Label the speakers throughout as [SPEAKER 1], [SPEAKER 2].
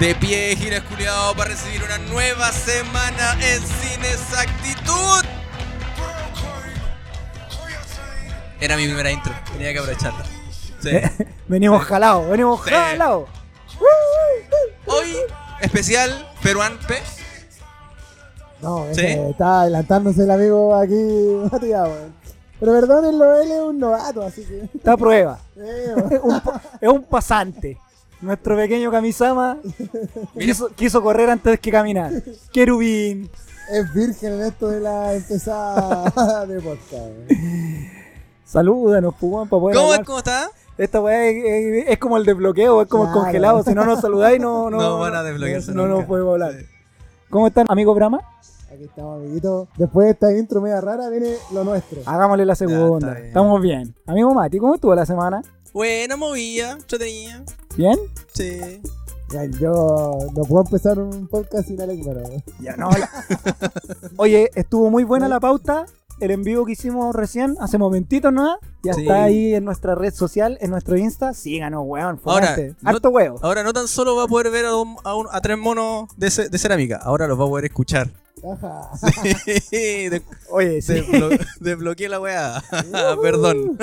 [SPEAKER 1] De pie, gira culiado para recibir una nueva semana en Cine Exactitud. Era mi primera intro, tenía que aprovecharla. Sí.
[SPEAKER 2] Venimos
[SPEAKER 1] Sí.
[SPEAKER 2] jalados, venimos
[SPEAKER 1] Sí.
[SPEAKER 2] jalados.
[SPEAKER 1] Hoy, especial Peruan P.
[SPEAKER 3] No, ese- está adelantándose el amigo aquí, Matías. Pero perdónenlo, él es un novato, así que.
[SPEAKER 2] Está a prueba.
[SPEAKER 3] Eh.
[SPEAKER 2] Es un, pa- es un pasante. Nuestro pequeño Kamisama quiso, quiso correr antes que caminar. Querubín.
[SPEAKER 3] es virgen en esto de la empezada de podcast. weón.
[SPEAKER 2] Salúdanos, Pugón, para poder
[SPEAKER 1] ¿cómo,
[SPEAKER 2] hablar.
[SPEAKER 1] ¿cómo está?
[SPEAKER 2] Esta weá es, es- es como el desbloqueo, es como el congelado. Si no nos saludáis, no, no,
[SPEAKER 1] No, van a desbloquearse
[SPEAKER 2] No, no
[SPEAKER 1] nunca.
[SPEAKER 2] podemos hablar.
[SPEAKER 1] Sí.
[SPEAKER 2] ¿Cómo están, amigo Brahma?
[SPEAKER 3] Aquí estamos, amiguitos. Después de esta intro media rara, viene lo nuestro.
[SPEAKER 2] Hagámosle la segunda.
[SPEAKER 1] bien.
[SPEAKER 2] Estamos bien. Amigo Mati, ¿cómo estuvo la semana?
[SPEAKER 1] Buena movida, entretenida.
[SPEAKER 2] ¿Bien?
[SPEAKER 1] Sí.
[SPEAKER 3] Ya, yo no puedo empezar un podcast sin Alex, pero.
[SPEAKER 2] Ya no. la- Oye, estuvo muy buena la pauta. El envío que hicimos recién, hace momentitos, ¿no? Ya
[SPEAKER 1] Sí.
[SPEAKER 2] está ahí en nuestra red social, en nuestro Insta. Síganos, weón.
[SPEAKER 1] Ahora,
[SPEAKER 2] fuerte.
[SPEAKER 1] no-
[SPEAKER 2] Harto huevo.
[SPEAKER 1] Ahora no tan solo va a poder ver a, un- a un- a tres monos de, ce- de cerámica, ahora los va a poder escuchar.
[SPEAKER 3] Ajá.
[SPEAKER 1] De-
[SPEAKER 2] Oye, sí.
[SPEAKER 1] desblo- desbloqueé la weá. Perdón.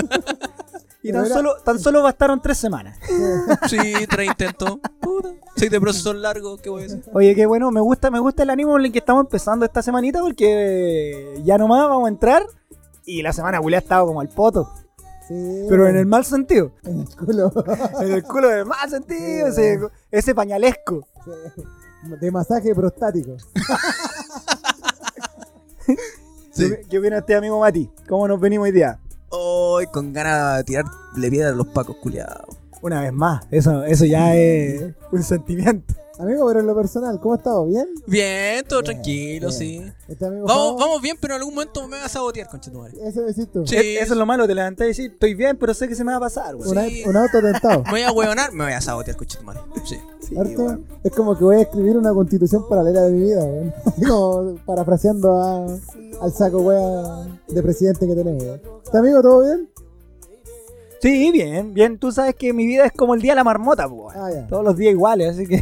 [SPEAKER 2] Y tan solo, tan solo bastaron tres semanas.
[SPEAKER 1] Sí, tres intentos. Seis de procesos largos, ¿qué voy a decir?
[SPEAKER 2] Oye, qué bueno, me gusta, me gusta el ánimo en el que estamos empezando esta semanita porque ya nomás vamos a entrar y la semana culia ha estado como al poto,
[SPEAKER 3] Sí,
[SPEAKER 2] pero en el mal sentido.
[SPEAKER 3] En el culo.
[SPEAKER 2] En el culo del mal sentido, ese, ese pañalesco.
[SPEAKER 3] de masaje prostático.
[SPEAKER 1] Sí.
[SPEAKER 2] ¿Qué, opina este amigo Mati? ¿Cómo nos venimos hoy día?
[SPEAKER 1] Hoy con ganas de tirarle piedra a los pacos culiados.
[SPEAKER 2] Una vez más, eso, eso ya es un sentimiento.
[SPEAKER 3] Amigo, pero en lo personal, ¿cómo ha estado? ¿Bien?
[SPEAKER 1] Bien, todo
[SPEAKER 3] Bien,
[SPEAKER 1] tranquilo,
[SPEAKER 3] bien.
[SPEAKER 1] sí.
[SPEAKER 3] ¿Este amigo
[SPEAKER 1] Vamos, bien, pero en algún momento me vas a sabotear, conchetumare.
[SPEAKER 3] Eso decís tú.
[SPEAKER 1] Sí.
[SPEAKER 2] Es- eso es lo malo, te levantás y decís, estoy bien, pero sé que se me va a pasar, güey.
[SPEAKER 3] Un,
[SPEAKER 1] Sí.
[SPEAKER 3] un auto tentado.
[SPEAKER 1] Me voy a huevonar, me voy a sabotear, conchetumare. Sí.
[SPEAKER 2] Sí,
[SPEAKER 3] Harto.
[SPEAKER 2] weón.
[SPEAKER 3] Es como que voy a escribir una constitución paralela de mi vida, weón. Así como parafraseando a- al saco wea de presidente que tenemos. weón. ¿Está amigo todo bien?
[SPEAKER 2] Sí, bien, bien. Tú sabes que mi vida es como el día de la marmota, pues.
[SPEAKER 3] Ah, ya.
[SPEAKER 2] Todos los días iguales, así que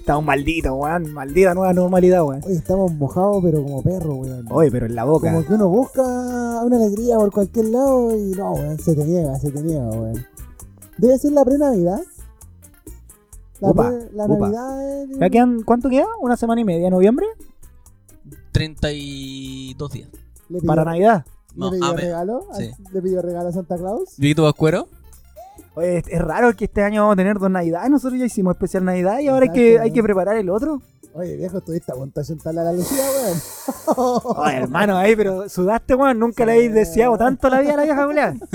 [SPEAKER 2] estamos malditos, weón. Maldita nueva normalidad, weón.
[SPEAKER 3] Hoy estamos mojados, pero como perro, weón.
[SPEAKER 2] Oye, pero en la boca.
[SPEAKER 3] Como que uno busca una alegría por cualquier lado y no, weón, se te niega, se te niega, weón. Debe ser la pre-Navidad. La,
[SPEAKER 2] Upa,
[SPEAKER 3] pre- la. Navidad es-
[SPEAKER 2] ¿Ya quedan, ¿Cuánto queda? ¿Una semana y media? ¿Noviembre?
[SPEAKER 1] 32 días.
[SPEAKER 3] le pidió,
[SPEAKER 2] Para Navidad.
[SPEAKER 3] ¿Le
[SPEAKER 1] No,
[SPEAKER 3] pidió
[SPEAKER 1] a ver.
[SPEAKER 3] regalo? ¿A-
[SPEAKER 1] Sí.
[SPEAKER 3] ¿Le pidió regalo a Santa Claus?
[SPEAKER 1] ¿Vito Vascuero?
[SPEAKER 2] Oye, es, es raro que este año vamos a tener dos Navidades. Nosotros ya hicimos especial Navidad y ahora hay que, hay que preparar el otro.
[SPEAKER 3] Oye, viejo, estuviste a punto de sentarle a la Lucía, weón.
[SPEAKER 2] Oye, hermano, ahí, pero sudaste, weón. Nunca le habéis deseado tanto la vida a la vieja Julián.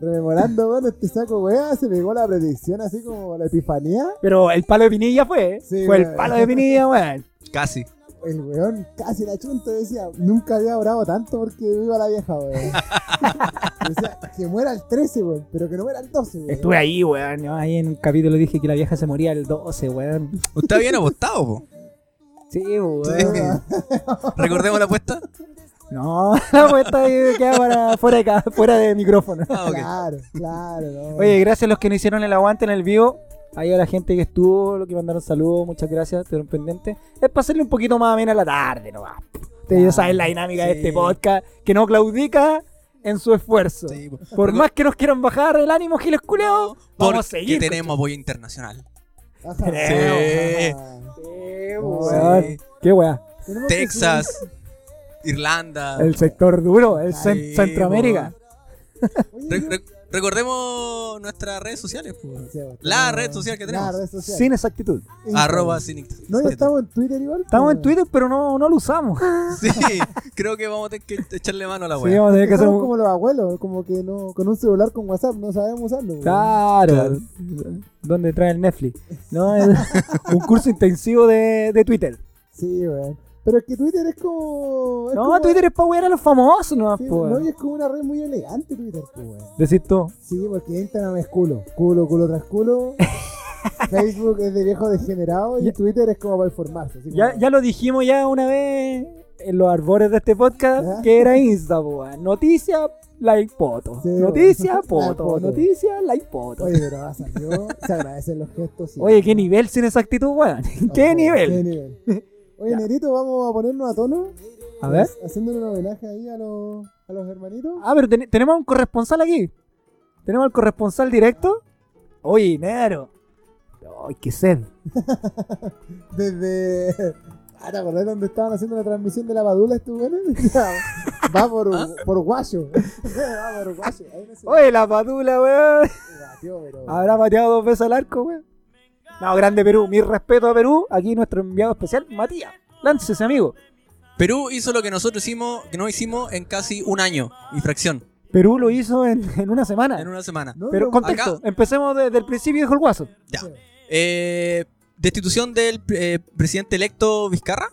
[SPEAKER 3] Rememorando, weón, este saco, weón, se pegó la predicción así como la epifanía.
[SPEAKER 2] Pero el palo de Pinilla fue, ¿eh?
[SPEAKER 3] Sí,
[SPEAKER 2] fue el
[SPEAKER 3] weón.
[SPEAKER 2] palo de Pinilla, weón.
[SPEAKER 1] Casi.
[SPEAKER 3] El weón casi la chunta decía, nunca había orado tanto porque viva la vieja, weón. decía, que muera el 13, weón, pero que no muera el 12, weón.
[SPEAKER 2] Estuve ahí, weón. Yo ahí en un capítulo dije que la vieja se moría el 12, weón.
[SPEAKER 1] Usted había apostado, po.
[SPEAKER 2] Sí, weón.
[SPEAKER 1] ¿Recordemos la apuesta?
[SPEAKER 2] No, la apuesta ahí queda para fuera de, ca- fuera de micrófono.
[SPEAKER 1] Ah.
[SPEAKER 3] Claro, claro, no.
[SPEAKER 2] Oye, gracias a los que nos hicieron el aguante en el vivo. Ahí a la gente que estuvo, los que mandaron saludos, muchas gracias, estuvieron pendientes. Es para hacerle un poquito más amena la tarde, no va. Ustedes ya saben la dinámica de este podcast, que no claudica en su esfuerzo.
[SPEAKER 1] Sí.
[SPEAKER 2] Por más que nos quieran bajar el ánimo, giles culeados, vamos a seguir.
[SPEAKER 1] tenemos apoyo internacional.
[SPEAKER 3] Ajá,
[SPEAKER 2] Sí.
[SPEAKER 3] ajá.
[SPEAKER 2] Sí,
[SPEAKER 3] No,
[SPEAKER 2] weón.
[SPEAKER 1] sí.
[SPEAKER 2] Qué weá.
[SPEAKER 3] Que
[SPEAKER 1] Texas, Irlanda.
[SPEAKER 2] El sector duro, el cen-
[SPEAKER 1] Sí,
[SPEAKER 2] Centroamérica.
[SPEAKER 3] Oye,
[SPEAKER 1] recordemos nuestras redes sociales,
[SPEAKER 3] sí, weón,
[SPEAKER 1] La
[SPEAKER 3] tenemos-
[SPEAKER 1] red social que
[SPEAKER 3] La
[SPEAKER 1] tenemos.
[SPEAKER 3] red social.
[SPEAKER 2] Sin exactitud.
[SPEAKER 1] Arroba sin
[SPEAKER 3] No, ya estamos en Twitter igual.
[SPEAKER 2] Estamos en
[SPEAKER 3] pues,
[SPEAKER 2] Twitter, pero no, no lo usamos.
[SPEAKER 1] Sí, creo que vamos a tener que echarle mano a la
[SPEAKER 2] Sí,
[SPEAKER 1] wea.
[SPEAKER 2] vamos a tener que hacer
[SPEAKER 3] Somos
[SPEAKER 2] un...
[SPEAKER 3] como los abuelos, como que no, con un celular con WhatsApp no sabemos usarlo. weón.
[SPEAKER 2] Claro.
[SPEAKER 1] Claro.
[SPEAKER 2] ¿Dónde trae el Netflix? No, El- un curso intensivo de, de Twitter.
[SPEAKER 3] Sí, weón. Pero es que Twitter es como. es
[SPEAKER 2] No,
[SPEAKER 3] como-
[SPEAKER 2] Twitter es para wear a los famosos, no,
[SPEAKER 3] sí,
[SPEAKER 2] po.
[SPEAKER 3] no, y es como una red muy elegante Twitter, pues.
[SPEAKER 2] Decís tú.
[SPEAKER 3] Sí, porque Instagram es culo. Culo, culo tras culo. Facebook es de viejo degenerado y
[SPEAKER 2] Ya-
[SPEAKER 3] Twitter es como para informarse.
[SPEAKER 2] Ya, ya lo dijimos ya una vez en los arbores de este podcast que era Insta, weón. Noticia, like poto.
[SPEAKER 3] Sí,
[SPEAKER 2] Noticia, poto.
[SPEAKER 3] poto.
[SPEAKER 2] Noticia, like poto.
[SPEAKER 3] Oye, pero salió. Se agradecen los gestos. sí.
[SPEAKER 2] Oye, qué nivel sin esa actitud, weón. ¿Qué nivel?
[SPEAKER 3] ¿Qué nivel? Oye, Nerito, vamos a ponernos a tono.
[SPEAKER 2] A ver.
[SPEAKER 3] Haciéndole un homenaje ahí a los, a los hermanitos.
[SPEAKER 2] Ah, pero ten- tenemos un corresponsal aquí. Tenemos al corresponsal directo. Oye, negro. Ay, qué sed.
[SPEAKER 3] Desde. Ah, ¿te acordás dónde estaban haciendo la transmisión de la padula estos güeyes? Va por, por Guayo. Va por Guayo. Ahí no se
[SPEAKER 2] Oye, la patula, weón. Habrá pateado dos veces al arco, weón. No, grande Perú. Mi respeto a Perú. Aquí nuestro enviado especial, Matías. Láncese, amigo.
[SPEAKER 1] Perú hizo lo que nosotros hicimos, que no hicimos en casi un año y fracción,
[SPEAKER 2] Perú lo hizo en, en una semana.
[SPEAKER 1] en una semana.
[SPEAKER 3] No,
[SPEAKER 2] Pero contexto,
[SPEAKER 1] acá-
[SPEAKER 2] empecemos desde el principio, dijo el guaso.
[SPEAKER 1] Ya. Eh, destitución del eh, presidente electo Vizcarra,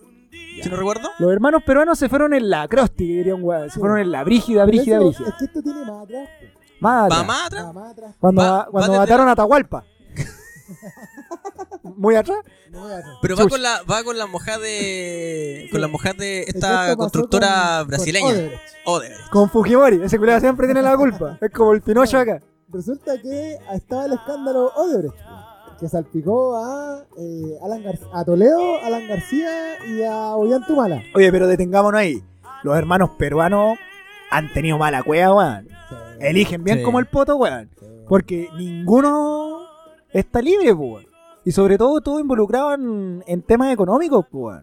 [SPEAKER 1] si no recuerdo.
[SPEAKER 2] Los hermanos peruanos se fueron en la crosti, dirían, weón. Se fueron en la brígida, brígida, brígida.
[SPEAKER 3] Es que esto tiene más atrás. pues.
[SPEAKER 2] Más atrás.
[SPEAKER 1] Va más atrás.
[SPEAKER 3] Más atrás.
[SPEAKER 2] Cuando,
[SPEAKER 1] Va-
[SPEAKER 2] cuando
[SPEAKER 1] va
[SPEAKER 2] mataron a Atahualpa. Muy atrás.
[SPEAKER 1] Pero va con la va con la mojada de con la mojada de esta constructora
[SPEAKER 3] con-
[SPEAKER 1] brasileña.
[SPEAKER 3] con Odebrecht.
[SPEAKER 1] Odebrecht.
[SPEAKER 2] Con Fujimori. Ese culiado siempre tiene la culpa. Es como el Pinocho acá.
[SPEAKER 3] Resulta que estaba el escándalo Odebrecht, que salpicó a, eh, Alan Gar- a Toledo, Alan García y a Ollantumala.
[SPEAKER 2] Oye, pero detengámonos ahí. Los hermanos peruanos han tenido mala cueva, weón. Eligen bien
[SPEAKER 1] Sí.
[SPEAKER 2] como el poto, weón. Porque ninguno está libre, pues, weón. Y sobre todo, todo involucrado en, en temas económicos, pues.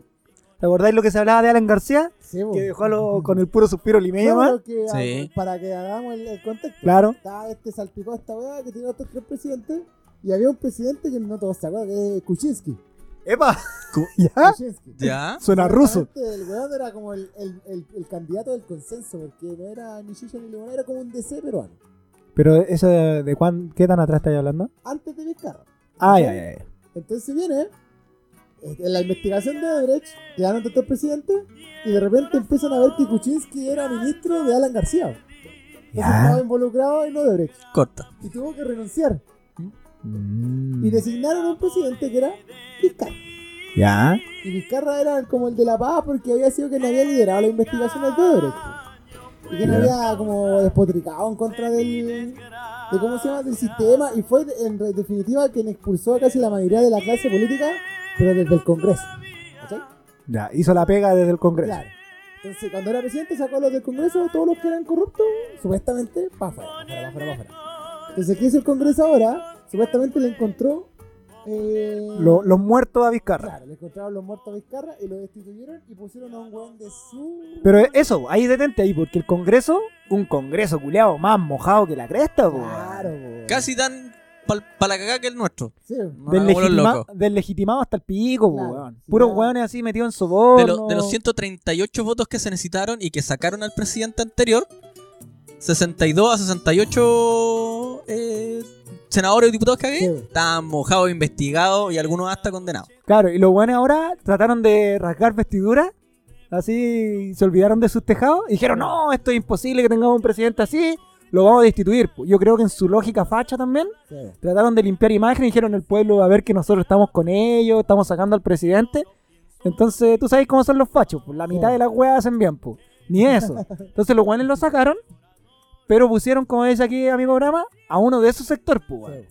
[SPEAKER 2] ¿Te acordáis lo que se hablaba de Alan García?
[SPEAKER 3] Sí.
[SPEAKER 2] Que dejó lo- con el puro suspiro limeño, más.
[SPEAKER 3] que,
[SPEAKER 1] Sí.
[SPEAKER 3] ah, Para que hagamos el, el contexto.
[SPEAKER 2] Claro.
[SPEAKER 3] Estaba este salpicó esta weá que tiene otros tres presidentes. Y había un presidente que no todos se acuerdan, que es Kuczynski.
[SPEAKER 2] ¡Epa! ¿Ya?
[SPEAKER 3] Kuczynski.
[SPEAKER 1] Ya.
[SPEAKER 2] Suena ruso.
[SPEAKER 3] El weón era como el, el, el, el candidato del consenso, porque no era ni Chicha ni Limón, era como un DC peruano.
[SPEAKER 2] Pero eso de, de cuán, qué tan atrás estáis hablando?
[SPEAKER 3] Antes de Vizcarra.
[SPEAKER 2] Ay,
[SPEAKER 3] ¿Sí?
[SPEAKER 2] ay, ay.
[SPEAKER 3] Entonces viene eh, en la investigación de Odebrecht, quedaron tantos presidentes, y de repente empiezan a ver que Kuczynski era ministro de Alan García. Entonces estaba involucrado en Odebrecht.
[SPEAKER 1] Corta.
[SPEAKER 3] Y tuvo que renunciar.
[SPEAKER 2] Mm.
[SPEAKER 3] Y designaron a un presidente que era Vizcarra.
[SPEAKER 2] Ya.
[SPEAKER 3] Y Vizcarra era como el de la paz porque había sido quien había liderado la investigación del Odebrecht. Y quien
[SPEAKER 2] Ya.
[SPEAKER 3] había como despotricado en contra del, de cómo se llama, del sistema. Y fue en definitiva quien expulsó a casi la mayoría de la clase política, pero desde el Congreso. ¿Cachai?
[SPEAKER 2] Ya. Hizo la pega desde el Congreso.
[SPEAKER 3] Claro. Entonces, cuando era presidente, sacó a los del Congreso, todos los que eran corruptos, supuestamente, para afuera, para afuera, para afuera, para afuera. Entonces, ¿qué hizo el Congreso ahora? Supuestamente le encontró. Eh,
[SPEAKER 2] Lo- los muertos a Vizcarra.
[SPEAKER 3] Claro, le encontraron los muertos a Vizcarra y lo destituyeron y pusieron a un weón de su.
[SPEAKER 2] Pero eso, ahí detente ahí, porque el Congreso, un Congreso culeado más mojado que la cresta, po.
[SPEAKER 3] Claro, po.
[SPEAKER 1] Casi tan para la cagada que el nuestro.
[SPEAKER 3] Sí.
[SPEAKER 1] No
[SPEAKER 2] Deslegitima- deslegitimado hasta el pico,
[SPEAKER 3] Claro,
[SPEAKER 2] weón. Puros
[SPEAKER 3] ya.
[SPEAKER 2] weones así metidos en soborno.
[SPEAKER 1] De, los- de los 138 votos que se necesitaron y que sacaron al presidente anterior, 62 a 68 eh, senadores y diputados que había
[SPEAKER 3] Sí.
[SPEAKER 1] estaban mojados, investigados y algunos hasta condenados.
[SPEAKER 2] Claro, y los weones ahora trataron de rasgar vestiduras. Así se olvidaron de sus tejados y dijeron, no, esto es imposible que tengamos un presidente así, lo vamos a destituir. po". Yo creo que en su lógica facha también,
[SPEAKER 3] Sí.
[SPEAKER 2] trataron de limpiar imagen y dijeron el pueblo a ver que nosotros estamos con ellos, estamos sacando al presidente. Entonces, tú sabes cómo son los fachos, pues la mitad
[SPEAKER 3] Sí.
[SPEAKER 2] de las weas hacen bien, pues. Ni eso. Entonces los weones lo sacaron, pero pusieron, como dice aquí amigo Brahma, a uno de esos sectores, pues. weón.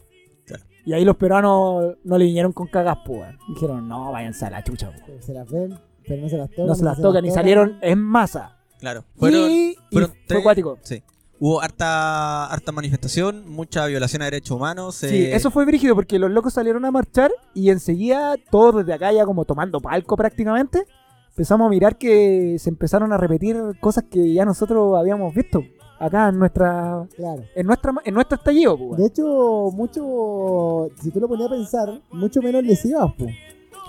[SPEAKER 3] Sí.
[SPEAKER 2] Y ahí los peruanos no le vinieron con cagas, pues. Dijeron, no, váyanse a la chucha, pues.
[SPEAKER 3] Se las ven, pero no se las tocan.
[SPEAKER 2] No se las tocan y salieron en masa.
[SPEAKER 1] Claro. Fueron,
[SPEAKER 2] y, y
[SPEAKER 1] fueron
[SPEAKER 2] fue
[SPEAKER 1] tres-. Sí. Hubo harta, harta manifestación, mucha violación a derechos humanos.
[SPEAKER 2] Sí,
[SPEAKER 1] eh,
[SPEAKER 2] eso fue brígido porque los locos salieron a marchar y enseguida, todos desde acá ya como tomando palco prácticamente, empezamos a mirar que se empezaron a repetir cosas que ya nosotros habíamos visto acá en nuestra
[SPEAKER 3] Claro.
[SPEAKER 2] en nuestra en nuestro estallido, pues,
[SPEAKER 3] De hecho, mucho. Si tú lo ponías a pensar, mucho menos les ibas, po.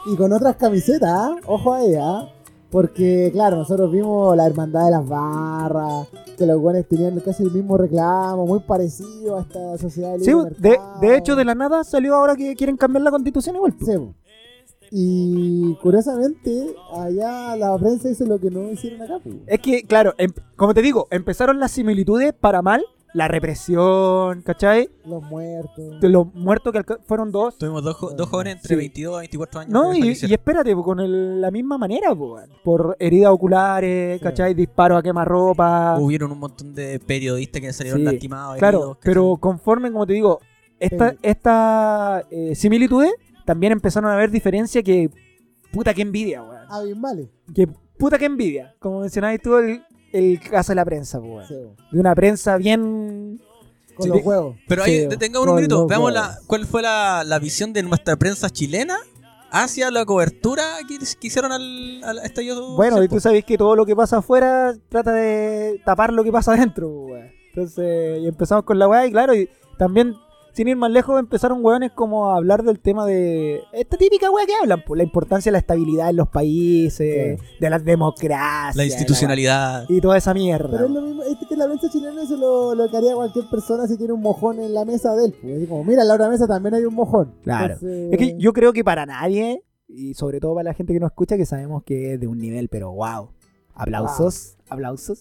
[SPEAKER 3] Y con otras camisetas, ¿ah? ojo a ella. Porque, claro, nosotros vimos la hermandad de las barras, que los guanes tenían casi el mismo reclamo, muy parecido a esta sociedad de
[SPEAKER 2] Sí, de, de hecho de la nada salió ahora que quieren cambiar la constitución igual. pues.
[SPEAKER 3] Sí, po. Y curiosamente, allá la prensa hizo lo que no hicieron acá, po.
[SPEAKER 2] Es que, claro, em- como te digo, empezaron las similitudes para mal la represión, ¿cachai?
[SPEAKER 3] Los muertos.
[SPEAKER 2] Los muertos que fueron dos.
[SPEAKER 1] Tuvimos dos, jo- dos jóvenes entre
[SPEAKER 2] Sí.
[SPEAKER 1] 22 a 24 años.
[SPEAKER 2] No, y, y espérate, po, con el- la misma manera, po, weón. por heridas oculares,
[SPEAKER 3] Sí.
[SPEAKER 2] ¿cachai? Disparos a quemarropa.
[SPEAKER 1] Hubieron un montón de periodistas que salieron
[SPEAKER 2] Sí,
[SPEAKER 1] lastimados.
[SPEAKER 2] Claro,
[SPEAKER 1] heridos,
[SPEAKER 2] pero conforme, como te digo, esta,
[SPEAKER 3] Sí.
[SPEAKER 2] esta eh, similitudes, también empezaron a haber diferencias que, puta que envidia, weón.
[SPEAKER 3] Abismales.
[SPEAKER 2] Que puta que envidia. Como mencionabas tú, el, el caso de la prensa, weón.
[SPEAKER 3] Sí,
[SPEAKER 2] De una prensa bien...
[SPEAKER 3] con
[SPEAKER 1] Sí.
[SPEAKER 3] los juegos.
[SPEAKER 1] Pero ahí
[SPEAKER 2] Sí,
[SPEAKER 1] detengamos un minuto. Veamos
[SPEAKER 3] huevos.
[SPEAKER 1] la, cuál fue la, la visión de nuestra prensa chilena hacia la cobertura que, que hicieron al, al estallido.
[SPEAKER 2] Bueno, y tú sabes que todo lo que pasa afuera trata de tapar lo que pasa adentro, weón. Entonces, y empezamos con la weá, y claro, y también, sin ir más lejos, empezaron weones como a hablar del tema de. Esta típica weá que hablan, pues, la importancia de la estabilidad en los países, de la democracia.
[SPEAKER 1] la institucionalidad.
[SPEAKER 2] Y toda esa mierda.
[SPEAKER 3] Pero es lo mismo, es que la prensa chilena eso lo, lo que haría cualquier persona si tiene un mojón en la mesa de él. Pues. Como, mira, en la otra mesa también hay un mojón.
[SPEAKER 2] Claro.
[SPEAKER 3] Entonces,
[SPEAKER 2] Es que yo creo que para nadie, y sobre todo para la gente que nos escucha, que sabemos que es de un nivel, pero wow. Aplausos, aplausos.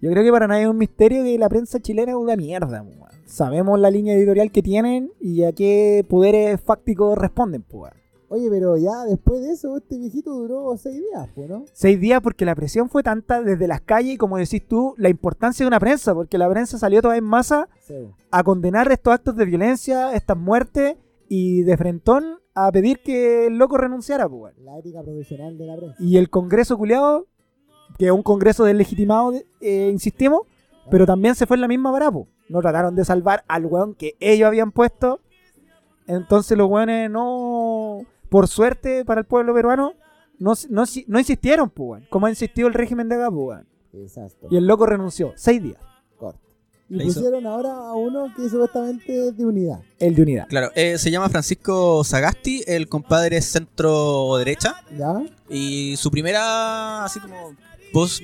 [SPEAKER 2] Yo creo que para nadie es un misterio que la prensa chilena es una mierda. weón. Sabemos la línea editorial que tienen y a qué poderes fácticos responden. po, weón.
[SPEAKER 3] Oye, pero ya después de eso, este viejito duró seis días, pues, ¿no?
[SPEAKER 2] Seis días porque la presión fue tanta desde las calles y como decís tú, la importancia de una prensa, porque la prensa salió toda en masa
[SPEAKER 3] Sí.
[SPEAKER 2] a condenar estos actos de violencia, estas muertes y de frentón a pedir que el loco renunciara. weón.
[SPEAKER 3] La ética profesional de la prensa.
[SPEAKER 2] Y el Congreso culiado, que es un Congreso deslegitimado, eh, insistimos, pero también se fue en la misma parapo. No trataron de salvar al weón que ellos habían puesto. Entonces los weones no, por suerte para el pueblo peruano, no, no, no insistieron, pues, weón. Como ha insistido el régimen de acá, pues, weón.
[SPEAKER 3] Exacto.
[SPEAKER 2] Y el loco renunció. Seis días.
[SPEAKER 3] Corto. Y
[SPEAKER 1] hizo.
[SPEAKER 3] pusieron ahora a uno que supuestamente es de unidad.
[SPEAKER 2] El de unidad.
[SPEAKER 1] Claro, eh, se llama Francisco Sagasti, el compadre es centro-derecha.
[SPEAKER 3] ¿Ya?
[SPEAKER 1] Y su primera, así como post,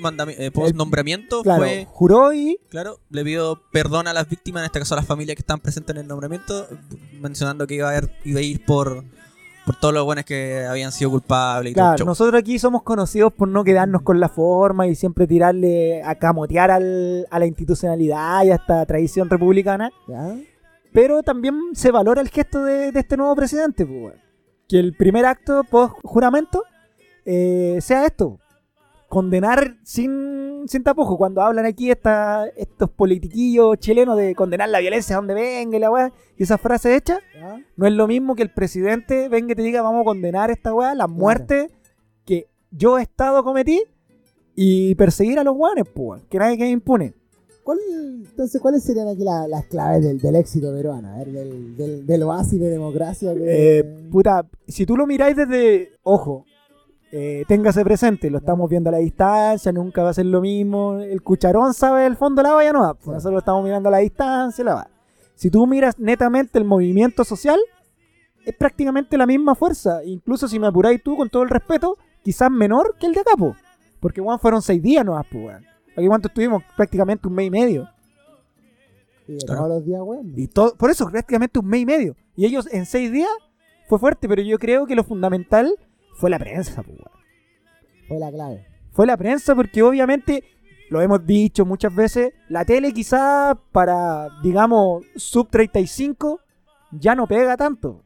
[SPEAKER 1] nombramiento
[SPEAKER 2] Claro,
[SPEAKER 1] fue,
[SPEAKER 2] juró y
[SPEAKER 1] claro, le pidió perdón a las víctimas, en este caso a las familias que están presentes en el nombramiento, mencionando que iba a, ir, iba a ir por, por todos los buenos que habían sido culpables y todo
[SPEAKER 2] Claro,
[SPEAKER 1] show.
[SPEAKER 2] nosotros aquí somos conocidos por no quedarnos con la forma y siempre tirarle a camotear al- a la institucionalidad y a esta tradición republicana.
[SPEAKER 3] ¿Ya?
[SPEAKER 2] Pero también se valora el gesto de, de este nuevo presidente, pues. Que el primer acto post juramento eh, sea esto. Condenar sin, sin tapujo. Cuando hablan aquí esta, estos politiquillos chilenos de condenar la violencia donde venga y la weá, y esas frases hechas,
[SPEAKER 3] ¿Ya?
[SPEAKER 2] no es lo mismo que el presidente venga y te diga vamos a condenar esta weá, la muerte que yo he estado cometí y perseguir a los weones, pues, que nadie quede impune.
[SPEAKER 3] ¿Cuál, entonces, ¿cuáles serían aquí la- las claves del, del éxito peruano? A ver, del, del, del oasis de democracia. que-
[SPEAKER 2] Eh, puta, si tú lo miráis desde, ojo, eh, téngase presente, lo estamos viendo a la distancia, nunca va a ser lo mismo. El cucharón sabe el fondo de la olla, no va. pues. Nosotros lo estamos mirando a la distancia, la va. Si tú miras netamente el movimiento social, es prácticamente la misma fuerza. Incluso si me apuráis tú, con todo el respeto, quizás menor que el de acá, po. Porque, weón, fueron seis días nomás, pues, weón. Aquí, ¿cuánto estuvimos? Prácticamente un mes y medio.
[SPEAKER 3] y de
[SPEAKER 1] claro.
[SPEAKER 3] todos los días, weón.
[SPEAKER 2] Y todo, por eso, prácticamente un mes y medio. Y ellos en seis días fue fuerte, pero yo creo que lo fundamental fue la prensa, pues.
[SPEAKER 3] Fue la clave.
[SPEAKER 2] Fue la prensa porque obviamente, lo hemos dicho muchas veces, la tele quizá para, digamos, sub 35 ya no pega tanto.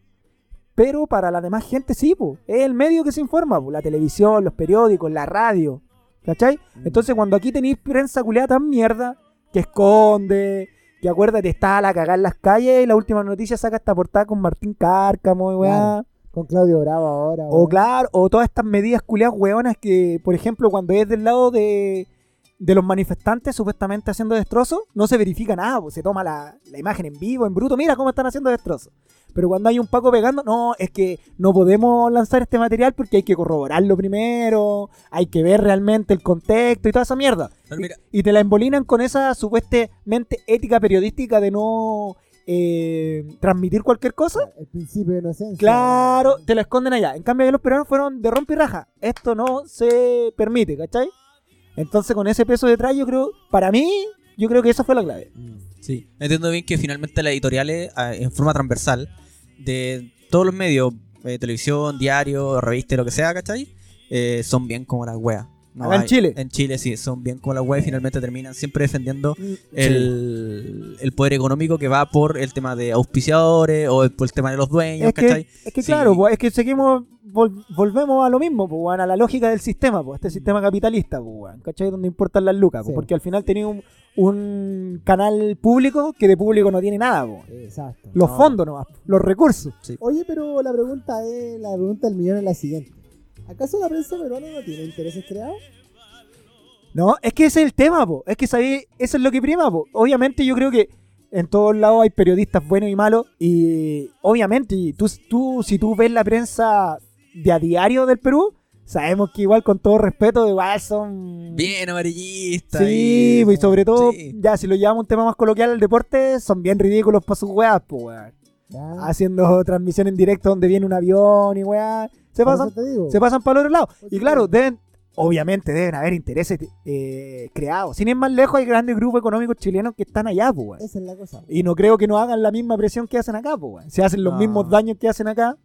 [SPEAKER 2] Pero para la demás gente sí, pues. Es el medio que se informa, pues. La televisión, los periódicos, la radio. ¿Cachai? Entonces cuando aquí tenéis prensa culiada tan mierda, que esconde, que acuérdate, está a la cagada en las calles y la última noticia saca esta portada con Martín Cárcamo y weá.
[SPEAKER 3] Claro. Con Claudio Bravo ahora.
[SPEAKER 2] O
[SPEAKER 3] weón.
[SPEAKER 2] claro, o todas estas medidas culiadas hueonas que, por ejemplo, cuando es del lado de, de los manifestantes supuestamente haciendo destrozos, no se verifica nada, pues se toma la, la imagen en vivo, en bruto, mira cómo están haciendo destrozos. Pero cuando hay un Paco pegando, no, es que no podemos lanzar este material porque hay que corroborarlo primero, hay que ver realmente el contexto y toda esa mierda. Y te la embolinan con esa supuestamente ética periodística de no eh, transmitir cualquier cosa.
[SPEAKER 3] El principio de inocencia.
[SPEAKER 2] Claro, te la esconden allá. En cambio, los peruanos fueron de rompe y raja. Esto no se permite, ¿cachai? Entonces, con ese peso detrás, yo creo, para mí, yo creo que esa fue la clave.
[SPEAKER 3] Mm.
[SPEAKER 1] Sí, entiendo bien que finalmente las editoriales, ah, en forma transversal, de todos los medios, eh, televisión, diario, revista, lo que sea, ¿cachai? Eh, son bien como las weas. No,
[SPEAKER 2] Acá en
[SPEAKER 1] hay-
[SPEAKER 2] Chile.
[SPEAKER 1] En Chile sí, son bien como la web y finalmente terminan siempre defendiendo
[SPEAKER 3] Mm,
[SPEAKER 1] el, el poder económico que va por el tema de auspiciadores o el- por el tema de los dueños,
[SPEAKER 2] Es que,
[SPEAKER 1] ¿cachai?
[SPEAKER 2] es que
[SPEAKER 1] Sí.
[SPEAKER 2] claro, pues, es que seguimos, vol- volvemos a lo mismo, pues, weón, a la lógica del sistema, pues, este sistema capitalista, pues, weón, ¿cachai? Donde importan las lucas, pues,
[SPEAKER 3] Sí.
[SPEAKER 2] porque al final tenía un, un canal público que de público no tiene nada, pues.
[SPEAKER 3] Exacto.
[SPEAKER 2] Los
[SPEAKER 1] No.
[SPEAKER 2] fondos nomás, los recursos.
[SPEAKER 3] Oye, pero la pregunta es, la pregunta del millón es la siguiente. ¿Acaso la prensa peruana no tiene intereses creados?
[SPEAKER 2] No, es que ese es el tema, po. Es que sabí, eso es lo que prima, po. Obviamente yo creo que en todos lados hay periodistas buenos y malos. Y obviamente, y tú, tú, si tú ves la prensa de a diario del Perú, sabemos que igual con todo respeto, igual son...
[SPEAKER 1] Bien amarillista.
[SPEAKER 2] Sí, pues, y sobre todo,
[SPEAKER 1] Sí.
[SPEAKER 2] ya si lo llevamos a un tema más coloquial, el deporte, son bien ridículos para sus weas, pues, weón.
[SPEAKER 3] Ya.
[SPEAKER 2] Haciendo transmisión en directo donde viene un avión y weá. Se
[SPEAKER 3] Por
[SPEAKER 2] pasan se pasan para el otro lado. Y claro, deben, obviamente deben haber intereses eh, creados. Sin ir más lejos, hay grandes grupos económicos chilenos que están allá, pues.
[SPEAKER 3] Esa es la cosa.
[SPEAKER 2] Y no creo que no hagan la misma presión que hacen acá, pues, weón. Si hacen los
[SPEAKER 1] No.
[SPEAKER 2] mismos daños que hacen acá.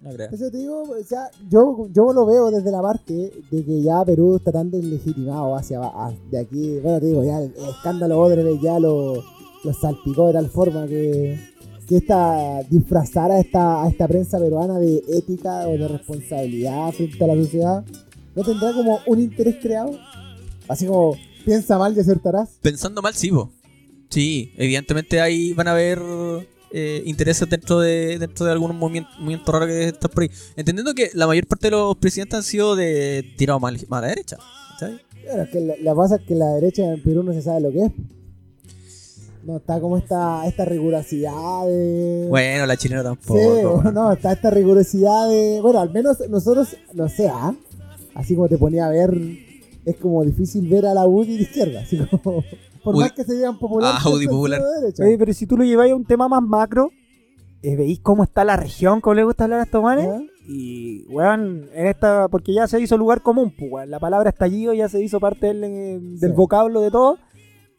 [SPEAKER 1] No creo.
[SPEAKER 3] Eso te digo, o sea, yo, yo lo veo desde la parte de que ya Perú está tan deslegitimado hacia a- de aquí. Bueno, te digo, ya el, el escándalo Odebrecht ya lo, lo salpicó de tal forma que, que esta disfrazar a esta, a esta prensa peruana de ética o de responsabilidad frente a la sociedad, ¿no tendrá como un interés creado? Así como, piensa mal y acertarás.
[SPEAKER 1] Pensando mal, sí, po. Sí, evidentemente ahí van a haber eh, intereses dentro de dentro de algunos movimientos, movimientos raros que están por ahí. Entendiendo que la mayor parte de los presidentes han sido de tirado mal, a la derecha. ¿cachai?
[SPEAKER 3] Bueno, es que la, la pasa es que la derecha en Perú no se sabe lo que es. No está como esta, esta rigurosidad de...
[SPEAKER 1] Bueno, la chilena tampoco.
[SPEAKER 3] Sí,
[SPEAKER 1] bueno.
[SPEAKER 3] no, está esta rigurosidad de. Bueno, al menos nosotros, no sé, ¿ah? así como te ponía a ver, es como difícil ver a la UDI de izquierda. Así como, por más que se digan popular,
[SPEAKER 1] Ah, UDI popular.
[SPEAKER 3] De.
[SPEAKER 2] Oye, pero si tú lo lleváis a un tema más macro, eh, veis cómo está la región, cómo le gusta hablar a estos manes. Y, weón, en esta, porque ya se hizo lugar común, pues, weón. La palabra estallido ya se hizo parte del, eh, del
[SPEAKER 3] Sí.
[SPEAKER 2] vocablo de todo.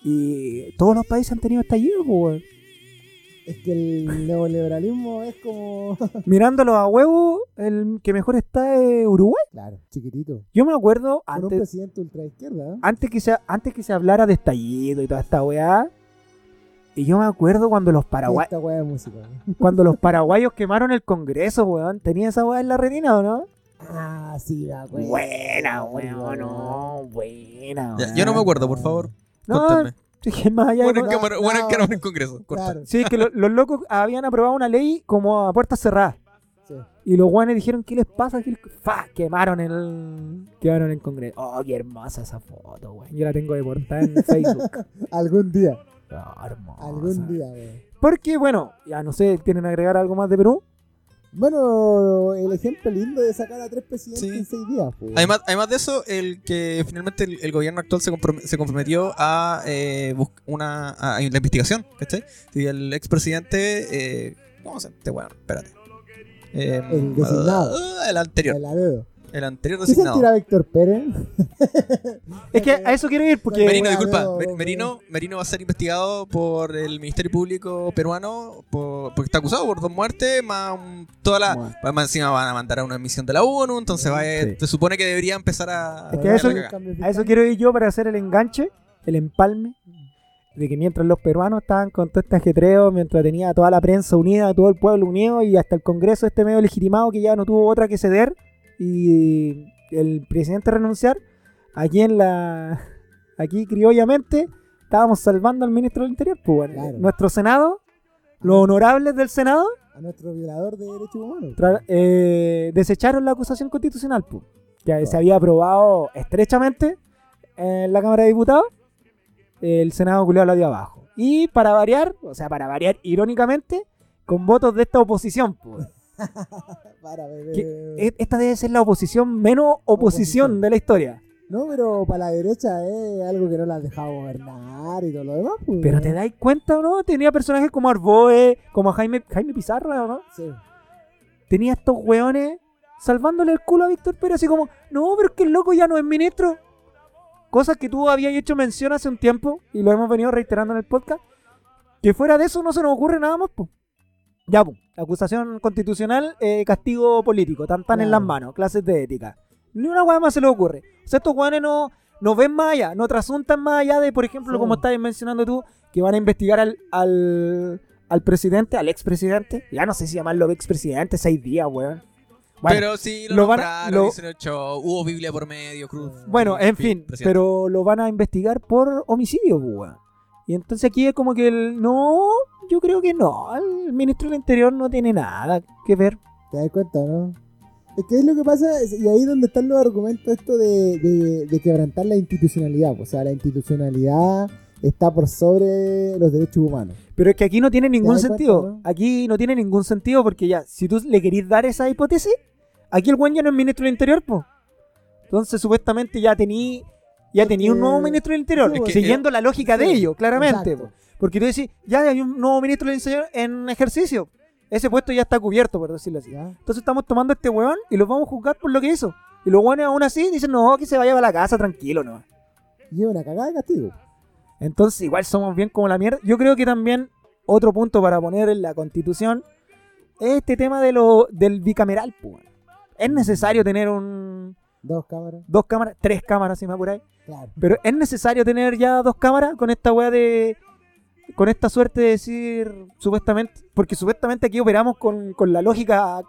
[SPEAKER 2] Y todos los países han tenido estallido, pues, weón.
[SPEAKER 3] Es que el neoliberalismo es como.
[SPEAKER 2] Mirándolo a huevo, el que mejor está es Uruguay.
[SPEAKER 3] claro, chiquitito.
[SPEAKER 2] Yo me acuerdo
[SPEAKER 3] Con un
[SPEAKER 2] antes,
[SPEAKER 3] presidente ultraizquierda. ¿eh?
[SPEAKER 2] antes, que se, antes que se hablara de estallido y toda esta weá. Y yo me acuerdo cuando los,
[SPEAKER 3] Y
[SPEAKER 2] paragua-
[SPEAKER 3] Esta weá de música. ¿no?
[SPEAKER 2] cuando los paraguayos quemaron el Congreso, weón. ¿Tenía esa weá en la retina o no?
[SPEAKER 3] Ah, sí, la weá.
[SPEAKER 2] Buena, weón, no, buena.
[SPEAKER 1] Ya,
[SPEAKER 2] weón.
[SPEAKER 1] yo no me acuerdo, por favor.
[SPEAKER 2] No, que más allá de-
[SPEAKER 1] Bueno, en
[SPEAKER 3] no,
[SPEAKER 1] bueno, en
[SPEAKER 3] no.
[SPEAKER 1] en Congreso.
[SPEAKER 3] Claro,
[SPEAKER 2] Sí, que lo- los locos habían aprobado una ley como a puertas cerradas.
[SPEAKER 3] sí.
[SPEAKER 2] Y los guanes dijeron, ¿qué les pasa? ¿Qué les- ¡Fa! Quemaron el... Quemaron el Congreso. Oh, qué hermosa esa foto, weón. Yo la tengo de portada en Facebook.
[SPEAKER 3] Algún día.
[SPEAKER 2] Oh, hermosa.
[SPEAKER 3] Algún día, weón.
[SPEAKER 2] Porque, bueno, ya no sé, ¿tienen que agregar algo más de Perú?
[SPEAKER 3] Bueno, el ejemplo lindo de sacar a tres presidentes
[SPEAKER 1] Sí.
[SPEAKER 3] en seis días. pues.
[SPEAKER 1] Además, además de eso, el que finalmente el, el gobierno actual se, se comprometió a eh, una a, a la investigación, ¿cachai? Y el expresidente, eh, ¿cómo se llama? Este weón? espérate. Eh,
[SPEAKER 3] El designado.
[SPEAKER 1] ah, el anterior.
[SPEAKER 3] El.
[SPEAKER 1] El anterior
[SPEAKER 3] ¿Qué
[SPEAKER 1] designado.
[SPEAKER 3] sentirá Víctor Pérez?
[SPEAKER 2] Es que a eso quiero ir porque...
[SPEAKER 1] Merino, disculpa.
[SPEAKER 3] no,
[SPEAKER 1] Mer-
[SPEAKER 3] no,
[SPEAKER 1] Merino, Merino va a ser investigado por el Ministerio Público peruano por- porque está acusado por dos muertes, más toda la.
[SPEAKER 3] Bueno.
[SPEAKER 1] Más encima van a mandar a una misión de la ONU, entonces va
[SPEAKER 2] Sí.
[SPEAKER 1] se supone que debería empezar a.
[SPEAKER 2] Es que
[SPEAKER 1] a
[SPEAKER 2] eso-. A eso quiero ir yo para hacer el enganche, el empalme, de que mientras los peruanos estaban con todo este ajetreo, mientras tenía toda la prensa unida, todo el pueblo unido y hasta el Congreso este medio legitimado que ya no tuvo otra que ceder y el presidente renunciar, aquí en la aquí criollamente estábamos salvando al ministro del Interior, pues bueno,
[SPEAKER 3] Claro.
[SPEAKER 2] nuestro Senado, los honorables del Senado
[SPEAKER 3] A nuestro violador de derechos humanos.
[SPEAKER 2] eh, desecharon la acusación constitucional, pues, que se había aprobado estrechamente en la Cámara de Diputados. El Senado culiado la dio abajo. Y para variar, o sea, para variar irónicamente, con votos de esta oposición, pues.
[SPEAKER 3] Para, bebé.
[SPEAKER 2] E- Esta debe ser la oposición menos oposición,
[SPEAKER 3] Oposición.
[SPEAKER 2] de la historia.
[SPEAKER 3] No, pero para la derecha es algo que no la han dejado gobernar y todo lo demás. Pues.
[SPEAKER 2] Pero te dais cuenta, ¿o no? Tenía personajes como Arboe, como Jaime, Jaime Pizarro, ¿o no?
[SPEAKER 3] Sí.
[SPEAKER 2] tenía estos weones salvándole el culo a Víctor Pérez, así como, no, pero es que el loco ya no es ministro. Cosas que tú habías hecho mención hace un tiempo y lo hemos venido reiterando en el podcast. Que fuera de eso no se nos ocurre nada más, pues. Ya, pues. Acusación constitucional, eh, castigo político, tan tan en las manos, clases de ética. Ni una weá más se les ocurre. O sea, estos weones no, no ven más allá, no trasuntan más allá de, por ejemplo,
[SPEAKER 3] Sí.
[SPEAKER 2] como estabas mencionando tú, que van a investigar al, al, al presidente, al expresidente. Ya no sé si llamarlo expresidente, seis días, weón. Bueno,
[SPEAKER 1] pero sí, lo,
[SPEAKER 2] lo van a- lo-
[SPEAKER 1] hicieron el show, hubo Biblia por medio, cruz.
[SPEAKER 2] Bueno, en fin,
[SPEAKER 1] presidente.
[SPEAKER 2] pero lo van a investigar por homicidio, pues, weón. Y entonces aquí es como que el. No, yo creo que no. El ministro del Interior no tiene nada que ver.
[SPEAKER 3] ¿Te das cuenta, no? Es que es lo que pasa, y ahí es donde están los argumentos esto de, de, de quebrantar la institucionalidad. O sea, la institucionalidad está por sobre los derechos humanos.
[SPEAKER 2] Pero es que aquí no tiene ningún sentido.
[SPEAKER 3] cuenta, no?
[SPEAKER 2] Aquí no tiene ningún sentido porque ya, si tú le querís dar esa hipótesis, aquí el güey ya no es ministro del Interior, pues. Entonces, supuestamente ya tení. Ya tenía un nuevo ministro del Interior,
[SPEAKER 3] sí,
[SPEAKER 2] siguiendo la lógica de
[SPEAKER 3] Sí,
[SPEAKER 2] ellos, claramente.
[SPEAKER 3] exacto.
[SPEAKER 2] Po. Porque tú decís, ya hay un nuevo ministro del Interior en ejercicio. Ese puesto ya está cubierto, por decirlo así. Entonces estamos tomando a este weón y lo vamos a juzgar por lo que hizo. Y los weones aún así dicen, no, que se vaya a la casa tranquilo, no.
[SPEAKER 3] Y es una cagada de castigo.
[SPEAKER 2] Entonces igual somos bien como la mierda. Yo creo que también otro punto para poner en la constitución es este tema de lo, del bicameral. weón. Es necesario tener un
[SPEAKER 3] Dos cámaras,
[SPEAKER 2] dos cámaras, tres cámaras si me apuráis.
[SPEAKER 3] claro.
[SPEAKER 2] Pero es necesario tener ya dos cámaras con esta weá de... Con esta suerte de decir, supuestamente, porque supuestamente aquí operamos con, con la lógica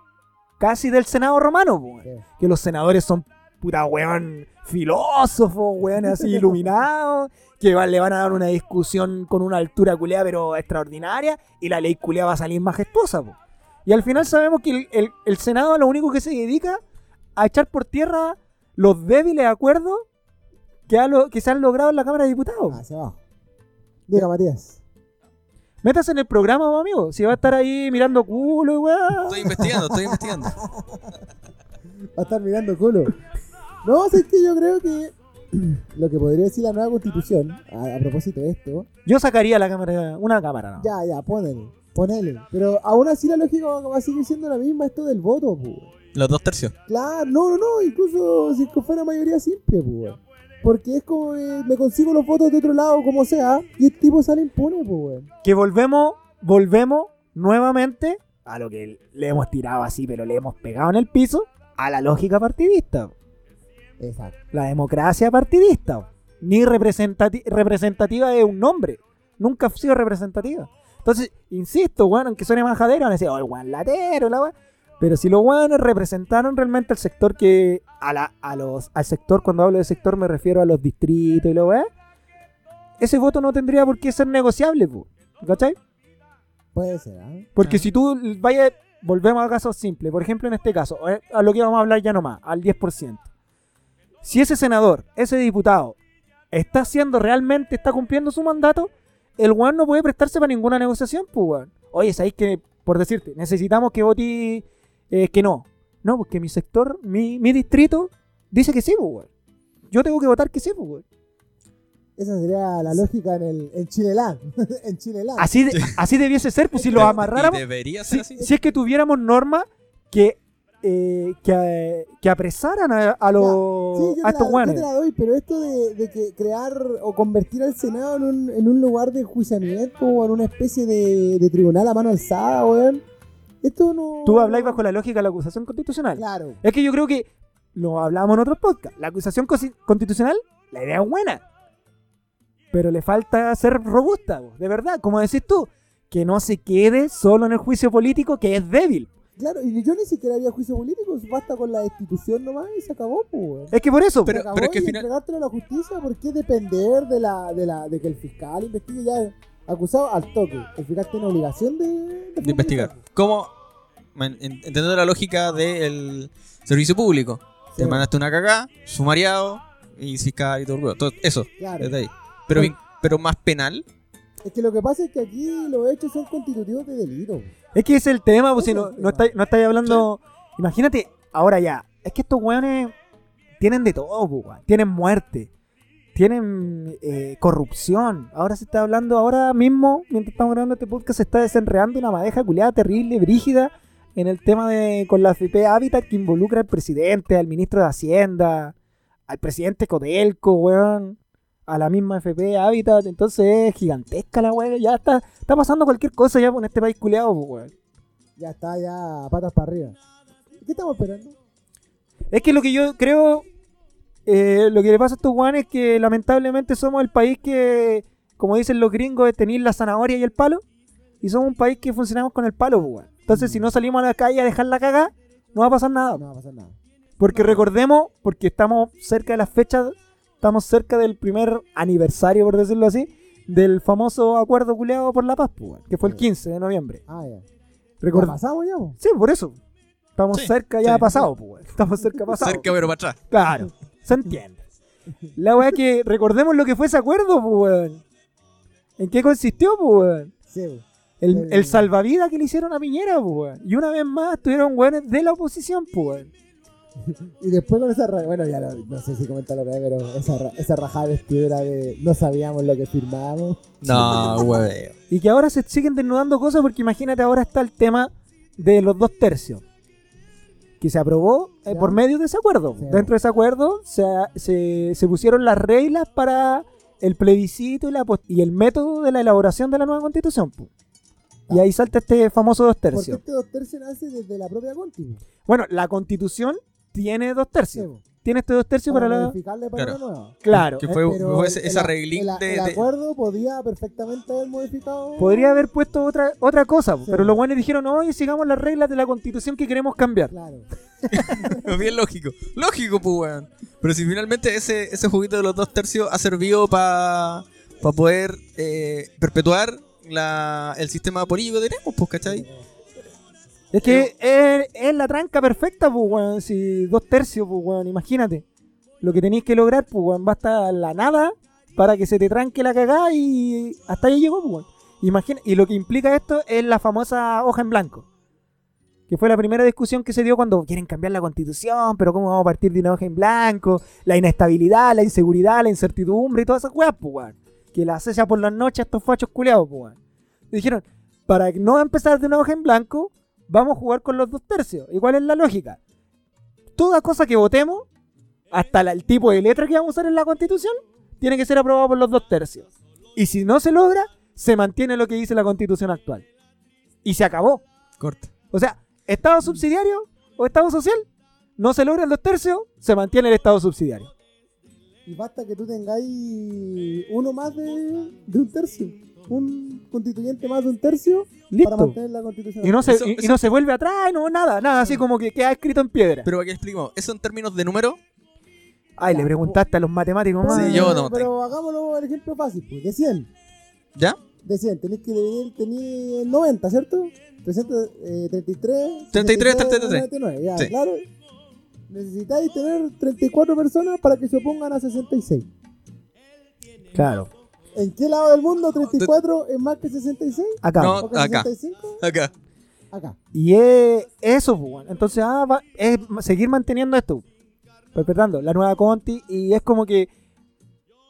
[SPEAKER 2] casi del Senado romano.
[SPEAKER 3] Sí.
[SPEAKER 2] que los senadores son puta weón filósofos, weón así iluminados, que va- le van a dar una discusión con una altura culeada pero extraordinaria y la ley culeada va a salir majestuosa. po. Y al final sabemos que el, el- el Senado lo único que se dedica a echar por tierra los débiles acuerdos que, ha que se han logrado en la Cámara de Diputados.
[SPEAKER 3] Hacia abajo. Diga, Matías.
[SPEAKER 2] Métase en el programa, amigo. Si va a estar ahí mirando culo weón.
[SPEAKER 1] Estoy investigando, estoy investigando.
[SPEAKER 3] Va a estar mirando culo. No, es que yo creo que lo que podría decir la nueva constitución, a, a propósito de esto,
[SPEAKER 2] Yo sacaría la cámara, una cámara, ¿no?
[SPEAKER 3] ya, ya, ponele, ponele. Pero aún así la lógica va va a seguir siendo la misma, esto del voto, pues.
[SPEAKER 1] Los dos tercios.
[SPEAKER 3] Claro, no, no, no, incluso si es que fuera mayoría simple, pues. Porque es como que me consigo los votos de otro lado, como sea, y el tipo sale impune, pues, weón.
[SPEAKER 2] que volvemos, volvemos nuevamente a lo que le hemos tirado así, pero le hemos pegado en el piso, a la lógica partidista.
[SPEAKER 3] Exacto.
[SPEAKER 2] La democracia partidista. Ni representati- representativa de un nombre. Nunca ha sido representativa. Entonces, insisto, weón, aunque suene majadero, van a decir, oh, el weón latero, la weón. Pero si los weones representaron realmente al sector que. A la, a los, al sector, cuando hablo de sector, me refiero a los distritos y lo weón. Ese voto no tendría por qué ser negociable, po, ¿cachai?
[SPEAKER 3] Puede ser, ¿ah?
[SPEAKER 2] Porque
[SPEAKER 1] Ah.
[SPEAKER 2] si tú vayas, volvemos a casos simples, por ejemplo en este caso, eh, a lo que vamos a hablar ya nomás, al 10%. Si ese senador, ese diputado, está haciendo realmente, está cumpliendo su mandato, el weón no puede prestarse para ninguna negociación, pues weón. Oye, ¿sabéis que, por decirte, necesitamos que voti eh, que no? No, porque mi sector, mi, mi distrito, dice que sí, pues weón. Yo tengo que votar que sí, pues.
[SPEAKER 3] Esa sería la lógica en, el, en Chileland. en Chileland.
[SPEAKER 2] Así, de- así debiese ser, pues si lo
[SPEAKER 1] Y
[SPEAKER 2] amarráramos.
[SPEAKER 1] debería
[SPEAKER 2] si,
[SPEAKER 1] ser así.
[SPEAKER 2] si es que tuviéramos normas que, eh, que, eh, que apresaran a, a los,
[SPEAKER 3] Sí, yo
[SPEAKER 2] a
[SPEAKER 3] te,
[SPEAKER 2] estos
[SPEAKER 3] la, yo
[SPEAKER 2] weones.
[SPEAKER 3] te la doy, pero esto de, de que crear o convertir al Senado en un, en un lugar de enjuiciamiento o en una especie de, de tribunal a mano alzada, weón. Esto no.
[SPEAKER 2] Tú habláis bajo la lógica de la acusación constitucional.
[SPEAKER 3] Claro.
[SPEAKER 2] Es que yo creo que lo hablábamos en otros podcasts. La acusación constitucional, la idea es buena. Pero le falta ser robusta, de verdad. Como decís tú, que no se quede solo en el juicio político, que es débil.
[SPEAKER 3] Claro, y yo ni siquiera haría juicio político, basta con la destitución nomás y se acabó, pues.
[SPEAKER 2] Es que por eso,
[SPEAKER 1] Pero-
[SPEAKER 3] Se acabó
[SPEAKER 1] es que
[SPEAKER 3] y
[SPEAKER 1] al final-
[SPEAKER 3] entregártelo a la justicia, ¿por qué depender de la, de la, de que el fiscal investigue ya acusado al toque? El fiscal tiene obligación de,
[SPEAKER 1] de investigar. En- Entendiendo la lógica del servicio público.
[SPEAKER 3] Sí,
[SPEAKER 1] Te mandaste una cagada, sumariado y fiscal y todo el huevo. Todo eso,
[SPEAKER 3] claro.
[SPEAKER 1] desde ahí. Pero, pero más penal.
[SPEAKER 3] Es que lo que pasa es que aquí los hechos son constitutivos de delito.
[SPEAKER 2] es que ese es el tema, pues si no, no estáis no estáis hablando. Imagínate, ahora ya. Es que estos weones tienen de todo, pues, weón. Tienen muerte. Tienen eh, corrupción. Ahora se está hablando, ahora mismo, mientras estamos grabando este podcast, se está desenredando una madeja culiada terrible, brígida, en el tema de con la FP Habitat que involucra al presidente, al ministro de Hacienda, al presidente Codelco, weón, a la misma FP Habitat. Entonces es gigantesca la weón. Ya está, está pasando cualquier cosa ya con este país culiado, weón.
[SPEAKER 3] Ya está, ya patas para arriba. ¿Qué estamos esperando?
[SPEAKER 2] Es que lo que yo creo, eh, lo que le pasa a estos guanes es que lamentablemente somos el país que, como dicen los gringos, es tener la zanahoria y el palo. Y somos un país que funcionamos con el palo, pues, weón. Entonces, si no salimos a la calle a dejar la cagada, no va a pasar nada.
[SPEAKER 3] No va a pasar nada.
[SPEAKER 2] Porque recordemos, porque estamos cerca de las fechas, estamos cerca del primer aniversario, por decirlo así, del famoso acuerdo culeado por la paz, pues, weón, que fue el 15 de noviembre.
[SPEAKER 3] Ah, ya.
[SPEAKER 2] Record-
[SPEAKER 3] ¿Ya pasamos ya, po?
[SPEAKER 2] Sí, por eso. Estamos
[SPEAKER 1] Sí,
[SPEAKER 2] cerca ya
[SPEAKER 1] sí.
[SPEAKER 2] pasado, pues, weón. Estamos cerca pasado.
[SPEAKER 1] Cerca, pero para atrás.
[SPEAKER 2] Claro, se entiende. La weá que recordemos lo que fue ese acuerdo, pues, weón. ¿En qué consistió, pues, weón?
[SPEAKER 3] Sí, po.
[SPEAKER 2] El,
[SPEAKER 3] El-
[SPEAKER 2] el salvavidas que le hicieron a Piñera, pues, weón. Y una vez más tuvieron weones de la oposición, pues, weón.
[SPEAKER 3] Y después con esa bueno, ya lo- no sé si comentarlo otra vez, pero esa, ra- esa rajada vestidura de no sabíamos lo que firmábamos.
[SPEAKER 1] No, hueveo.
[SPEAKER 2] Y que ahora se siguen desnudando cosas porque imagínate, ahora está el tema de los dos tercios. Que se aprobó eh, por medio de ese acuerdo.
[SPEAKER 3] Sí.
[SPEAKER 2] Dentro de ese acuerdo se, se, se pusieron las reglas para el plebiscito y, la, y el método de la elaboración de la nueva constitución. Y ahí salta este famoso dos
[SPEAKER 3] Porque
[SPEAKER 2] tercios.
[SPEAKER 3] este dos tercios nace desde la propia po.
[SPEAKER 2] Bueno, la constitución tiene dos tercios. Tiene este dos tercios para, la...
[SPEAKER 3] modificarle para
[SPEAKER 1] Claro.
[SPEAKER 3] una nueva.
[SPEAKER 2] Claro.
[SPEAKER 1] Que
[SPEAKER 2] eh,
[SPEAKER 1] fue,
[SPEAKER 3] Pero
[SPEAKER 1] fue
[SPEAKER 3] el-
[SPEAKER 1] ese, esa
[SPEAKER 3] el-
[SPEAKER 1] reglín
[SPEAKER 3] el,
[SPEAKER 1] de,
[SPEAKER 3] el
[SPEAKER 1] de-
[SPEAKER 3] acuerdo podía perfectamente haber modificado.
[SPEAKER 2] Podría haber puesto otra, otra cosa,
[SPEAKER 3] Sí.
[SPEAKER 2] pero los buenos dijeron, oye, sigamos las reglas de la constitución que queremos cambiar.
[SPEAKER 3] Claro.
[SPEAKER 1] Bien lógico. Lógico, pues, weón. Pero si finalmente ese, ese juguito de los dos tercios ha servido para poder eh, perpetuar la, el sistema político que tenemos, pues, ¿cachai?
[SPEAKER 2] Es que es, es la tranca perfecta, pues, weón. Si dos tercios, pues, weón, imagínate. Lo que tenéis que lograr, pues, weón, basta la nada para que se te tranque la cagada y hasta ahí llegó, pues, weón. Imagina, y lo que implica esto es la famosa hoja en blanco. Que fue la primera discusión que se dio cuando quieren cambiar la constitución, pero cómo vamos a partir de una hoja en blanco, la inestabilidad, la inseguridad, la incertidumbre y todas esas weas, pues, weón. Que la acecha por las noches a estos fachos culeados, pues, weón. Dijeron, para no empezar de una hoja en blanco, vamos a jugar con los dos tercios. ¿Y cuál es la lógica? Toda cosa que votemos, hasta la- el tipo de letra que vamos a usar en la constitución, tiene que ser aprobado por los dos tercios. Y si no se logra, se mantiene lo que dice la constitución actual. Y se acabó.
[SPEAKER 1] Corta.
[SPEAKER 2] O sea, Estado subsidiario o Estado social, no se logra el dos tercios, se mantiene el Estado subsidiario.
[SPEAKER 3] Y basta que tú tengáis uno más de, de un tercio. Un constituyente más de un tercio para
[SPEAKER 2] Listo.
[SPEAKER 3] mantener la constitución.
[SPEAKER 2] Y no, se,
[SPEAKER 1] Eso-
[SPEAKER 2] y- y
[SPEAKER 1] eso-
[SPEAKER 2] no se vuelve atrás, no, nada, nada, así como que queda escrito en piedra.
[SPEAKER 1] Pero aquí explico, ¿eso en términos de número?
[SPEAKER 2] Ay, le preguntaste a los matemáticos más.
[SPEAKER 1] Sí, yo no
[SPEAKER 3] Pero hagámoslo el ejemplo fácil, pues. De 100.
[SPEAKER 1] ¿Ya?
[SPEAKER 3] De 100. Tenéis que dividir, tenéis 90, ¿cierto? 333.
[SPEAKER 1] 33, 33.
[SPEAKER 3] 99, ya,
[SPEAKER 1] Sí.
[SPEAKER 3] claro. Necesitáis tener 34 personas para que se opongan a 66.
[SPEAKER 2] Claro.
[SPEAKER 3] ¿En qué lado del mundo 34 es más que 66?
[SPEAKER 2] Acá.
[SPEAKER 1] No.
[SPEAKER 3] ¿O que
[SPEAKER 1] acá.
[SPEAKER 3] 65?
[SPEAKER 1] Acá.
[SPEAKER 3] Acá.
[SPEAKER 2] Y es eso, pues. Entonces, ah, va- es seguir manteniendo esto. Perpetrando la nueva Conti. Y es como que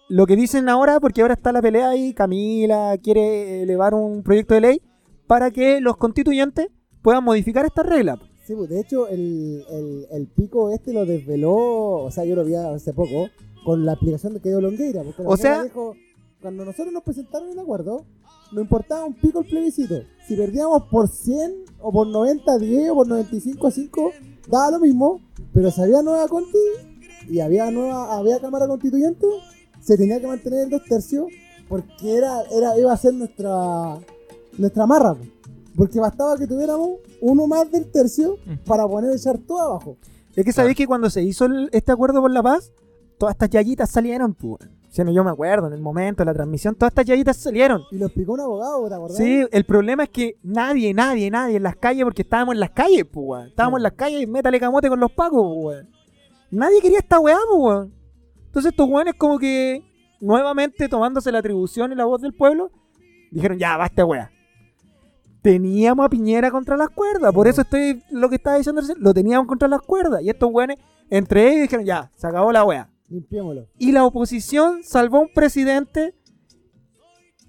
[SPEAKER 2] lo que dicen ahora, porque ahora está la pelea ahí, Camila quiere elevar un proyecto de ley para que los constituyentes puedan modificar esta regla.
[SPEAKER 3] Sí, pues de hecho el, el, el pico este lo desveló, o sea, yo lo vi hace poco, con la explicación de que dio Longueira. Porque
[SPEAKER 2] O sea-
[SPEAKER 3] dijo, cuando nosotros nos presentaron el acuerdo, no importaba un pico el plebiscito. Si perdíamos por 100 o por 90 a 10 o por 95 a 5, daba lo mismo, pero si había nueva conti y había nueva había cámara constituyente, se tenía que mantener el dos tercios porque era, era iba a ser nuestra nuestra marra. po. Porque bastaba que tuviéramos uno más del tercio para poner echar todo abajo.
[SPEAKER 2] Es que sabéis que cuando se hizo el- este acuerdo por la paz, todas estas yayitas salieron, pues. Si no, yo me acuerdo, en el momento de la transmisión, todas estas yayitas salieron.
[SPEAKER 3] Y lo explicó un abogado, ¿te acordás?
[SPEAKER 2] Sí, el problema es que nadie, nadie, nadie en las calles, porque estábamos en las calles, pues. Estábamos en las calles y métale camote con los pacos, pues. Nadie quería esta weá, pues. Entonces estos weones como que, nuevamente tomándose la atribución y la voz del pueblo, dijeron, ya, basta weá. Teníamos a Piñera contra las cuerdas, por eso estoy, lo que estaba diciendo lo teníamos contra las cuerdas. Y estos weones, entre ellos, dijeron, ya, se acabó la weá.
[SPEAKER 3] Limpiémoslo.
[SPEAKER 2] Y la oposición salvó a un presidente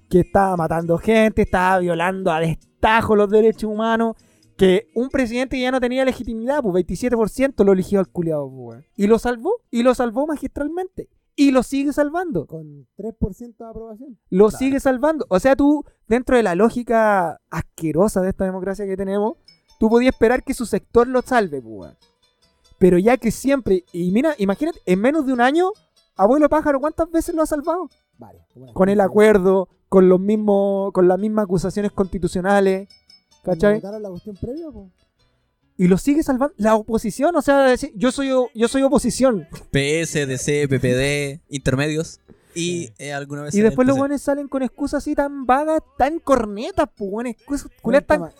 [SPEAKER 2] que estaba matando gente, estaba violando a destajo los derechos humanos. Que un presidente que ya no tenía legitimidad, pues 27% lo eligió al culiado, pues. Y lo salvó, y lo salvó magistralmente. Y lo sigue salvando.
[SPEAKER 3] Con 3% de aprobación.
[SPEAKER 2] Lo sigue salvando. O sea, tú, dentro de la lógica asquerosa de esta democracia que tenemos, tú podías esperar que su sector lo salve, pues. Pero ya que siempre, y mira, imagínate, en menos de un año, abuelo pájaro, ¿cuántas veces lo ha salvado?
[SPEAKER 3] Vale,
[SPEAKER 2] Con el acuerdo, con los mismos, con las mismas acusaciones constitucionales, ¿cachai?
[SPEAKER 3] la cuestión previa, po.
[SPEAKER 2] Y lo sigue salvando. La oposición, o sea, decir, yo soy yo soy oposición.
[SPEAKER 1] PS, DC, PPD, intermedios. Y eh, alguna vez.
[SPEAKER 2] Y después los buenos salen con excusas así tan vagas, tan cornetas, pues, excusas,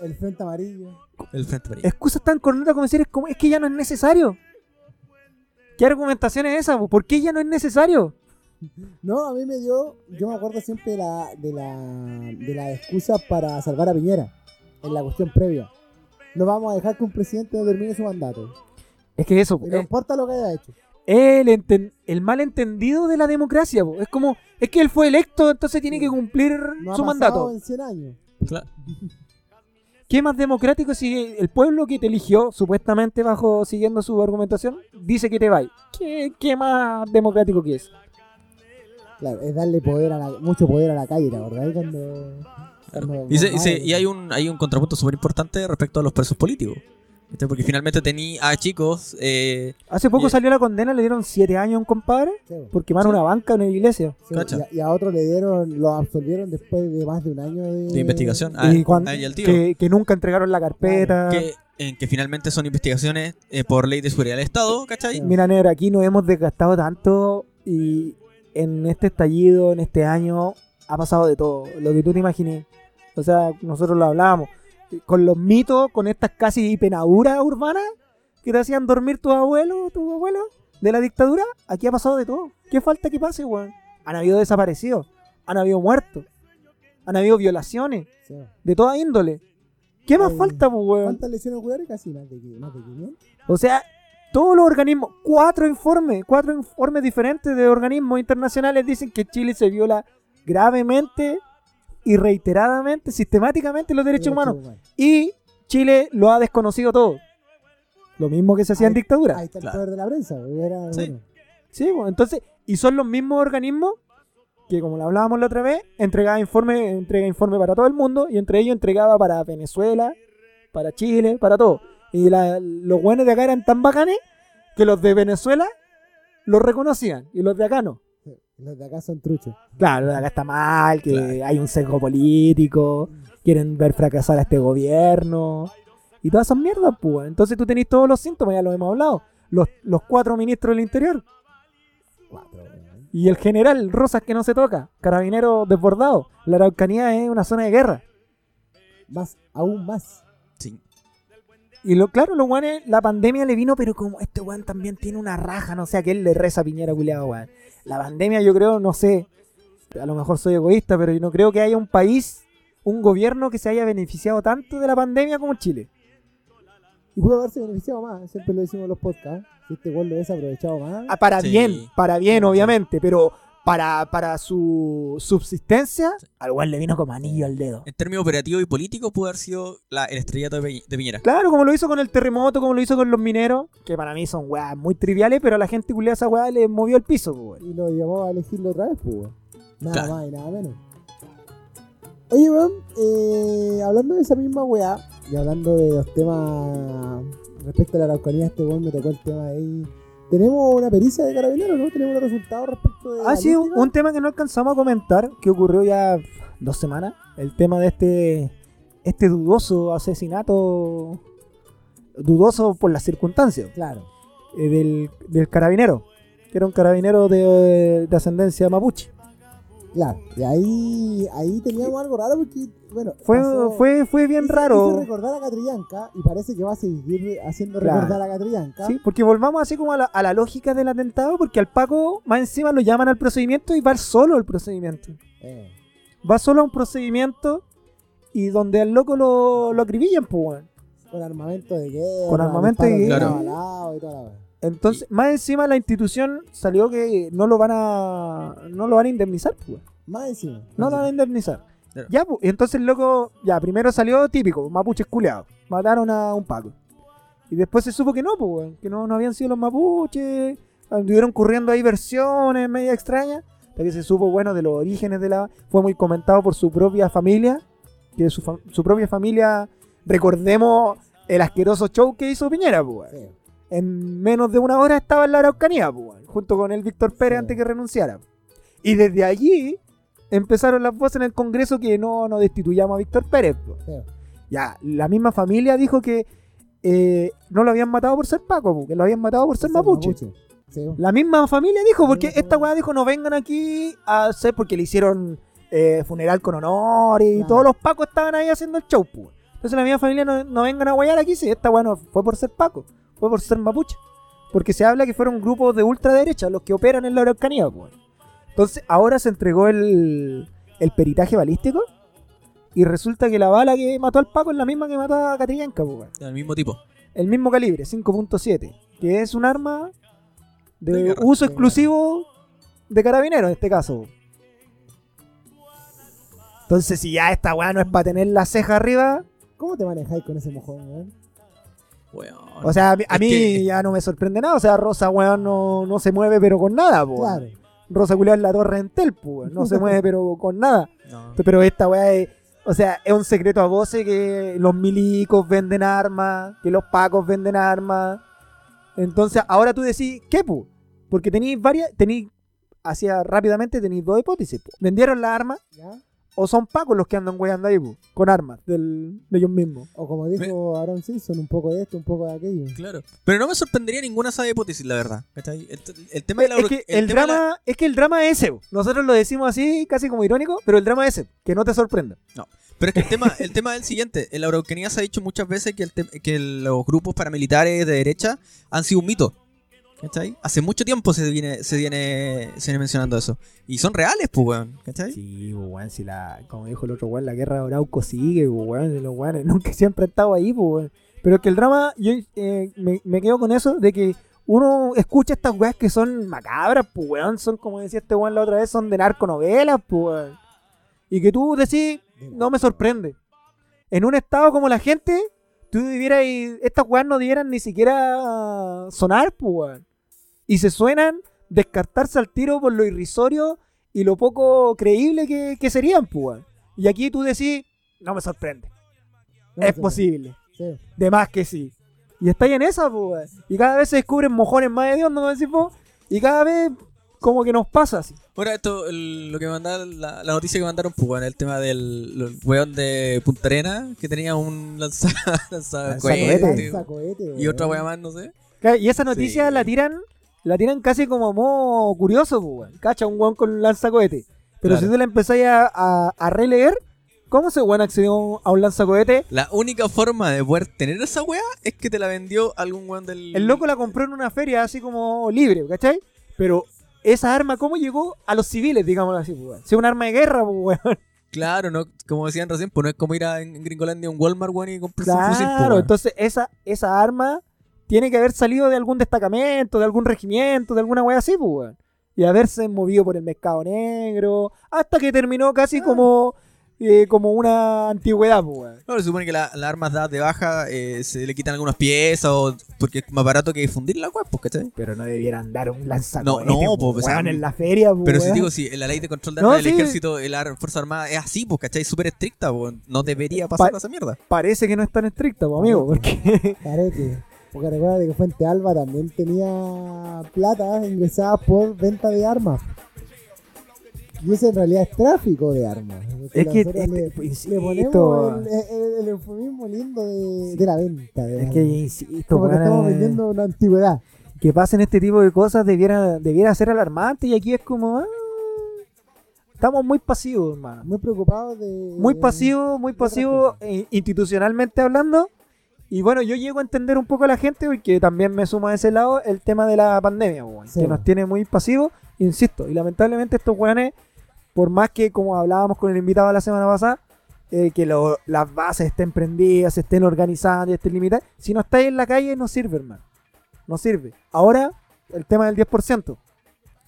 [SPEAKER 3] El frente amarillo.
[SPEAKER 1] El Frente Amarillo.
[SPEAKER 2] excusas tan cornetas como decir, es, como, es que ya no es necesario. ¿Qué argumentación es esa? po? ¿Por qué ya no es necesario?
[SPEAKER 3] No, a mí me dio, yo me acuerdo siempre de la, de la, de la excusa para salvar a Piñera, en la cuestión previa. No vamos a dejar que un presidente no termine su mandato.
[SPEAKER 2] Es que eso,
[SPEAKER 3] no
[SPEAKER 2] eh,
[SPEAKER 3] importa lo que haya hecho.
[SPEAKER 2] el, enten- el malentendido de la democracia, po. es como, es que él fue electo, entonces tiene que cumplir
[SPEAKER 3] No ha
[SPEAKER 2] su
[SPEAKER 3] pasado
[SPEAKER 2] mandato.
[SPEAKER 3] en 100 años.
[SPEAKER 1] Claro.
[SPEAKER 2] ¿Qué más democrático si el pueblo que te eligió, supuestamente bajo siguiendo su argumentación, dice que te va? ¿Qué, qué más democrático que es?
[SPEAKER 3] Claro, es darle poder a la, mucho poder a la calle, ¿la verdad? Cuando, cuando-
[SPEAKER 1] Y, se- y se- y hay un hay un contrapunto súper importante respecto a los presos políticos. Porque finalmente tení a chicos. eh,
[SPEAKER 2] Hace poco
[SPEAKER 1] Y-
[SPEAKER 2] salió la condena, le dieron siete años a un compadre
[SPEAKER 3] Sí,
[SPEAKER 2] por quemar
[SPEAKER 1] Sí.
[SPEAKER 2] una banca en una iglesia.
[SPEAKER 3] sí, y, a, y a otro le dieron, lo absolvieron después de más de un año de,
[SPEAKER 1] de investigación.
[SPEAKER 2] Y
[SPEAKER 1] ah, y tío.
[SPEAKER 2] que, que nunca entregaron la carpeta.
[SPEAKER 1] que, en que finalmente son investigaciones eh, por ley de seguridad del Estado, ¿cachai?
[SPEAKER 2] Mira, Negra, aquí nos hemos desgastado tanto y en este estallido, en este año, ha pasado de todo, lo que tú te imagines. O sea, nosotros lo hablábamos. Con los mitos, con estas casi penaduras urbanas que te hacían dormir tus abuelos, tus abuelos de la dictadura, aquí ha pasado de todo. ¿Qué falta que pase, weón? Han habido desaparecidos, han habido muertos, han habido violaciones
[SPEAKER 3] Sí.
[SPEAKER 2] de toda índole. ¿Qué más
[SPEAKER 3] Ay,
[SPEAKER 2] falta, pues, weón?
[SPEAKER 3] ¿Cuántas lesiones oculares? Casi más de, más de 500.
[SPEAKER 2] O sea, todos los organismos, cuatro informes, cuatro informes diferentes de organismos internacionales dicen que Chile se viola gravemente y reiteradamente, sistemáticamente los derechos humanos. Y Chile lo ha desconocido todo. Lo mismo que se hacía en dictadura.
[SPEAKER 3] Ahí está el
[SPEAKER 1] Claro.
[SPEAKER 3] poder de la prensa. era-
[SPEAKER 1] Sí.
[SPEAKER 3] bueno.
[SPEAKER 2] Sí, pues, entonces, y son los mismos organismos que, como lo hablábamos la otra vez, entregaba informe, entrega informe para todo el mundo y entre ellos entregaba para Venezuela, para Chile, para todo. Y la- los buenos de acá eran tan bacanes que los de Venezuela los reconocían y los de acá no.
[SPEAKER 3] Los de acá son truchos.
[SPEAKER 2] Claro, los de acá está mal, que
[SPEAKER 1] Claro.
[SPEAKER 2] hay un sesgo político, quieren ver fracasar a este gobierno y todas esas mierdas, pues. Entonces tú tenés todos los síntomas, ya lo hemos hablado. Los, los cuatro ministros del interior,
[SPEAKER 3] Cuatro.
[SPEAKER 2] Y el general Rosas que no se toca, carabinero desbordado. La Araucanía es una zona de guerra.
[SPEAKER 3] Más, aún más.
[SPEAKER 2] Y lo claro, los guanes, la pandemia le vino, pero como este weón también tiene una raja, no sé, a que él le reza a Piñera culiado, weón. La pandemia, yo creo, no sé, a lo mejor soy egoísta, pero yo no creo que haya un país, un gobierno que se haya beneficiado tanto de la pandemia como Chile.
[SPEAKER 3] Y pudo haberse beneficiado más. Siempre lo decimos en los podcasts. Si este gol lo hubiese aprovechado más.
[SPEAKER 2] Ah, para
[SPEAKER 1] Sí.
[SPEAKER 2] bien, para bien, obviamente, pero para, para su subsistencia, al weón le vino como anillo al dedo.
[SPEAKER 1] En términos operativos y políticos, pudo haber sido la, el estrellato de, Pi- de Piñera.
[SPEAKER 2] Claro, como lo hizo con el terremoto, como lo hizo con los mineros, que para mí son weas muy triviales, pero a la gente culiada esa wea le movió el piso, pues, weón.
[SPEAKER 3] Y lo llamó a elegirlo otra vez, pues, weón. Nada
[SPEAKER 1] Claro.
[SPEAKER 3] más y nada menos. Oye, weón, eh, hablando de esa misma weá, y hablando de los temas respecto a la Araucanía, este weón me tocó el tema de ahí. Tenemos una pericia de carabineros, ¿no? Tenemos los resultados respecto de.
[SPEAKER 2] Ah, sí, un, tema que no alcanzamos a comentar, que ocurrió ya dos semanas, el tema de este, este dudoso asesinato, dudoso por las circunstancias,
[SPEAKER 3] Claro.
[SPEAKER 2] eh, del, del carabinero, que era un carabinero de, de ascendencia mapuche.
[SPEAKER 3] Claro, y ahí, ahí teníamos algo raro porque, bueno,
[SPEAKER 2] Fue,
[SPEAKER 3] pasó-
[SPEAKER 2] fue, fue bien
[SPEAKER 3] hizo-
[SPEAKER 2] raro.
[SPEAKER 3] hizo recordar a Catrillanca y parece que va a seguir haciendo
[SPEAKER 2] Claro.
[SPEAKER 3] recordar a Catrillanca.
[SPEAKER 2] Sí, porque volvamos así como a la, a la lógica del atentado, porque al Paco más encima lo llaman al procedimiento y va solo al procedimiento.
[SPEAKER 3] Eh,
[SPEAKER 2] Va solo a un procedimiento y donde al loco lo, lo acribillan, pues, weón.
[SPEAKER 3] con armamento de guerra.
[SPEAKER 2] Con armamento de
[SPEAKER 1] guerra.
[SPEAKER 3] avalados y toda la
[SPEAKER 2] Entonces, más encima la institución salió que no lo van a no lo van a indemnizar, pues.
[SPEAKER 3] Más encima.
[SPEAKER 2] No lo van a indemnizar.
[SPEAKER 1] Claro.
[SPEAKER 2] Ya, pues, entonces el loco, ya, primero salió típico, mapuches culeados. Mataron a un Paco. Y después se supo que no, pues, weón, que no, no habían sido los mapuches. Anduvieron corriendo ahí versiones media extrañas. Hasta que se supo, bueno, de los orígenes de la. Fue muy comentado por su propia familia. Que su, fa- su propia familia, recordemos el asqueroso show que hizo Piñera, pues.
[SPEAKER 3] Sí.
[SPEAKER 2] En menos de una hora estaba en la Araucanía, pues, junto con el Víctor Pérez
[SPEAKER 3] Sí.
[SPEAKER 2] antes que renunciara. Y desde allí empezaron las voces en el Congreso que no nos destituyamos a Víctor Pérez. pues.
[SPEAKER 3] Sí.
[SPEAKER 2] Ya, la misma familia dijo que eh, no lo habían matado por ser Paco, pues, que lo habían matado por ser mapuche. La misma familia dijo, porque esta weá dijo, no vengan aquí a hacer, porque le hicieron eh, funeral con honor y
[SPEAKER 3] Claro.
[SPEAKER 2] todos los pacos estaban ahí haciendo el show, pues. Entonces la misma familia no, no vengan a guayar aquí, si esta weá no fue por ser Paco, fue por ser mapuche. Porque se habla que fueron grupos de ultraderecha los que operan en la Araucanía, pues. Entonces ahora se entregó el, el peritaje balístico y resulta que la bala que mató al Paco es la misma que mató a Catrillanca, pues.
[SPEAKER 1] Del mismo tipo.
[SPEAKER 2] El mismo calibre, 5.7, que es un arma de, uso
[SPEAKER 3] De
[SPEAKER 2] exclusivo de carabinero en este caso. Entonces, si ya esta weá no es para tener la ceja arriba,
[SPEAKER 3] ¿Cómo te manejáis con ese mojón, weón?
[SPEAKER 1] Weón.
[SPEAKER 2] O sea, a mí, a
[SPEAKER 1] Es
[SPEAKER 2] mí
[SPEAKER 1] que-
[SPEAKER 2] ya no me sorprende nada. O sea, Rosa, weón, no, no se mueve, pero con nada, po.
[SPEAKER 3] Claro.
[SPEAKER 2] Rosa culiada es la torre en tel, po, weón. No se mueve, pero con nada.
[SPEAKER 1] No.
[SPEAKER 2] Pero esta weá es. O sea, es un secreto a voces que los milicos venden armas, que los pacos venden armas. Entonces, ahora tú decís, ¿qué, pu? Porque tenéis varias. Tenéis. Hacia rápidamente tenéis dos hipótesis. pu. ¿Vendieron las armas
[SPEAKER 3] ¿Ya?
[SPEAKER 2] O son pacos los que andan weyando ahí? Con armas del, de ellos mismos.
[SPEAKER 3] O como dijo Aaron Simpson, un poco de esto, un poco de aquello.
[SPEAKER 1] Claro. Pero no me sorprendería ninguna de esas hipótesis, la verdad. ¿Cachai? El, el tema de la
[SPEAKER 2] Es que el,
[SPEAKER 1] la-
[SPEAKER 2] drama, es que el drama es ese. Nosotros lo decimos así, casi como irónico, pero el drama es ese. Que no te sorprenda.
[SPEAKER 1] Pero es que el tema, el tema es el siguiente. En la Araucanía se ha dicho muchas veces que, el tem- que los grupos paramilitares de derecha han sido un mito. ¿Cachai? Hace mucho tiempo se viene, se viene, se viene mencionando eso. Y son reales, pues, weón. ¿Cachai?
[SPEAKER 2] Sí, pues, weón, si la, como dijo el otro weón, la guerra de Arauco sigue, pues, weón, los weones nunca siempre han estado ahí, pues, weón. Pero que el drama, yo eh, me, me quedo con eso de que uno escucha estas weas que son macabras, pues, weón, son como decía este weón la otra vez, son de narconovelas, pues, weón. Y que tú decís, no me sorprende. En un estado como la gente, tú debieras, estas weas no debieran ni siquiera sonar, pues, weón. Y se suenan descartarse al tiro por lo irrisorio y lo poco creíble que, que serían, pues. Y aquí tú decís, no me sorprende.
[SPEAKER 3] No,
[SPEAKER 2] es posible.
[SPEAKER 3] sí.
[SPEAKER 2] De más que sí. Y está ahí en esa, pues. Y cada vez se descubren mojones más de Dios, ¿no? Decís vos? Y cada vez como que nos pasa así.
[SPEAKER 1] Ahora, esto, el- lo que mandaron, la, la noticia que mandaron, pues, weón, el tema del el weón de Punta Arena que tenía un lanza, lanzacohete,
[SPEAKER 2] Lanzacohete.
[SPEAKER 3] Lanza cohete,
[SPEAKER 1] y otra weá más, no sé.
[SPEAKER 2] Claro, Y esa noticia
[SPEAKER 1] Sí.
[SPEAKER 2] la tiran la tiran casi como modo curioso, pues, weón. Cacha, un weón con un lanzacohete. Pero
[SPEAKER 1] Claro.
[SPEAKER 2] si tú la empezáis a, a, a releer, ¿cómo ese weón accedió a un lanzacohete?
[SPEAKER 1] La única forma de poder tener esa weá es que te la vendió algún weón del.
[SPEAKER 2] El loco la compró en una feria así como libre, ¿cachai? Pero esa arma, ¿cómo llegó a los civiles, digámoslo así, pues, weón? Si es un arma de guerra, pues, weón.
[SPEAKER 1] Claro, no, como decían recién, pues no es como ir a en Gringolandia a un Walmart, weón, y comprarse un fusil,
[SPEAKER 2] Claro, entonces esa, esa arma tiene que haber salido de algún destacamento, de algún regimiento, de alguna wea así, pues, weón. Y haberse movido por el mercado negro, hasta que terminó casi
[SPEAKER 3] Ah.
[SPEAKER 2] como, eh, como una antigüedad, pues, weón.
[SPEAKER 1] No, se supone que la- las armas dadas de baja eh, se le quitan algunas piezas o porque es más barato que difundir la web, pues, ¿cachai?
[SPEAKER 2] Pero no debieran dar un lanzacohete,
[SPEAKER 1] No, no,
[SPEAKER 2] pues, weón, en la feria, pues,
[SPEAKER 1] Pero si digo, si en la ley de control de
[SPEAKER 2] No,
[SPEAKER 1] armas del
[SPEAKER 2] sí.
[SPEAKER 1] ejército, el ar- Fuerza Armada es así, pues, ¿cachai? Súper estricta, pues, no debería pasar
[SPEAKER 2] Pa-
[SPEAKER 1] esa mierda.
[SPEAKER 2] Parece que no es tan estricta, pues, amigo, porque...
[SPEAKER 3] Carete. Porque recuerda que Fuente Alba también tenía plata ingresada por venta de armas. Y eso en realidad es tráfico de armas.
[SPEAKER 2] Es que, este,
[SPEAKER 3] le,
[SPEAKER 2] pues,
[SPEAKER 3] le
[SPEAKER 2] insisto,
[SPEAKER 3] ponemos el, el- el eufemismo lindo de, de la venta. De
[SPEAKER 2] es
[SPEAKER 3] armas.
[SPEAKER 2] que, insisto,
[SPEAKER 3] Como que estamos
[SPEAKER 2] eh,
[SPEAKER 3] vendiendo una antigüedad.
[SPEAKER 2] que pasen este tipo de cosas debiera, debiera ser alarmante y aquí es como... ah, estamos muy pasivos, hermano.
[SPEAKER 3] Muy preocupados de.
[SPEAKER 2] Muy pasivo, muy
[SPEAKER 3] otras
[SPEAKER 2] pasivo
[SPEAKER 3] cosas.
[SPEAKER 2] eh, institucionalmente hablando. Y bueno, yo llego a entender un poco a la gente porque también me suma a ese lado el tema de la pandemia, weón,
[SPEAKER 3] Sí.
[SPEAKER 2] que nos tiene muy pasivos, insisto. Y lamentablemente estos weones, por más que como hablábamos con el invitado la semana pasada, eh, que lo- las bases estén prendidas, estén organizadas y estén limitadas, si no estáis en la calle no sirve, hermano. No sirve. Ahora, el tema del 10%.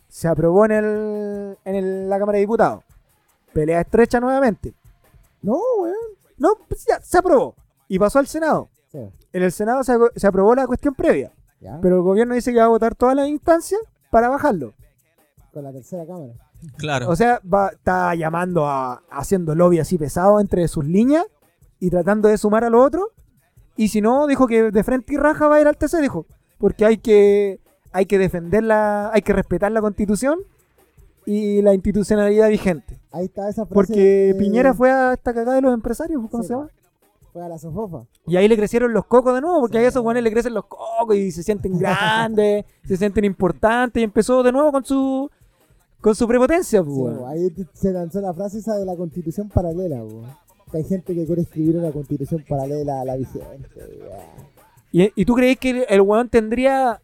[SPEAKER 2] Se aprobó en, el, en el- la Cámara de Diputados. Pelea estrecha nuevamente.
[SPEAKER 3] No, weón.
[SPEAKER 2] No, pues ya, se aprobó. Y pasó al Senado.
[SPEAKER 3] Sí.
[SPEAKER 2] En el Senado se, se aprobó la cuestión previa.
[SPEAKER 3] Ya.
[SPEAKER 2] Pero el gobierno dice que va a votar todas las instancias para bajarlo.
[SPEAKER 3] Con la tercera cámara.
[SPEAKER 1] Claro.
[SPEAKER 2] O sea, va, está llamando a. haciendo lobby así pesado entre sus líneas y tratando de sumar a lo otro. Y si no, dijo que de frente y raja va a ir al TC. Dijo: porque hay que, hay que defenderla, hay que respetar la constitución y la institucionalidad vigente.
[SPEAKER 3] Ahí está esa frase.
[SPEAKER 2] Porque
[SPEAKER 3] de-
[SPEAKER 2] Piñera fue a esta cagada de los empresarios, ¿cómo
[SPEAKER 3] Sí,
[SPEAKER 2] se llama?
[SPEAKER 3] Fue a la sofofa.
[SPEAKER 2] Y ahí le crecieron los cocos de nuevo, porque
[SPEAKER 3] Sí.
[SPEAKER 2] a esos guanes le crecen los cocos y se sienten grandes, se sienten importantes y empezó de nuevo con su con su prepotencia, pues,
[SPEAKER 3] Sí, ahí se lanzó la frase esa de la constitución paralela. Que hay gente que quiere escribir una constitución paralela a la vigente.
[SPEAKER 2] ¿Y, y tú crees que el, weón tendría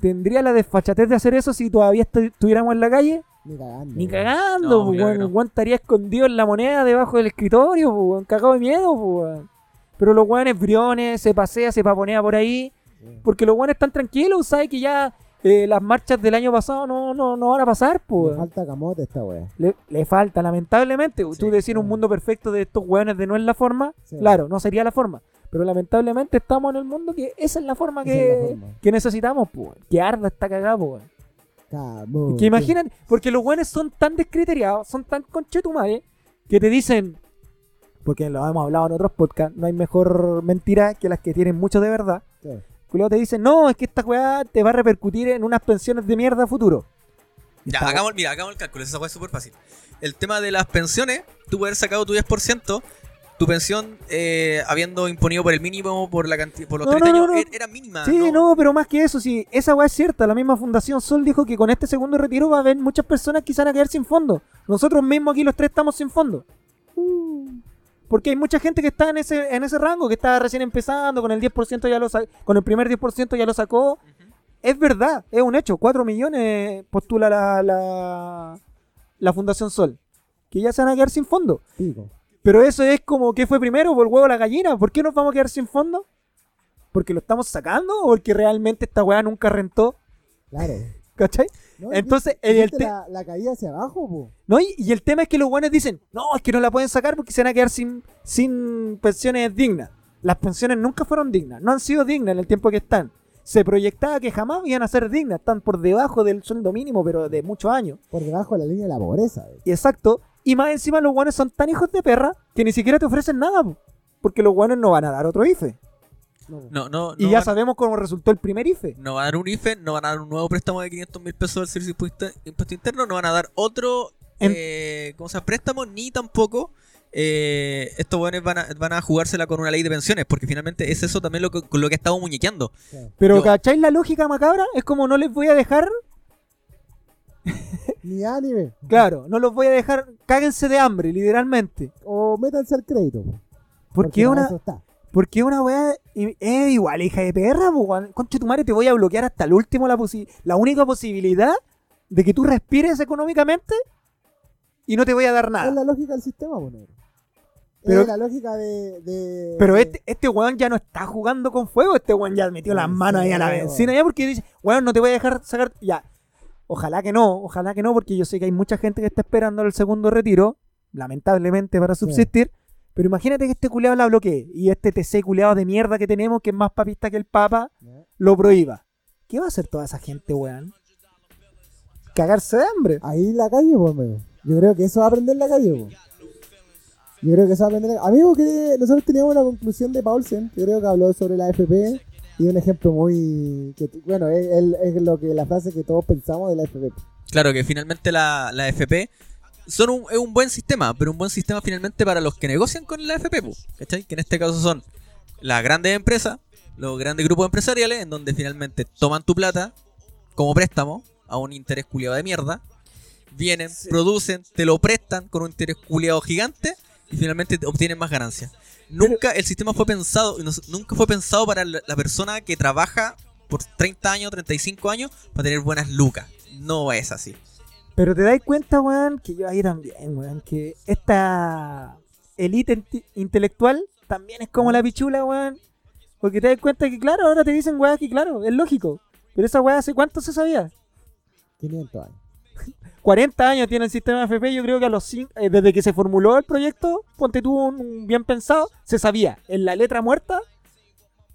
[SPEAKER 2] tendría la desfachatez de hacer eso si todavía estu- estuviéramos en la calle?
[SPEAKER 3] Ni cagando.
[SPEAKER 2] Ni cagando,
[SPEAKER 1] No,
[SPEAKER 2] pues,
[SPEAKER 1] claro
[SPEAKER 2] weón.
[SPEAKER 1] que no.
[SPEAKER 2] El weón estaría escondido en la moneda debajo del escritorio, pues, weón, cagado de miedo, pues, weón. Pero los weones briones, se pasea, se paponea por ahí.
[SPEAKER 3] Sí.
[SPEAKER 2] Porque los weones están tranquilos, ¿sabes? Que ya eh, las marchas del año pasado no, no, no van a pasar,
[SPEAKER 3] Le
[SPEAKER 2] pues.
[SPEAKER 3] falta camote a esta wea.
[SPEAKER 2] Le, le falta, lamentablemente.
[SPEAKER 1] Sí,
[SPEAKER 2] Tú decir un
[SPEAKER 3] claro.
[SPEAKER 2] mundo perfecto de estos weones de no es la forma,
[SPEAKER 3] Sí.
[SPEAKER 2] claro, no sería la forma. Pero lamentablemente estamos en el mundo que esa es la forma
[SPEAKER 3] Esa es la
[SPEAKER 2] que,
[SPEAKER 3] forma.
[SPEAKER 2] que necesitamos, pues. Que arda esta cagada, pues. Que imagínate, porque los weones son tan descriteriados, son tan conchetumares, que te dicen, porque lo hemos hablado en otros podcasts, no hay mejor mentira que las que tienen mucho de verdad.
[SPEAKER 3] Sí.
[SPEAKER 2] Culeado te dicen, no, es que esta weá te va a repercutir en unas pensiones de mierda futuro.
[SPEAKER 1] Ya,
[SPEAKER 2] Está-
[SPEAKER 1] hagamos, mira, hagamos el cálculo, esa weá es súper fácil. El tema de las pensiones, tú puedes haber sacado tu 10%, tu pensión, eh, habiendo imponido por el mínimo, por la canti- por los
[SPEAKER 2] No,
[SPEAKER 1] 30
[SPEAKER 2] no, no,
[SPEAKER 1] años,
[SPEAKER 2] no.
[SPEAKER 1] er- era mínima.
[SPEAKER 2] Sí, no, pero más que eso, sí, esa weá es cierta. La misma Fundación Sol dijo que con este segundo retiro va a haber muchas personas que se van a quedar sin fondo. Nosotros mismos aquí los tres estamos sin fondo. Porque hay mucha gente que está en ese, en ese rango, que está recién empezando, con el 10% ya lo con el primer 10% ya lo sacó. Es verdad, es un hecho. 4 millones postula la, la, la Fundación Sol. Que ya se van a quedar sin fondo.
[SPEAKER 3] Pico.
[SPEAKER 2] Pero eso es como, ¿qué fue primero? ¿Por el huevo o la gallina? ¿Por qué nos vamos a quedar sin fondo? ¿Porque lo estamos sacando o porque realmente esta weá nunca rentó?
[SPEAKER 3] Claro.
[SPEAKER 2] ¿Cachai?
[SPEAKER 3] No,
[SPEAKER 2] Entonces,
[SPEAKER 3] ¿viste-
[SPEAKER 2] el
[SPEAKER 3] viste
[SPEAKER 2] te-
[SPEAKER 3] la, la caída hacia abajo, po.
[SPEAKER 2] ¿No? Y, y el tema es que los buenos dicen, no, es que no la pueden sacar porque se van a quedar sin, sin pensiones dignas. Las pensiones nunca fueron dignas, no han sido dignas en el tiempo que están. Se proyectaba que jamás iban a ser dignas, están por debajo del sueldo mínimo, pero de muchos años.
[SPEAKER 3] Por debajo de la línea de la pobreza. eh.
[SPEAKER 2] Y exacto. Y más encima los guanes son tan hijos de perra que ni siquiera te ofrecen nada, po. porque los guanes no van a dar otro IFE.
[SPEAKER 3] No.
[SPEAKER 1] No, no,
[SPEAKER 2] Y
[SPEAKER 1] no
[SPEAKER 2] ya
[SPEAKER 1] van-
[SPEAKER 2] sabemos cómo resultó el primer IFE.
[SPEAKER 1] No van a dar un IFE, no van a dar un nuevo préstamo de 500 mil pesos del servicio de impuesto, impuesto interno, no van a dar otro
[SPEAKER 2] En-
[SPEAKER 1] eh, ¿cómo se llama? préstamo, ni tampoco eh, estos buenos van a, van a jugársela con una ley de pensiones, porque finalmente es eso también lo que, con lo que estamos muñequeando.
[SPEAKER 3] Sí.
[SPEAKER 2] Pero
[SPEAKER 1] Yo-
[SPEAKER 2] ¿cacháis la lógica macabra? Es como no les voy a dejar,
[SPEAKER 3] Ni anime.
[SPEAKER 2] claro, no los voy a dejar, cáguense de hambre, literalmente.
[SPEAKER 3] O métanse al crédito, po.
[SPEAKER 2] Porque una,
[SPEAKER 3] está.
[SPEAKER 2] Porque una weá es igual, hija de perra, weón. Concha tu madre, te voy a bloquear hasta el último la, posi- la única posibilidad de que tú respires económicamente y no te voy a dar
[SPEAKER 3] Es
[SPEAKER 2] nada.
[SPEAKER 3] la lógica del sistema, negro.
[SPEAKER 2] Pero-
[SPEAKER 3] es la lógica de. de-
[SPEAKER 2] Pero
[SPEAKER 3] de-
[SPEAKER 2] este, este weón ya no está jugando con fuego, este weón ya metió las manos ahí a la
[SPEAKER 3] weón.
[SPEAKER 2] benzina ya porque dice, weón, no te voy a dejar sacar, ya. Ojalá que no, ojalá que no, porque yo sé que hay mucha gente que está esperando el segundo retiro, lamentablemente para subsistir. Pero imagínate que este culeado la bloquee y este TC culeado de mierda que tenemos, que es más papista que el Papa, lo prohíba. ¿Qué va a hacer toda esa gente, weón? Cagarse de hambre.
[SPEAKER 3] Ahí en la calle, pues, amigo. Yo creo que eso va a aprender en la calle, pues. Yo creo que eso va a aprender. en la- Amigo, que nosotros teníamos una conclusión de Paulsen, que creo que habló sobre la FP y un ejemplo muy. Que, bueno, es, es- es lo que la frase que todos pensamos de la FP.
[SPEAKER 1] Claro que finalmente la, la FP son un, es un buen sistema, pero un buen sistema finalmente para los que negocian con la FP, pu, ¿cachai? Que en este caso son las grandes empresas, los grandes grupos empresariales, en donde finalmente toman tu plata como préstamo a un interés culiado de mierda, vienen, producen, te lo prestan con un interés culiado gigante y finalmente te obtienen más ganancias. Nunca el sistema fue pensado, nunca fue pensado para la la persona que trabaja por 30 años, 35 años para tener buenas lucas. No es así.
[SPEAKER 2] Pero te dais cuenta, weón, que yo ahí también, weón, que esta élite inte- intelectual también es como la pichula, weón. Porque te das cuenta que, claro, ahora te dicen, weón, que claro, es lógico. Pero esa weá, ¿hace cuánto se sabía?
[SPEAKER 3] 500 años.
[SPEAKER 2] 40 años tiene el sistema FP, yo creo que a los cin- eh, desde que se formuló el proyecto, ponte tú un, un bien pensado, se sabía en la letra muerta,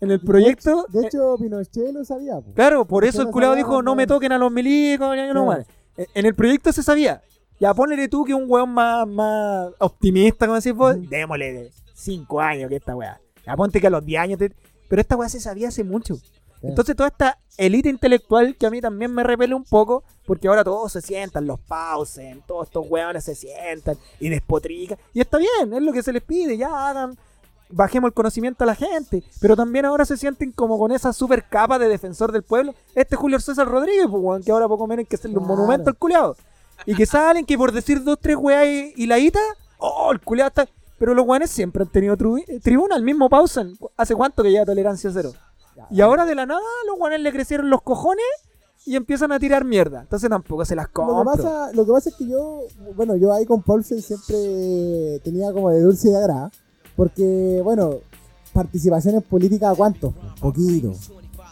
[SPEAKER 2] en el proyecto.
[SPEAKER 3] De
[SPEAKER 2] eh,
[SPEAKER 3] hecho, Pinochet lo sabía, pues.
[SPEAKER 2] claro, por
[SPEAKER 3] Pinochet
[SPEAKER 2] eso el culado dijo, no me toquen a los milicos, no
[SPEAKER 3] Claro.
[SPEAKER 2] más. En- En el proyecto se sabía. Ya ponele tú que un weón más, más optimista, como decís vos, démosle 5 años que esta weá. Ya ponte que a los 10 años te- Pero esta weá se sabía hace mucho. Entonces toda esta élite intelectual que a mí también me repele un poco, porque ahora todos se sientan, los pausen, todos estos hueones se sientan y despotrican. Y está bien, es lo que se les pide, ya hagan, bajemos el conocimiento a la gente. Pero también ahora se sienten como con esa super capa de defensor del pueblo. Este Julio César Rodríguez, pues, que ahora poco menos hay que hacerle un
[SPEAKER 3] Claro.
[SPEAKER 2] monumento al culiado. Y que salen que por decir dos, tres weas y, y la ita, oh, el culiado está... Pero los weones siempre han tenido tri- tribuna, el mismo Pausen. ¿Hace cuánto que lleva tolerancia cero? Y ahora de la nada los guanes le crecieron los cojones y empiezan a tirar mierda. Entonces tampoco se las
[SPEAKER 3] Lo que,
[SPEAKER 2] compro.
[SPEAKER 3] pasa, lo que pasa es que yo, bueno, yo ahí con Paulsen siempre tenía como de dulce y de agrada, porque, bueno, participaciones políticas, ¿cuántos? Poquito,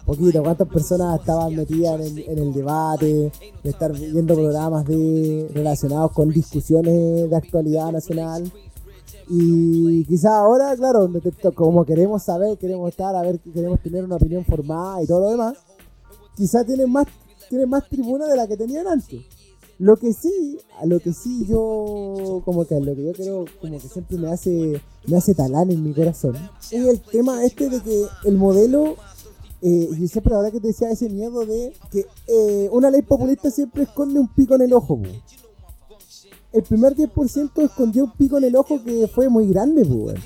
[SPEAKER 3] poquito. ¿Cuántas personas estaban metidas en, en el debate, de estar viendo programas de relacionados con discusiones de actualidad nacional? Y quizás ahora, claro, como queremos saber, queremos estar, a ver, queremos tener una opinión formada y todo lo demás, quizás tienen más, tienen más tribuna de la que tenían antes. Lo que sí, lo que sí yo, como que lo que yo creo, como que siempre me hace, me hace talán en mi corazón, es el tema este de que el modelo, eh, y siempre la verdad que te decía ese miedo de que eh, una ley populista siempre esconde un pico en el ojo. El primer 10% escondió un pico en el ojo que fue muy grande, weón.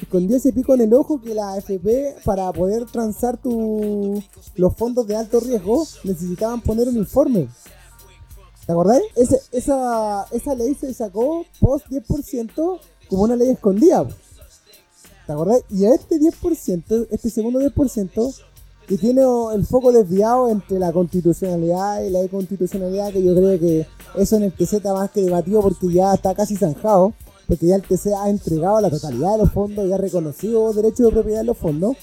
[SPEAKER 3] Escondió ese pico en el ojo que la AFP, para poder transar tu, los fondos de alto riesgo, necesitaban poner un informe. ¿Te acordáis? Ese- esa, esa ley se sacó post 10% como una ley escondida. ¿Te acordáis? Y a este 10%, este segundo 10%, que tiene el foco desviado entre la constitucionalidad y la inconstitucionalidad, que yo creo que eso en el TC está más que debatido porque ya está casi zanjado, porque ya el TC ha entregado la totalidad de los fondos y ha reconocido derecho de propiedad de los fondos.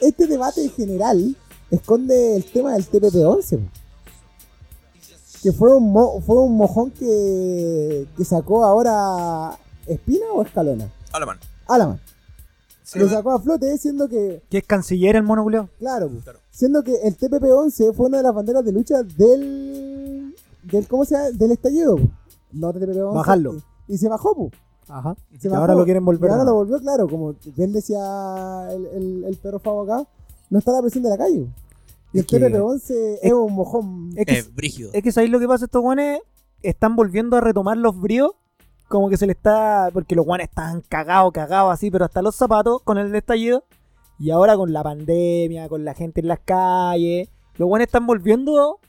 [SPEAKER 3] Este debate en general esconde el tema del TPP-11. Que fue un, mo- fue un mojón que, que sacó ahora Espina o Escalona.
[SPEAKER 1] Alemán.
[SPEAKER 3] Alaman. Lo sacó a flote siendo que,
[SPEAKER 2] Que es canciller el mono culiao.
[SPEAKER 3] claro, siendo que el TPP-11 fue una de las banderas de lucha del, del ¿cómo se llama? Del estallido. po. No del TPP-11.
[SPEAKER 2] Bajarlo.
[SPEAKER 3] Y, y se bajó, po.
[SPEAKER 2] Ajá.
[SPEAKER 3] Se
[SPEAKER 2] Y
[SPEAKER 3] bajó.
[SPEAKER 2] ahora lo quieren volver.
[SPEAKER 3] Y ahora lo volvió, claro, como bien decía el, el, el perro Favo acá, no está la presión de la calle. Y el
[SPEAKER 2] que-
[SPEAKER 3] TPP-11 es,
[SPEAKER 2] es-
[SPEAKER 3] un mojón.
[SPEAKER 2] Es que,
[SPEAKER 1] Es brígido.
[SPEAKER 2] es que ¿sabéis lo que pasa? Estos guanes están volviendo a retomar los bríos. Como que se le está. Porque los guanes están cagados, cagados así, pero hasta los zapatos con el estallido. Y ahora con la pandemia, con la gente en las calles, los guanes están volviendo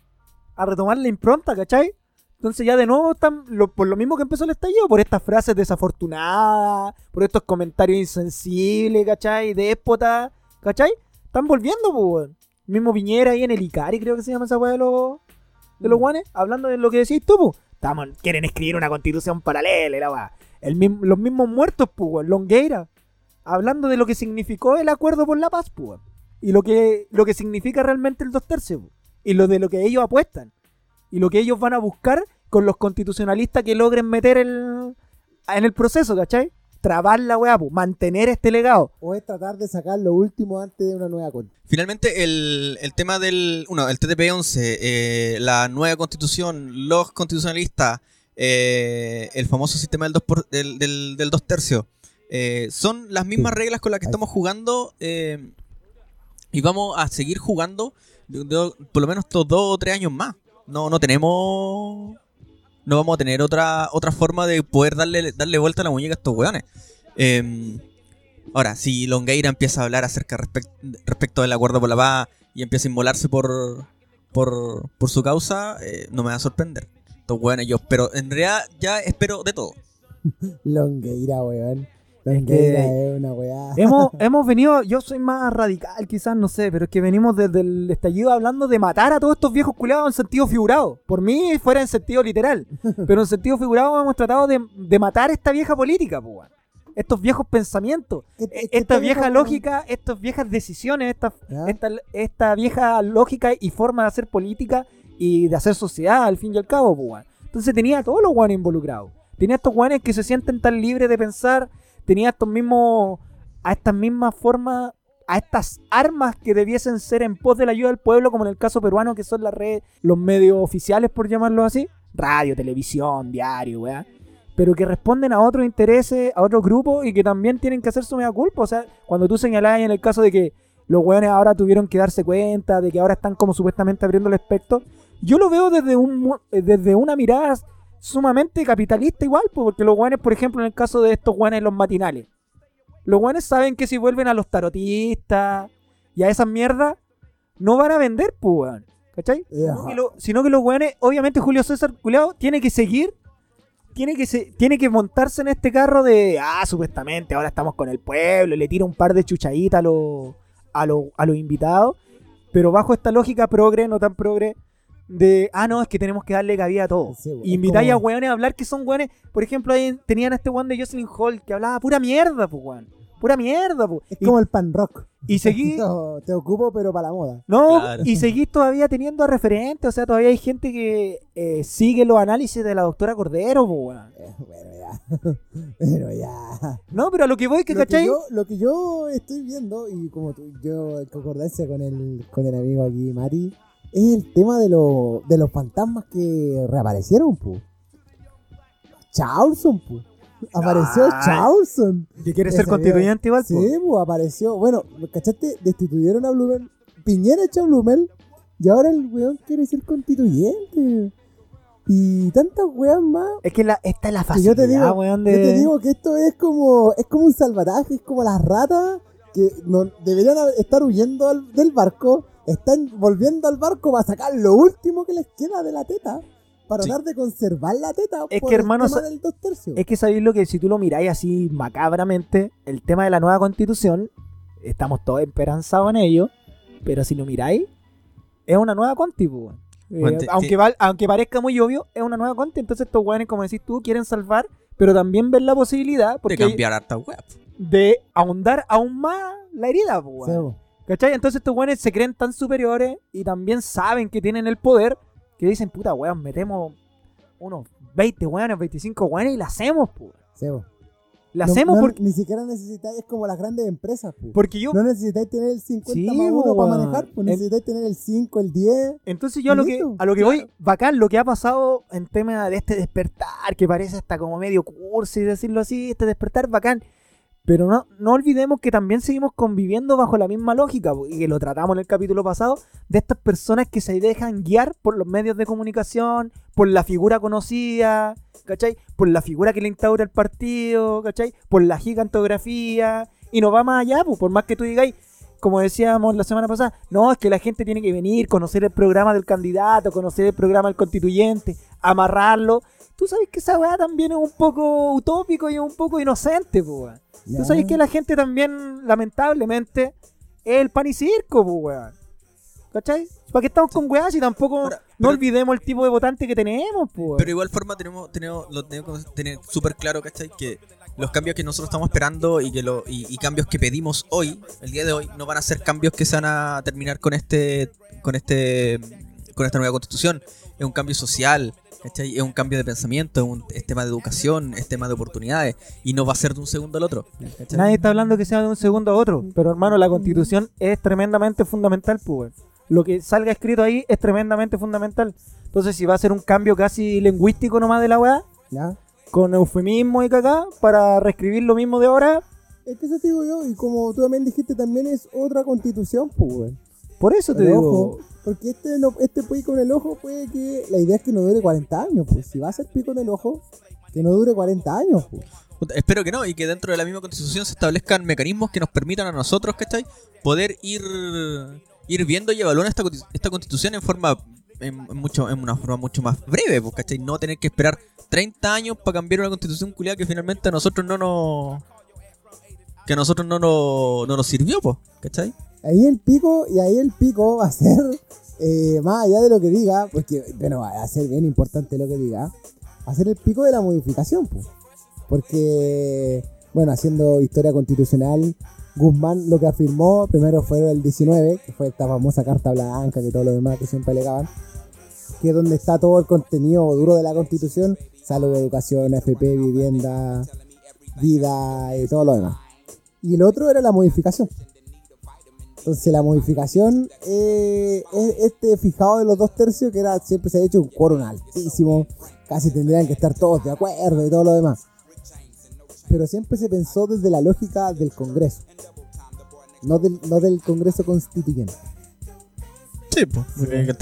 [SPEAKER 2] a retomar la impronta, ¿cachai? Entonces ya de nuevo están, lo- por lo mismo que empezó el estallido, por estas frases desafortunadas, por estos comentarios insensibles, ¿cachai? Déspotas, ¿cachai? Están volviendo, pues. Mismo Piñera ahí en el Icari, creo que se llama esa weá de los, de los guanes, hablando de lo que decís tú, pues. Estamos, quieren escribir una constitución paralela, la weá. El los mismos muertos, pues, Longueira, hablando de lo que significó el acuerdo por la paz, pues. Y lo que, lo que significa realmente el dos tercios, pues. Y lo de lo que ellos apuestan. Y lo que ellos van a buscar con los constitucionalistas que logren meter el, en el proceso, ¿cachai? Trabar la weá, pues, mantener este legado.
[SPEAKER 3] O es tratar de sacar lo último antes de una nueva contra.
[SPEAKER 1] Finalmente, el, el tema del. Uno, el TTP-11, eh, la nueva constitución, los constitucionalistas, eh, el famoso sistema del 2 por- del, del, del dos tercios, eh, son las mismas reglas con las que estamos jugando eh, y vamos a seguir jugando de- de- por lo menos estos dos o tres años más. No, no tenemos. No vamos a tener otra, otra forma de poder darle, darle vuelta a la muñeca a estos weones. Em, Ahora, si Longueira empieza a hablar acerca respect- respecto del acuerdo por la paz y empieza a inmolarse por, por, por su causa, eh, no me va a sorprender. Estos weones, yo espero, en realidad ya espero de todo.
[SPEAKER 3] Longueira, weón.
[SPEAKER 2] Es
[SPEAKER 3] Longueira
[SPEAKER 2] que-
[SPEAKER 3] es una weá.
[SPEAKER 2] hemos, hemos venido, yo soy más radical quizás, no sé, pero es que venimos desde el estallido hablando de matar a todos estos viejos culiados en sentido figurado. Por mí fuera en sentido literal, pero en sentido figurado hemos tratado de, de matar esta vieja política, pues, estos viejos pensamientos,
[SPEAKER 3] Es-
[SPEAKER 2] e-
[SPEAKER 3] es que
[SPEAKER 2] esta vieja lógica, estas viejas decisiones, esta, esta, esta vieja lógica y forma de hacer política y de hacer sociedad al fin y al cabo, pues. Entonces tenía a todos los guanes involucrados. Tenía a estos guanes que se sienten tan libres de pensar, tenía estos mismos, a estas mismas formas, a estas armas que debiesen ser en pos de la ayuda del pueblo, como en el caso peruano, que son las redes, los medios oficiales, por llamarlo así, radio, televisión, diario, weá. Pero que responden a otros intereses, a otros grupos y que también tienen que hacer su mea culpa. O sea, cuando tú señalás en el caso de que los weones ahora tuvieron que darse cuenta de que ahora están como supuestamente abriendo el espectro. Yo lo veo desde, un, eh, desde una mirada sumamente capitalista igual, po, porque los weones, por ejemplo, en el caso de estos weones los matinales, los weones saben que si vuelven a los tarotistas y a esas mierdas, no van a vender, pues, weón. ¿Cachai? Sino que, lo- sino que los weones, obviamente Julio César Culeado tiene que seguir, tiene que, se, tiene que montarse en este carro de, ah, supuestamente ahora estamos con el pueblo, le tira un par de chuchaditas a los a los a los invitados, pero bajo esta lógica progre, no tan progre, de, ah, no, es que tenemos que darle cabida a todo.
[SPEAKER 3] Sí,
[SPEAKER 2] y
[SPEAKER 3] es
[SPEAKER 2] invitáis
[SPEAKER 3] como-
[SPEAKER 2] a weones a hablar que son weones, por ejemplo, ahí tenían a este weón de Jocelyn Hall que hablaba pura mierda, pues, weón. Pura mierda, pues.
[SPEAKER 3] Es
[SPEAKER 2] Y,
[SPEAKER 3] como el pan rock.
[SPEAKER 2] y seguí,
[SPEAKER 3] No, te ocupo, pero para la moda.
[SPEAKER 2] no,
[SPEAKER 1] Claro.
[SPEAKER 2] y seguís todavía teniendo a referentes, o sea, todavía hay gente que eh, sigue los análisis de la doctora Cordero, po, weón.
[SPEAKER 3] Eh, bueno, ya. Pero ya.
[SPEAKER 2] No, pero a lo que voy, que
[SPEAKER 3] Lo que,
[SPEAKER 2] cachai,
[SPEAKER 3] yo, lo que yo estoy viendo, y como tú- yo en concordancia con el, con el amigo aquí, Mati, es el tema de, lo- de los fantasmas que reaparecieron, pu. Charlson, pu. Apareció
[SPEAKER 2] Ay.
[SPEAKER 3] Charlson.
[SPEAKER 2] que quiere ser constituyente igual,
[SPEAKER 3] Sí, pues apareció. Bueno, ¿cachaste? Destituyeron a Blumel. Piñera echa a Blumel. Y ahora el weón quiere ser constituyente. Y tantas weas más.
[SPEAKER 2] Es que la, esta es la
[SPEAKER 3] Que yo
[SPEAKER 2] facilidad,
[SPEAKER 3] te digo,
[SPEAKER 2] weón,
[SPEAKER 3] Yo te digo que esto es como es como un salvataje, es como las ratas que no, deberían estar huyendo del barco, están volviendo al barco para sacar lo último que les queda de la teta, para
[SPEAKER 1] Sí.
[SPEAKER 3] tratar de conservar la teta
[SPEAKER 2] Es
[SPEAKER 3] por
[SPEAKER 2] que,
[SPEAKER 3] el
[SPEAKER 2] hermano,
[SPEAKER 3] tema
[SPEAKER 2] sa-
[SPEAKER 3] del dos tercios.
[SPEAKER 2] Es que sabéis lo que si tú lo miráis así macabramente, el tema de la nueva constitución, estamos todos esperanzados en ello, pero si lo miráis, es una nueva conti. Eh, aunque, aunque parezca muy obvio, es una nueva conti, entonces estos weones, como decís tú, quieren salvar, pero también ven la posibilidad
[SPEAKER 1] De
[SPEAKER 2] porque
[SPEAKER 1] cambiar harta web.
[SPEAKER 2] de ahondar aún más la herida, weón. ¿Cachai? Entonces estos weones se creen tan superiores y también saben que tienen el poder que dicen, puta weón, metemos unos 20 weones, 25 weones y la hacemos.
[SPEAKER 3] Sí, po.
[SPEAKER 2] La
[SPEAKER 3] No-
[SPEAKER 2] hacemos
[SPEAKER 3] no-
[SPEAKER 2] porque,
[SPEAKER 3] Ni siquiera necesitáis, es como las grandes empresas. po.
[SPEAKER 2] porque yo...
[SPEAKER 3] No necesitáis tener el 50
[SPEAKER 2] Sí,
[SPEAKER 3] más 1 para manejar, pues necesitáis tener el 5, el 10.
[SPEAKER 2] Entonces yo a lo que, a lo que voy, bacán, lo que ha pasado en tema de este despertar, que parece hasta como medio cursi, decirlo así, este despertar bacán. Pero no, no olvidemos que también seguimos conviviendo bajo la misma lógica, y que lo tratamos en el capítulo pasado, de estas personas que se dejan guiar por los medios de comunicación, por la figura conocida, ¿cachai? Por la figura que le instaura el partido, ¿cachai? Por la gigantografía, y no va más allá, pues, por más que tú digáis, como decíamos la semana pasada, no, es que la gente tiene que venir, conocer el programa del candidato, conocer el programa del constituyente, amarrarlo. Tú sabes que esa weá también es un poco utópico y un poco inocente, pues, Tú sabes que la gente también, lamentablemente, es el pan y circo, pues, weón. ¿Cachai? ¿Para qué estamos con weá si tampoco
[SPEAKER 1] Ahora,
[SPEAKER 2] no
[SPEAKER 1] pero-
[SPEAKER 2] olvidemos el tipo de votante que tenemos, pues, weón?
[SPEAKER 1] Pero de igual forma tenemos, tenemos, lo tenemos que tener súper claro, ¿cachai? Que los cambios que nosotros estamos esperando y que lo, y, y cambios que pedimos hoy, el día de hoy, no van a ser cambios que se van a terminar con este, con este, con esta nueva constitución. Es un cambio social, ¿cachai? Es un cambio de pensamiento, es, un, es tema de educación, es tema de oportunidades y no va a ser de un segundo al otro. ¿cachai?
[SPEAKER 2] Nadie está hablando que sea de un segundo a otro. Pero hermano, la constitución es tremendamente fundamental, pues. Lo que salga escrito ahí es tremendamente fundamental. Entonces, si va a ser un cambio casi lingüístico nomás de la weá,
[SPEAKER 3] ¿Ya?
[SPEAKER 2] con eufemismo y cacá, para reescribir lo mismo de ahora,
[SPEAKER 3] Es que eso te digo yo, y como tú también dijiste, también es otra constitución, pues,
[SPEAKER 2] por eso te
[SPEAKER 3] Pero
[SPEAKER 2] digo.
[SPEAKER 3] ojo, porque este, no, este pico en el ojo puede que. La idea es que no dure 40 años, pues. Si va a ser pico en el ojo, que no dure 40 años, pues.
[SPEAKER 1] Espero que no, y que dentro de la misma constitución se establezcan mecanismos que nos permitan a nosotros, ¿cachai? Poder ir, ir viendo y evaluando esta, esta constitución en forma en, en mucho, en una forma mucho más breve, pues, ¿cachai? No tener que esperar 30 años para cambiar una constitución culiada que finalmente a nosotros no nos. que a nosotros no nos, no nos sirvió, pues, ¿cachai?
[SPEAKER 3] Ahí el pico, y ahí el pico va a ser, eh, más allá de lo que diga, porque, bueno, va a ser bien importante lo que diga, va a ser el pico de la modificación, pues. Porque, bueno, haciendo historia constitucional, Guzmán lo que afirmó primero fue el 19, que fue esta famosa carta blanca, que todo lo demás que siempre alegaban, que es donde está todo el contenido duro de la constitución, salud, educación, FP, vivienda, vida y todo lo demás. Y el otro era la modificación. Entonces la modificación eh, es este fijado de los dos tercios que era siempre se ha hecho un quórum altísimo, casi tendrían que estar todos de acuerdo y todo lo demás. Pero siempre se pensó desde la lógica del Congreso. no del, no del Congreso Constituyente.
[SPEAKER 1] Sí, pues.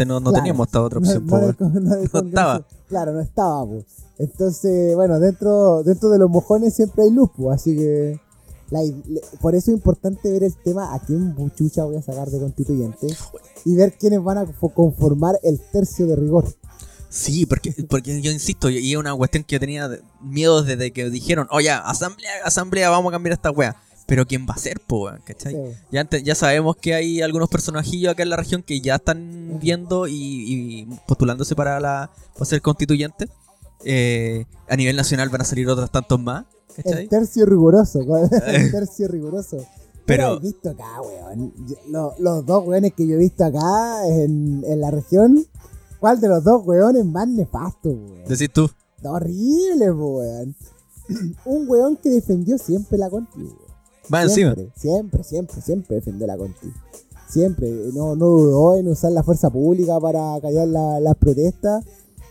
[SPEAKER 1] no, no
[SPEAKER 3] Claro.
[SPEAKER 1] teníamos esta otra opción,
[SPEAKER 3] no no del
[SPEAKER 1] No estaba.
[SPEAKER 3] Claro, no estaba, pues. Entonces, bueno, dentro, dentro de los mojones siempre hay luz, pues, así que la i- le- por eso es importante ver el tema a quién chucha voy a sacar de constituyente y ver quiénes van a fo- conformar el tercio de rigor.
[SPEAKER 1] Sí, porque, porque yo insisto, y es una cuestión que yo tenía miedo desde que dijeron, oye, asamblea, asamblea, vamos a cambiar esta wea. Pero ¿quién va a ser, po? ¿Cachai?
[SPEAKER 3] Sí.
[SPEAKER 1] Ya, sabemos que hay algunos personajillos acá en la región que ya están viendo y, y postulándose para, la, para ser constituyente. Eh, a nivel nacional van a salir otros tantos más. ¿Cachai?
[SPEAKER 3] El tercio riguroso, el tercio riguroso.
[SPEAKER 1] Pero-
[SPEAKER 3] he visto acá, weón. Los dos weones que yo he visto acá en, en la región, ¿cuál de los dos weones más nefasto, weón?
[SPEAKER 1] Decís tú.
[SPEAKER 3] Horrible, weón. Un weón que defendió siempre la conti, weón.
[SPEAKER 1] Más encima.
[SPEAKER 3] Siempre, siempre, siempre, defendió la conti. Siempre, no, no dudó en usar la fuerza pública para callar la- las protestas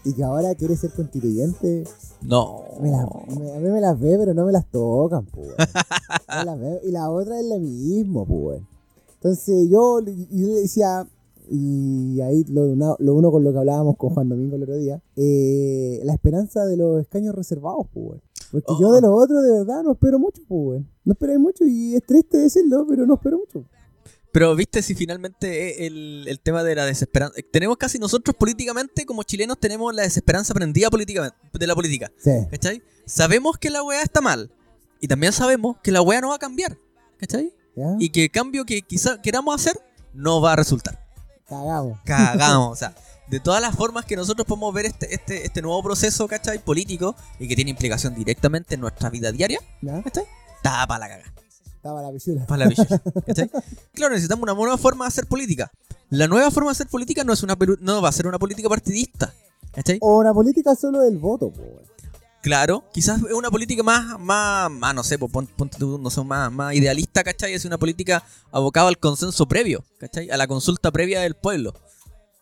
[SPEAKER 3] y que ahora quiere ser constituyente.
[SPEAKER 1] No.
[SPEAKER 3] Me a mí me las ve, pero no me las tocan, pues. Y la otra es la misma, pues. Entonces yo, yo le decía, y ahí lo, una- lo uno con lo que hablábamos con Juan Domingo el otro día, eh, la esperanza de los escaños reservados, pues. Porque yo
[SPEAKER 1] Oh.
[SPEAKER 3] de los otros de verdad no espero mucho, pues. No esperé mucho y es triste decirlo, pero no espero mucho.
[SPEAKER 1] Pero viste si finalmente el, el tema de la desesperanza. Tenemos casi nosotros políticamente, como chilenos, tenemos la desesperanza prendida políticamente, de la política.
[SPEAKER 3] Sí.
[SPEAKER 1] ¿Cachai? Sabemos que la weá está mal. Y también sabemos que la weá no va a cambiar. ¿Cachai?
[SPEAKER 3] ¿Ya?
[SPEAKER 1] Y que el cambio que quizá queramos hacer no va a resultar.
[SPEAKER 3] Cagamos.
[SPEAKER 1] Cagamos. o sea, de todas las formas que nosotros podemos ver este, este, este nuevo proceso, ¿cachai? Político y que tiene implicación directamente en nuestra vida diaria,
[SPEAKER 3] ¿Ya?
[SPEAKER 1] ¿cachai? Tapa la caga.
[SPEAKER 3] Estaba la pichula.
[SPEAKER 1] Para la ¿cachai? Claro, necesitamos una nueva forma de hacer política. La nueva forma de hacer política no es una peru- no va a ser una política partidista. ¿Cachai?
[SPEAKER 3] O una política solo del voto, pues.
[SPEAKER 1] Claro, quizás es una política más, más, más no sé, pon- ponte tú, no sé, más, más idealista, ¿cachai? Es una política abocada al consenso previo, ¿cachai? A la consulta previa del pueblo.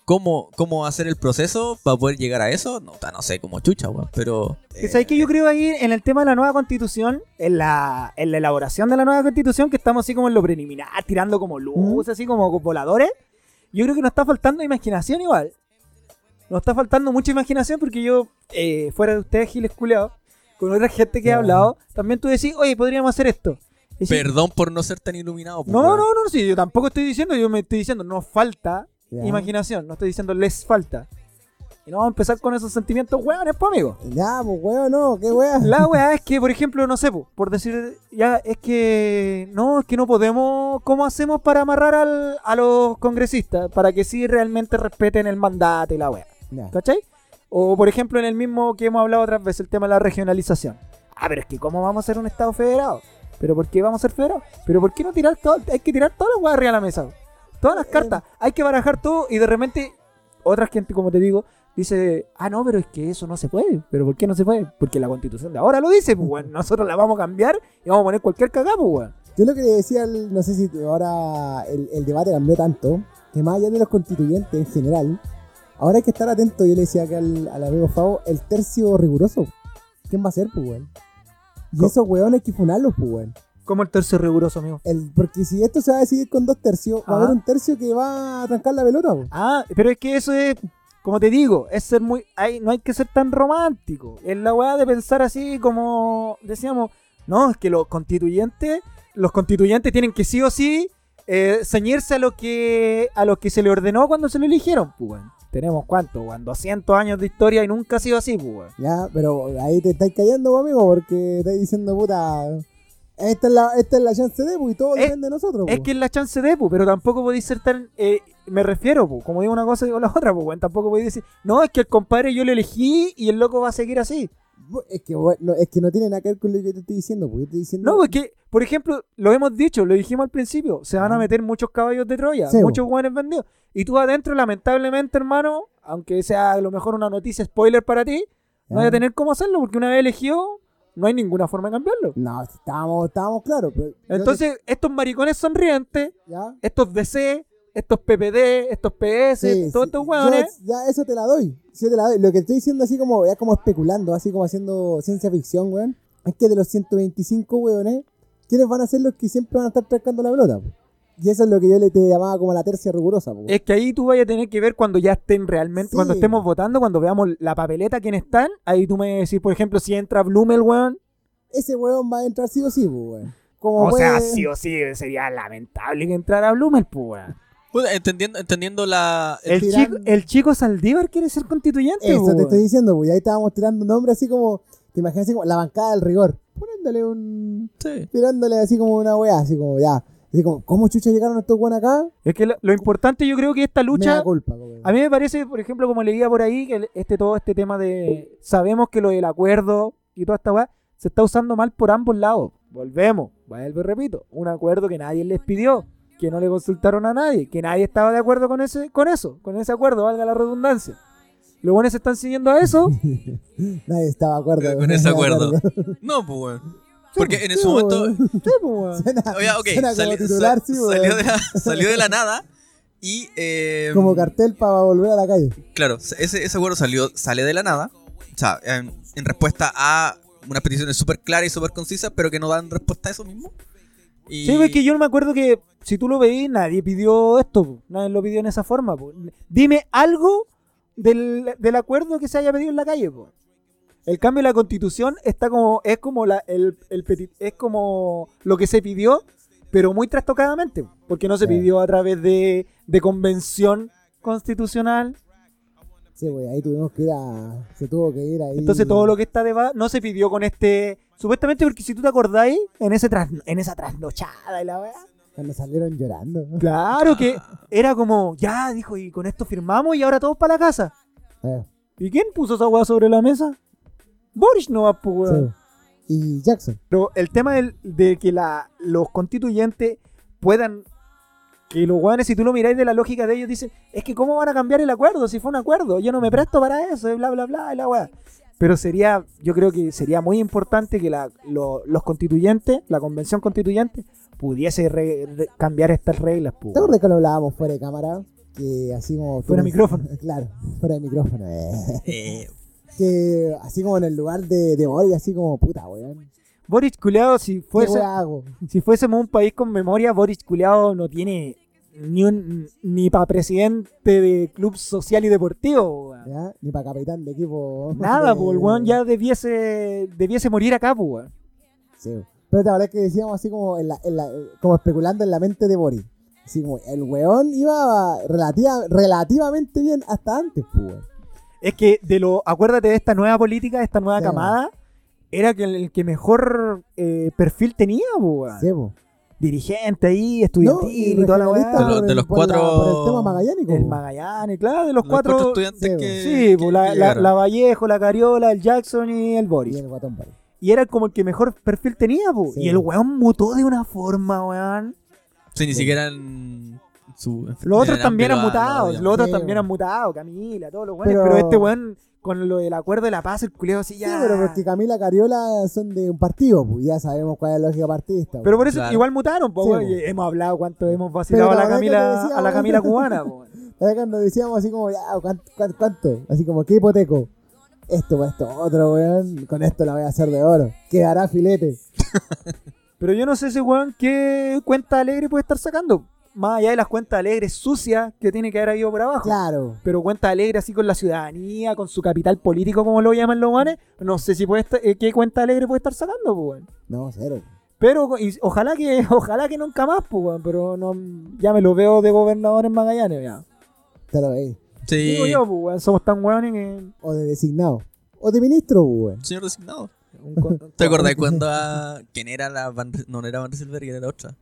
[SPEAKER 1] ¿Cómo, cómo hacer el proceso para poder llegar a eso? No, no sé, como chucha, weón, pero...
[SPEAKER 2] Que
[SPEAKER 1] eh,
[SPEAKER 2] sabes que yo creo ahí en el tema de la nueva constitución, en la, en la elaboración de la nueva constitución, que estamos así como en lo preliminar, tirando como luz, así como voladores, yo creo que nos está faltando imaginación igual. Nos está faltando mucha imaginación porque yo, eh, fuera de ustedes, Giles Culeado, con otra gente que he hablado, también tú decís, oye, podríamos hacer esto. Decís,
[SPEAKER 1] Perdón por no ser tan iluminado. pues,
[SPEAKER 2] no,
[SPEAKER 1] weón.
[SPEAKER 2] no, no, sí, yo tampoco estoy diciendo, yo me estoy diciendo, nos falta Imaginación, no estoy diciendo les falta. Y no vamos a empezar con esos sentimientos hueones, pues, amigo.
[SPEAKER 3] Ya, pues, weón, no, qué weón.
[SPEAKER 2] La weá es que, por ejemplo, no sé, po, por decir, ya es que no, es que no podemos, ¿cómo hacemos para amarrar al- a los congresistas para que sí realmente respeten el mandato y la?
[SPEAKER 3] Ya.
[SPEAKER 2] ¿Cachai? O, por ejemplo, en el mismo que hemos hablado otras veces, el tema de la regionalización. Ah, pero es que ¿cómo vamos a ser un Estado federado? ¿Pero por qué vamos a ser federados? ¿Pero por qué no tirar todo? Hay que tirar todas las weas arriba de la mesa. Todas las cartas. Hay que barajar todo y de repente, otra gente, como te digo, dice, ah, no, pero es que eso no se puede. ¿Pero por qué no se puede? Porque la constitución de ahora lo dice, pues, weón. Nosotros la vamos a cambiar y vamos a poner cualquier cagada, pues, weón.
[SPEAKER 3] Yo lo que le decía, al- no sé si ahora el, el debate cambió tanto, que más allá de los constituyentes en general, ahora hay que estar atento, yo le decía acá al, al amigo Favo, el tercio riguroso. ¿Quién va a ser, pues, weón? Y esos weones hay que funarlos, pues, weón.
[SPEAKER 2] Como el tercio riguroso, amigo.
[SPEAKER 3] El, porque si esto se va a decidir con dos tercios, va a haber un tercio que va a trancar la pelota, pues.
[SPEAKER 2] Ah, pero es que eso es, como te digo, es ser muy. Hay, no hay que ser tan romántico. Es la weá de pensar así como decíamos, no, es que los constituyentes, los constituyentes tienen que sí o sí eh, ceñirse a lo que a lo que se le ordenó cuando se lo eligieron, pues. Tenemos cuánto, weón, 200 años de historia y nunca ha sido así, pues. weón.
[SPEAKER 3] Ya, pero ahí te estáis cayendo, pues, amigo, porque estáis diciendo, puta, esta es la, esta es la chance de, pues, y todo
[SPEAKER 2] Es-
[SPEAKER 3] depende de nosotros,
[SPEAKER 2] Es
[SPEAKER 3] pues.
[SPEAKER 2] que es la chance de, pues, pero tampoco podéis ser tan. eh, me refiero, pues, como digo una cosa, digo la otra, pues. Tampoco podéis decir, no, es que el compadre yo lo elegí y el loco va a seguir así.
[SPEAKER 3] Es que, bueno, es que no tiene nada que ver con lo que te estoy diciendo, porque estoy diciendo...
[SPEAKER 2] No, porque, por ejemplo, lo hemos dicho, lo dijimos al principio, se van a meter muchos caballos de Troya,
[SPEAKER 3] Sí,
[SPEAKER 2] muchos buenos vendidos. Y tú adentro, lamentablemente, hermano, aunque sea a lo mejor una noticia spoiler para ti, no vas a tener cómo hacerlo, porque una vez elegido, no hay ninguna forma de cambiarlo.
[SPEAKER 3] No, estábamos, estábamos claros. pero
[SPEAKER 2] Entonces, estos maricones sonrientes, estos DC, estos PPD, estos PS,
[SPEAKER 3] Sí,
[SPEAKER 2] todos
[SPEAKER 3] sí,
[SPEAKER 2] estos
[SPEAKER 3] yo-
[SPEAKER 2] hueones,
[SPEAKER 3] ya, eso te la doy. Sí, te la doy. Lo que estoy diciendo así como, ya como especulando, así como haciendo ciencia ficción, weón, es que de los 125 weones, ¿quiénes van a ser los que siempre van a estar tracando la pelota? Y eso es lo que yo le te llamaba como la tercia rigurosa, po.
[SPEAKER 2] Es que ahí tú vayas a tener que ver cuando ya estén realmente,
[SPEAKER 3] Sí.
[SPEAKER 2] cuando estemos votando, cuando veamos la papeleta quién están, ahí tú me vas a decir, por ejemplo, si entra Blumel, weón.
[SPEAKER 3] Ese weón va a entrar sí o sí, weón. Como
[SPEAKER 2] O
[SPEAKER 3] puede-
[SPEAKER 2] sea, sí o sí, sería lamentable que entrara Blumel, pues, weón.
[SPEAKER 1] Entendiendo, entendiendo la.
[SPEAKER 2] El
[SPEAKER 3] Tiran-
[SPEAKER 2] chico, el chico Saldívar quiere ser constituyente,
[SPEAKER 3] Eso
[SPEAKER 2] po,
[SPEAKER 3] te estoy
[SPEAKER 2] weón.
[SPEAKER 3] diciendo. Y ahí estábamos tirando nombres así como. Te imaginas así como la bancada del rigor. Poniéndole un.
[SPEAKER 1] Sí.
[SPEAKER 3] Tirándole así como una weá, así como ya. Así como, ¿cómo chucha llegaron estos weones acá?
[SPEAKER 2] Es que lo, lo importante yo creo que esta
[SPEAKER 3] Me
[SPEAKER 2] lucha...
[SPEAKER 3] da culpa,
[SPEAKER 2] A mí me parece, por ejemplo, como leía por ahí, que este todo este tema de sabemos que lo del acuerdo y toda esta weá se está usando mal por ambos lados. Volvemos, vuelvo y repito, un acuerdo que nadie les pidió, que no le consultaron a nadie, que nadie estaba de acuerdo con ese, con eso, con ese acuerdo, valga la redundancia. Los buenos se están siguiendo a eso.
[SPEAKER 3] Nadie estaba de acuerdo.
[SPEAKER 1] Con ese
[SPEAKER 3] de
[SPEAKER 1] acuerdo. No, pues, weón. Porque en ese momento. Oye, sali-
[SPEAKER 3] titular, sí,
[SPEAKER 1] salió, de la, salió de la nada. Y. eh,
[SPEAKER 3] Como cartel para volver a la calle.
[SPEAKER 1] Claro, ese, ese acuerdo salió, sale de la nada. O sea, en, en respuesta a unas peticiones súper claras y súper concisas, pero que no dan respuesta a eso mismo. Y,
[SPEAKER 2] Sí, es que yo no me acuerdo que si tú lo veís, nadie pidió esto, po. nadie lo pidió en esa forma. po. Dime algo del, del acuerdo que se haya pedido en la calle. po. El cambio de la constitución está como, es como la, el, el petit- es como lo que se pidió, pero muy trastocadamente, po, porque no se pidió a través de, de convención constitucional.
[SPEAKER 3] Sí, güey, ahí tuvimos que ir a. Se tuvo que ir ahí.
[SPEAKER 2] Entonces todo lo que está de va- no se pidió con este. Supuestamente porque si tú te acordáis, en ese tras- en esa trasnochada y la weá.
[SPEAKER 3] Cuando salieron llorando.
[SPEAKER 2] Claro que era como, ya, dijo, y con esto firmamos y ahora todos para la casa.
[SPEAKER 3] Eh,
[SPEAKER 2] ¿Y quién puso esa weá sobre la mesa? Boris no va, pues, weón.
[SPEAKER 3] sí. Y Jackson.
[SPEAKER 2] Pero el tema del- de que la, los constituyentes puedan. Que los weones, si tú lo miráis de la lógica de ellos, dicen: Es que, ¿cómo van a cambiar el acuerdo? Si fue un acuerdo, yo no me presto para eso, y bla, bla, bla, y la weá. Pero sería, yo creo que sería muy importante que la- lo- los constituyentes, la convención constituyente, pudiese re- re- cambiar estas reglas, pues.
[SPEAKER 3] ¿Te acuerdas que lo hablábamos fuera de cámara? Que tú
[SPEAKER 2] Fuera de micrófono.
[SPEAKER 3] Claro, fuera de micrófono. eh.
[SPEAKER 1] eh,
[SPEAKER 3] Que así como en el lugar de, de Boris, así como puta, weón.
[SPEAKER 2] Boris Culeado, si
[SPEAKER 3] ¿Qué
[SPEAKER 2] fuese, si fuésemos un país con memoria, Boris Culeado no tiene ni un ni para presidente de club social y deportivo. weón.
[SPEAKER 3] ¿Ya? Ni para capitán de equipo.
[SPEAKER 2] Nada,
[SPEAKER 3] de-
[SPEAKER 2] pues el weón ya debiese, debiese morir acá, pues, weón.
[SPEAKER 3] Sí. Pero la verdad es que decíamos así como, en la, en la- como especulando en la mente de Boris. Así como, el weón iba relativa, relativamente bien hasta antes, pues, weón.
[SPEAKER 2] Es que de lo, acuérdate de esta nueva política, de esta nueva
[SPEAKER 3] Sí.
[SPEAKER 2] camada, era que el, el que mejor eh, perfil tenía, weón.
[SPEAKER 3] Sí, po.
[SPEAKER 2] Dirigente ahí,
[SPEAKER 3] No,
[SPEAKER 2] estudiantil y, toda la
[SPEAKER 1] De
[SPEAKER 2] weá.
[SPEAKER 1] lo- de los
[SPEAKER 3] por la-
[SPEAKER 1] cuatro-
[SPEAKER 3] por el tema magallánico.
[SPEAKER 2] El. Magallanes, claro, de los,
[SPEAKER 1] los
[SPEAKER 2] cuatro.
[SPEAKER 1] estudiantes
[SPEAKER 3] sí,
[SPEAKER 1] que.
[SPEAKER 2] Sí,
[SPEAKER 1] que-
[SPEAKER 2] pues, la,
[SPEAKER 1] que
[SPEAKER 2] la, Vallejo, la Cariola, el Jackson y el Boris.
[SPEAKER 3] Y el guatón Boris.
[SPEAKER 2] Y era como el que mejor perfil tenía, po.
[SPEAKER 3] Sí.
[SPEAKER 2] Y el weón mutó de una forma, weón.
[SPEAKER 1] Sí, ni siquiera en su.
[SPEAKER 2] Los otros también han mutado, los otros
[SPEAKER 3] Sí,
[SPEAKER 2] también han mutado, Camila, todos los weones. Pero,
[SPEAKER 3] Pero-
[SPEAKER 2] este weón, con lo del acuerdo de la paz, el culeo así
[SPEAKER 3] Sí,
[SPEAKER 2] ya.
[SPEAKER 3] pero porque Camila Cariola son de un partido, pues ya sabemos cuál es la lógica partidista.
[SPEAKER 2] Pero
[SPEAKER 3] pues.
[SPEAKER 2] por eso
[SPEAKER 1] Claro.
[SPEAKER 2] igual mutaron, po,
[SPEAKER 3] Sí,
[SPEAKER 2] hemos hablado cuánto hemos vacilado a
[SPEAKER 3] Pero
[SPEAKER 2] la Camila, a la. Camila cubana.
[SPEAKER 3] ¿Sabes cuando decíamos así como, ya, ¿cuánto? cuánto, cuánto? Así como, ¿qué hipoteco? Esto, pues esto, otro, weón. Con esto la voy a hacer de oro. Quedará filete.
[SPEAKER 2] Pero yo no sé ese weón qué cuenta alegre puede estar sacando. Más allá de las cuentas alegres sucias que tiene que haber habido por abajo.
[SPEAKER 3] Claro.
[SPEAKER 2] Pero cuenta alegre así con la ciudadanía, con su capital político, como lo llaman los guanes. No sé si puede estar, eh, qué cuenta alegre puede estar sacando, pues, weón.
[SPEAKER 3] No, cero.
[SPEAKER 2] Pero y ojalá que ojalá que nunca más, pues, weón. Pero no, ya me lo veo de gobernador en Magallanes, ya.
[SPEAKER 3] Te lo veis.
[SPEAKER 1] Sí,
[SPEAKER 2] Digo yo, pues, weón, somos tan weones que...
[SPEAKER 3] O de designado. O de ministro, pues, weón.
[SPEAKER 1] señor designado. ¿Te acordás cuando a... ¿Quién era la Van... No, no era Van Rieselberg, era la otra?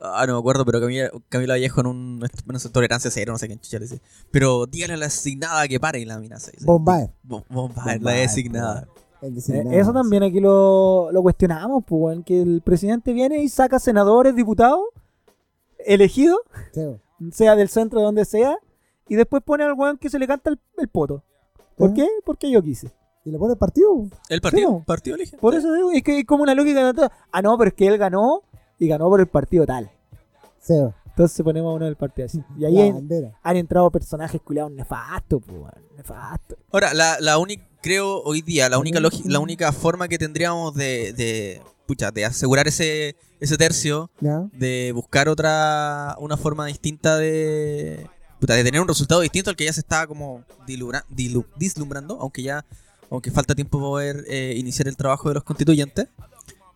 [SPEAKER 1] Ah, no me acuerdo, pero Camila, Camila Vallejo en un... Tolerancia cero, no sé qué chucha le dice. Pero dígale a la designada que pare y la mina se dice.
[SPEAKER 3] Bombaer.
[SPEAKER 1] Bo- Bombaer, la designada.
[SPEAKER 2] Eh,
[SPEAKER 3] designado.
[SPEAKER 2] Eso también aquí lo, lo cuestionamos, pues, weón, que el presidente viene y saca senadores, diputados, elegidos,
[SPEAKER 3] Sí,
[SPEAKER 2] sea del centro de donde sea, y después pone al weón que se le canta el, el poto. ¿Por
[SPEAKER 3] ¿Eh?
[SPEAKER 2] qué? Porque yo quise.
[SPEAKER 3] Y le pone el partido.
[SPEAKER 1] ¿El partido?
[SPEAKER 2] Sí, no.
[SPEAKER 1] ¿Partido elige?
[SPEAKER 2] Por eso digo, es que es como una lógica de. Ah, no, pero es que él ganó y ganó por el partido tal.
[SPEAKER 3] Sí.
[SPEAKER 2] Entonces ponemos a uno del partido así. Y ahí
[SPEAKER 3] La
[SPEAKER 2] han, entrado personajes culiados nefastos, pues, nefastos.
[SPEAKER 1] Ahora, la, la única... creo hoy día la única logi- la única forma que tendríamos de, de, pucha, de asegurar ese, ese tercio,
[SPEAKER 3] ¿Ya?
[SPEAKER 1] de buscar otra una forma distinta de puta, de tener un resultado distinto al que ya se está como dilubra- dilu- dislumbrando, aunque ya aunque falta tiempo para poder eh, iniciar el trabajo de los constituyentes.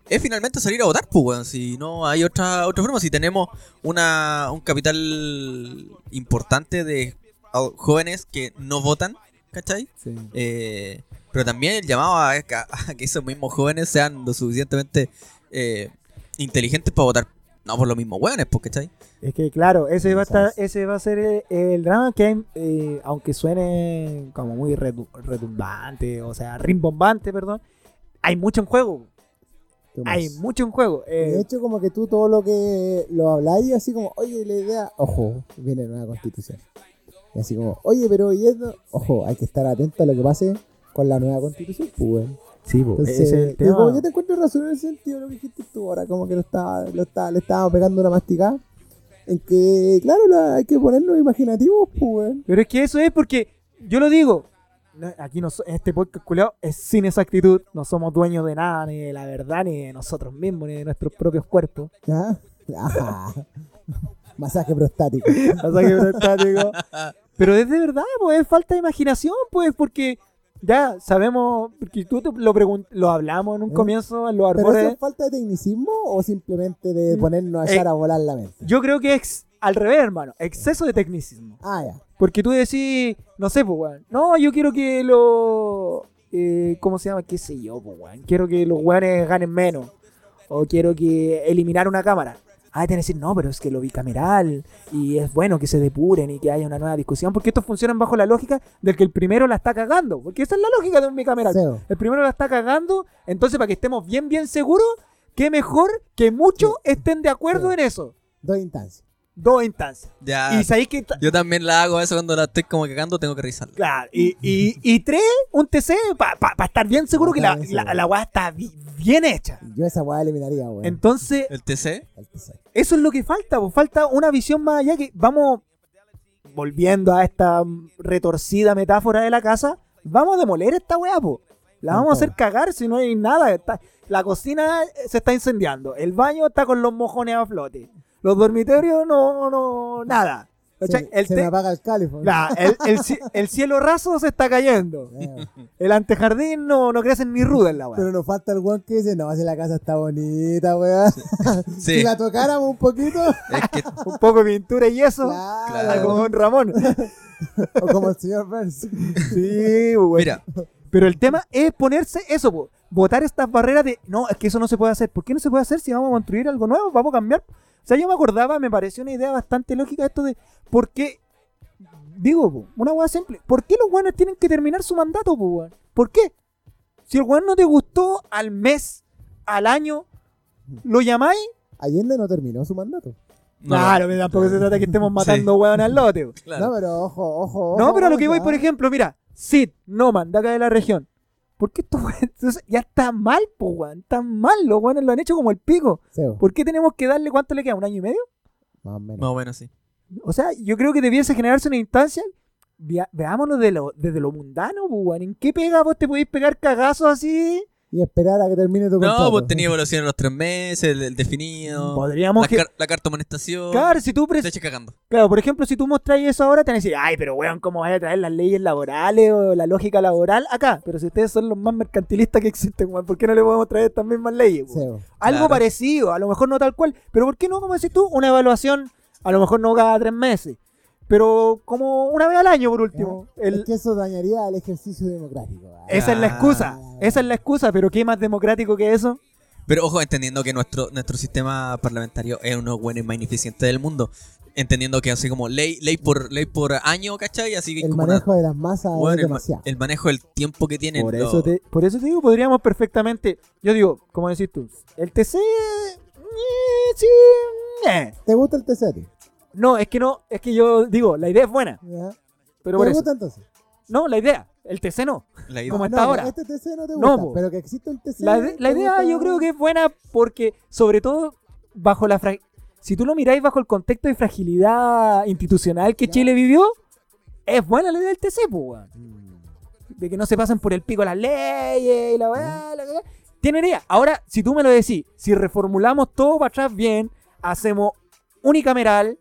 [SPEAKER 1] Es finalmente salir a votar, pues, weón. Si no hay otra, otra forma, si tenemos una, un capital importante de jóvenes que no votan, ¿cachai?
[SPEAKER 2] Sí.
[SPEAKER 1] Eh, pero también el llamado a, a- a que esos mismos jóvenes sean lo suficientemente eh, inteligentes para votar. No por los mismos hueones, pues, ¿cachai?
[SPEAKER 2] Es que claro, ese va a estar, ese va a ser el, el drama que hay, eh, aunque suene como muy redu- redundante, o sea, rimbombante, perdón, hay mucho en juego. Hay mucho en juego. eh,
[SPEAKER 3] De hecho, como que tú todo lo que lo habláis, así como, oye, la idea, ojo, viene nueva constitución. Y así como, oye, pero y esto, ojo, hay que estar atento a lo que pase con la nueva constitución, pues,
[SPEAKER 2] sí,
[SPEAKER 3] Entonces,
[SPEAKER 2] ese es el tema.
[SPEAKER 3] como yo te encuentro razón en el sentido de lo que dijiste tú ahora, como que lo estaba, lo estaba, le estaba pegando una masticada. En que, claro, la- hay que ponernos imaginativos, pues.
[SPEAKER 2] Pero es que eso es porque, yo lo digo, aquí no, so- este podcast culiao es sin exactitud, no somos dueños de nada, ni de la verdad, ni de nosotros mismos, ni de nuestros propios cuerpos.
[SPEAKER 3] Ajá. Masaje prostático.
[SPEAKER 2] Masaje prostático. Pero es de verdad, pues es falta de imaginación, pues, porque ya sabemos, porque tú lo, lo hablamos en un
[SPEAKER 3] ¿Eh?
[SPEAKER 2] comienzo en los
[SPEAKER 3] ¿Pero eso es falta de tecnicismo o simplemente de
[SPEAKER 2] Mm,
[SPEAKER 3] ponernos a
[SPEAKER 2] eh,
[SPEAKER 3] echar a volar la mente?
[SPEAKER 2] Yo creo que es al revés, hermano, exceso de tecnicismo.
[SPEAKER 3] Ah, ya.
[SPEAKER 2] Porque tú decís, no sé, pues, weón. No, yo quiero que los. Eh, ¿Cómo se llama? ¿Qué sé yo, pues, weón? Quiero que los weones ganen menos. O quiero que eliminar una cámara. Ah, que decir, no, pero es que lo bicameral. Y es bueno que se depuren y que haya una nueva discusión. Porque estos funcionan bajo la lógica del que el primero la está cagando. Porque esa es la lógica de un bicameral.
[SPEAKER 3] Seo.
[SPEAKER 2] El primero la está cagando. Entonces, para que estemos bien, bien seguros, qué mejor que muchos estén de acuerdo en eso.
[SPEAKER 3] Dos instancias.
[SPEAKER 2] Dos instancias.
[SPEAKER 1] Ya.
[SPEAKER 2] Y sabéis que.
[SPEAKER 1] Yo también la hago eso cuando la estoy como cagando, tengo que revisarla.
[SPEAKER 2] Claro, y, y, y tres, un TC para estar bien seguro que la, la, la weá está bi- bien hecha.
[SPEAKER 3] Yo esa weá eliminaría, weón.
[SPEAKER 2] Entonces,
[SPEAKER 1] El TC,
[SPEAKER 3] El TC.
[SPEAKER 2] eso es lo que falta, pues falta una visión más allá que vamos volviendo a esta retorcida metáfora de la casa, vamos a demoler esta weá, po. La vamos a hacer cagar si no hay nada. está- la cocina se está incendiando, el baño está con los mojones a flote, los dormitorios no, no, nada.
[SPEAKER 3] Se,
[SPEAKER 2] el,
[SPEAKER 3] se
[SPEAKER 2] te-
[SPEAKER 3] me apaga el califón.
[SPEAKER 2] El, el ci- el cielo raso se está cayendo. El antejardín no, no crece ni ruda en la weá.
[SPEAKER 3] Pero nos falta el weón que dice, no, si la casa está bonita, weón.
[SPEAKER 1] sí.
[SPEAKER 3] Si la tocáramos un poquito,
[SPEAKER 1] Es que
[SPEAKER 2] Un poco de pintura y eso.
[SPEAKER 3] claro.
[SPEAKER 1] Claro.
[SPEAKER 2] Como Don Ramón.
[SPEAKER 3] O como el señor Burns.
[SPEAKER 2] Sí, güey.
[SPEAKER 1] Mira,
[SPEAKER 2] Pero el tema es ponerse eso, po. votar estas barreras de no, es que eso no se puede hacer. ¿Por qué no se puede hacer si vamos a construir algo nuevo? Vamos a cambiar. O sea, yo me acordaba, me pareció una idea bastante lógica esto de por qué. Digo, po, una hueá simple. ¿Por qué los buenos tienen que terminar su mandato, po, weón? ¿Por qué? Si el weón no te gustó al mes, al año, ¿lo llamáis?
[SPEAKER 3] Allende no terminó su mandato.
[SPEAKER 1] no,
[SPEAKER 2] claro, pero tampoco se trata que estemos matando weón al lote.
[SPEAKER 1] claro.
[SPEAKER 3] No, pero ojo, ojo.
[SPEAKER 2] No,
[SPEAKER 3] ojo,
[SPEAKER 2] pero a lo que voy,
[SPEAKER 3] ya.
[SPEAKER 2] por ejemplo, mira, Sid, Noman, de acá de la región. ¿Por qué esto entonces, ya está mal, po, weón? Está mal, los weones lo han hecho como el pico. ¿Por qué tenemos que darle cuánto le queda? ¿Un año y medio?
[SPEAKER 3] más o menos.
[SPEAKER 1] Más o menos sí.
[SPEAKER 2] O sea, yo creo que debiese generarse una instancia. vea- veámoslo de lo, desde lo mundano, po, weón. ¿En qué pega vos te podéis pegar cagazos así?
[SPEAKER 3] Y esperar a que termine tu contrato.
[SPEAKER 1] No, pues tenía evaluación en los tres meses, el, el definido,
[SPEAKER 2] Podríamos
[SPEAKER 1] la,
[SPEAKER 2] que.
[SPEAKER 1] car- la carta de amonestación.
[SPEAKER 2] Claro, si tú pres-
[SPEAKER 1] Te cagando.
[SPEAKER 2] Claro, por ejemplo, si tú mostráis eso ahora, te van a decir, ay, pero weón, ¿cómo vas a traer las leyes laborales o la lógica laboral acá? Pero si ustedes son los más mercantilistas que existen, weón, ¿por qué no le podemos traer estas mismas leyes? Algo
[SPEAKER 1] Claro.
[SPEAKER 2] parecido, a lo mejor no tal cual, pero ¿por qué no, como decís tú, una evaluación, a lo mejor no cada tres meses, pero como una vez al año por último? El-
[SPEAKER 3] Es que eso dañaría el ejercicio democrático. ¿ah?
[SPEAKER 2] esa es la excusa,
[SPEAKER 3] Ah.
[SPEAKER 2] esa es la excusa, pero ¿qué más democrático que eso?
[SPEAKER 1] Pero ojo, entendiendo que nuestro, nuestro sistema parlamentario es uno bueno y más ineficiente del mundo. Entendiendo que así como ley, ley por ley por año, ¿cachai? Así que
[SPEAKER 3] El
[SPEAKER 1] como
[SPEAKER 3] manejo de las masas
[SPEAKER 1] bueno,
[SPEAKER 3] es
[SPEAKER 1] el, ma-
[SPEAKER 3] demasiado.
[SPEAKER 1] el manejo del tiempo que tienen.
[SPEAKER 2] Por eso, te, por eso te digo, podríamos perfectamente, yo digo, como decís tú, el TC, eh, sí, eh.
[SPEAKER 3] ¿Te gusta el TCT?
[SPEAKER 2] No, es que no, es que yo digo, la idea es buena,
[SPEAKER 3] ¿Ya?
[SPEAKER 2] pero por
[SPEAKER 3] ¿Te
[SPEAKER 2] eso,
[SPEAKER 3] gusta entonces?
[SPEAKER 2] no, la idea, el TC no,
[SPEAKER 1] la idea-
[SPEAKER 2] como está
[SPEAKER 3] no,
[SPEAKER 2] ahora.
[SPEAKER 3] Este TC no te
[SPEAKER 2] No,
[SPEAKER 3] gusta,
[SPEAKER 2] po.
[SPEAKER 3] pero que existe un TC.
[SPEAKER 2] La, de- la
[SPEAKER 3] ¿te
[SPEAKER 2] idea
[SPEAKER 3] gusta?
[SPEAKER 2] yo creo que es buena porque, sobre todo, bajo la fra- si tú lo miráis bajo el contexto de fragilidad institucional que
[SPEAKER 3] Ya.
[SPEAKER 2] Chile vivió, es buena la idea del TC, weón. De que no se pasen por el pico las leyes y la weá, la weá. Tienen idea. Ahora, si tú me lo decís, si reformulamos todo para atrás bien, hacemos unicameral,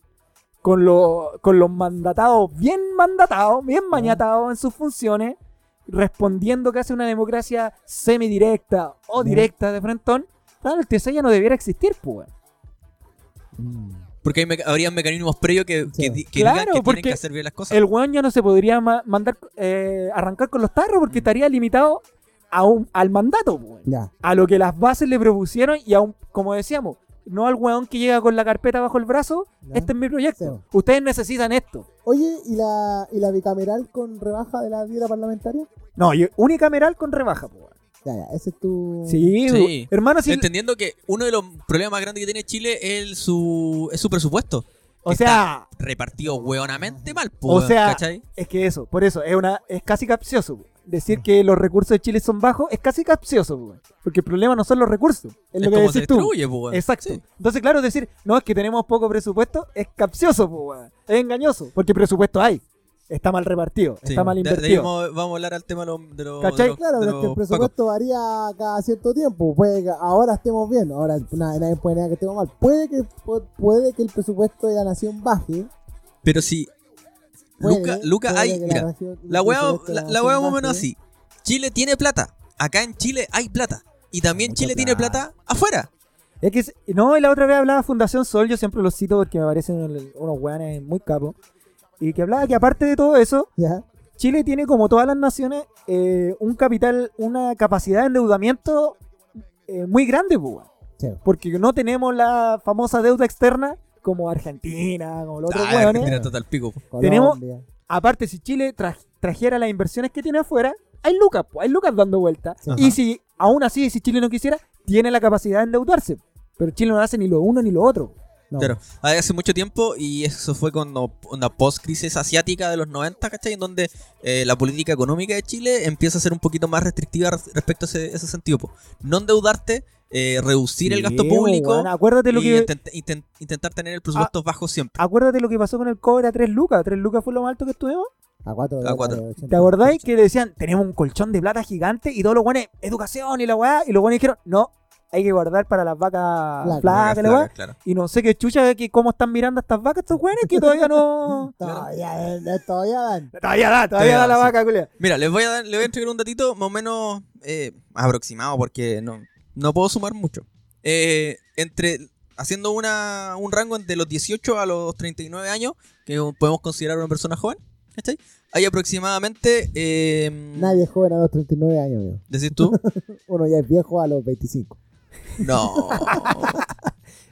[SPEAKER 2] con, los con los mandatados bien mandatados, bien mañatados en sus funciones, respondiendo que hace una democracia semidirecta o directa de frentón, claro, el TC ya no debiera existir, pues.
[SPEAKER 3] Mm.
[SPEAKER 1] Porque hay meca- habría mecanismos previos que,
[SPEAKER 3] Sí.
[SPEAKER 1] que,
[SPEAKER 2] Claro,
[SPEAKER 1] digan que
[SPEAKER 2] porque
[SPEAKER 1] tienen que hacer bien las cosas.
[SPEAKER 2] El weón ya no se podría ma- mandar eh, arrancar con los tarros porque estaría limitado a un, al mandato, pues.
[SPEAKER 3] Ya.
[SPEAKER 2] a lo que las bases le propusieron y a un, como decíamos, no al weón que llega con la carpeta bajo el brazo,
[SPEAKER 3] Ya.
[SPEAKER 2] este es mi proyecto.
[SPEAKER 3] Sí.
[SPEAKER 2] Ustedes necesitan esto.
[SPEAKER 3] Oye, ¿y la, ¿y la bicameral con rebaja de la dieta parlamentaria?
[SPEAKER 2] No, y unicameral con rebaja, po, weón.
[SPEAKER 3] Ya, ya, ese es tu...
[SPEAKER 2] Sí,
[SPEAKER 1] Sí.
[SPEAKER 2] hermano, sí.
[SPEAKER 1] Entendiendo que uno de los problemas más grandes que tiene Chile es el- su, es su presupuesto.
[SPEAKER 2] O
[SPEAKER 1] que
[SPEAKER 2] sea,
[SPEAKER 1] está repartido hueonamente mal, po,
[SPEAKER 2] o sea,
[SPEAKER 1] ¿cachai?
[SPEAKER 2] es que eso, por eso, es una es casi capcioso. po. Decir que los recursos de Chile son bajos es casi capcioso, weón. porque el problema no son los recursos, es, lo que decís tú.
[SPEAKER 1] po, weón.
[SPEAKER 2] Exacto.
[SPEAKER 1] Sí.
[SPEAKER 2] Entonces, claro, decir, no, es que tenemos poco presupuesto, es capcioso, weón. es engañoso, porque presupuesto hay. Está mal repartido,
[SPEAKER 1] Sí.
[SPEAKER 2] está mal
[SPEAKER 1] De- de ahí
[SPEAKER 2] invertido.
[SPEAKER 1] vamos, vamos a hablar al tema de los. De los
[SPEAKER 2] ¿Cachai?
[SPEAKER 1] los-
[SPEAKER 3] Claro,
[SPEAKER 1] de
[SPEAKER 3] pero es que el presupuesto varía cada cierto tiempo. Puede que ahora estemos bien, ahora na- nadie puede negar que estemos mal. Puede que, pu- puede que el presupuesto de la nación baje.
[SPEAKER 1] Pero si.
[SPEAKER 3] Puede,
[SPEAKER 1] Luca, Luca hay. mira, la weá la,
[SPEAKER 3] la
[SPEAKER 1] weá más o menos así. Chile tiene plata. Acá en Chile hay plata. Y también
[SPEAKER 2] Mucha
[SPEAKER 1] Chile tiene
[SPEAKER 2] plata.
[SPEAKER 1] afuera.
[SPEAKER 2] Es que, es- no, y la otra vez hablaba Fundación Sol, yo siempre los cito porque me parecen unos weones muy capos. Y que hablaba que aparte de todo eso,
[SPEAKER 3] Ya,
[SPEAKER 2] Chile tiene como todas las naciones eh, un capital, una capacidad de endeudamiento eh, muy grande, pues,
[SPEAKER 3] sí.
[SPEAKER 2] porque no tenemos la famosa deuda externa como Argentina, como los otros
[SPEAKER 1] Ah,
[SPEAKER 2] weones.
[SPEAKER 1] Argentina total pico.
[SPEAKER 2] Tenemos-. Aparte, si Chile tra- trajera las inversiones que tiene afuera, hay lucas, hay lucas dando vuelta.
[SPEAKER 3] Sí.
[SPEAKER 2] Y si aún así, si Chile no quisiera, tiene la capacidad de endeudarse. Pero Chile no hace ni lo uno ni lo otro.
[SPEAKER 3] No.
[SPEAKER 1] Claro, hace mucho tiempo y eso fue cuando una post-crisis asiática de los 90, ¿cachai? En donde eh, la política económica de Chile empieza a ser un poquito más restrictiva res- respecto a ese, ese sentido. po. No endeudarte, eh, reducir el gasto público
[SPEAKER 2] acuérdate lo
[SPEAKER 1] y
[SPEAKER 2] que
[SPEAKER 1] intent- intent- intentar tener el presupuesto bajo siempre.
[SPEAKER 2] acuérdate lo que pasó con el cobre a 3 lucas. 3 lucas fue lo más alto que estuvimos.
[SPEAKER 3] A cuatro.
[SPEAKER 1] A cuatro.
[SPEAKER 3] dólares,
[SPEAKER 2] ¿Te
[SPEAKER 3] 80.
[SPEAKER 2] acordáis que le decían, tenemos un colchón de plata gigante y todos los buenos, educación y la weá? Y los buenos dijeron, no, hay que guardar para las vacas
[SPEAKER 3] Flacas.
[SPEAKER 2] flacas, la
[SPEAKER 1] Claro,
[SPEAKER 2] weá.
[SPEAKER 1] claro.
[SPEAKER 2] Y no sé qué chucha, que cómo están mirando a estas vacas estos weones que todavía no.
[SPEAKER 3] Todavía, eh, todavía dan.
[SPEAKER 2] todavía da, todavía
[SPEAKER 1] Todavía
[SPEAKER 2] da la
[SPEAKER 1] sí.
[SPEAKER 2] vaca, culia.
[SPEAKER 1] Mira, les voy a dar, les voy a entregar un datito más o menos eh, aproximado porque no, no puedo sumar mucho. Eh, entre haciendo una, un rango entre los 18 a los 39 años, que podemos considerar una persona joven, ¿cachai? Hay aproximadamente... Eh,
[SPEAKER 3] Nadie es joven a los 39 años, amigo.
[SPEAKER 1] ¿Decís tú?
[SPEAKER 3] Uno ya es viejo a los 25.
[SPEAKER 1] No.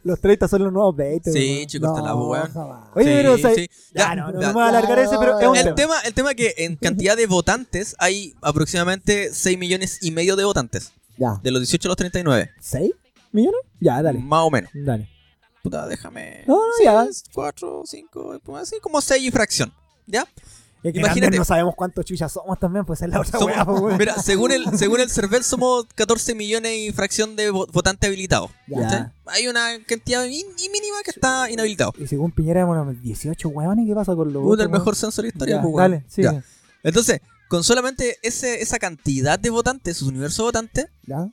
[SPEAKER 2] Los 30 son los nuevos 20.
[SPEAKER 1] Sí, chicos, está la
[SPEAKER 3] jamás.
[SPEAKER 2] Oye,
[SPEAKER 1] Sí,
[SPEAKER 2] pero, o sea,
[SPEAKER 1] sí.
[SPEAKER 2] Ya,
[SPEAKER 1] Ya,
[SPEAKER 2] no, no voy a alargar ese,
[SPEAKER 3] no,
[SPEAKER 2] pero es un.
[SPEAKER 1] El
[SPEAKER 2] tema.
[SPEAKER 1] tema, el tema que en cantidad de votantes hay aproximadamente 6 millones y medio de votantes.
[SPEAKER 3] Ya.
[SPEAKER 1] De los 18 a los 39.
[SPEAKER 2] ¿6 millones? Ya, dale.
[SPEAKER 1] Más o menos.
[SPEAKER 2] Dale.
[SPEAKER 1] Puta, déjame.
[SPEAKER 2] No, no, ya.
[SPEAKER 1] 4, 5, así como 6 y fracción. ¿Ya?
[SPEAKER 2] Es que
[SPEAKER 1] Imagínate.
[SPEAKER 2] No sabemos cuántos chuchas somos también, pues es la otra
[SPEAKER 1] Somos-
[SPEAKER 2] weá, pues,
[SPEAKER 1] mira, según el, según el CERVEL somos 14 millones y fracción de vo- votantes habilitados.
[SPEAKER 3] Ya.
[SPEAKER 1] Hay una cantidad in- y mínima que está inhabilitado.
[SPEAKER 2] Y según Piñera, bueno, 18 weones, ¿qué pasa con los
[SPEAKER 1] Puta,
[SPEAKER 2] otros,
[SPEAKER 1] el mejor censo de la historia.
[SPEAKER 2] Ya,
[SPEAKER 1] pues.
[SPEAKER 2] Dale, sí.
[SPEAKER 1] Entonces, con solamente ese, esa cantidad de votantes, su universo de votantes,
[SPEAKER 3] Ya.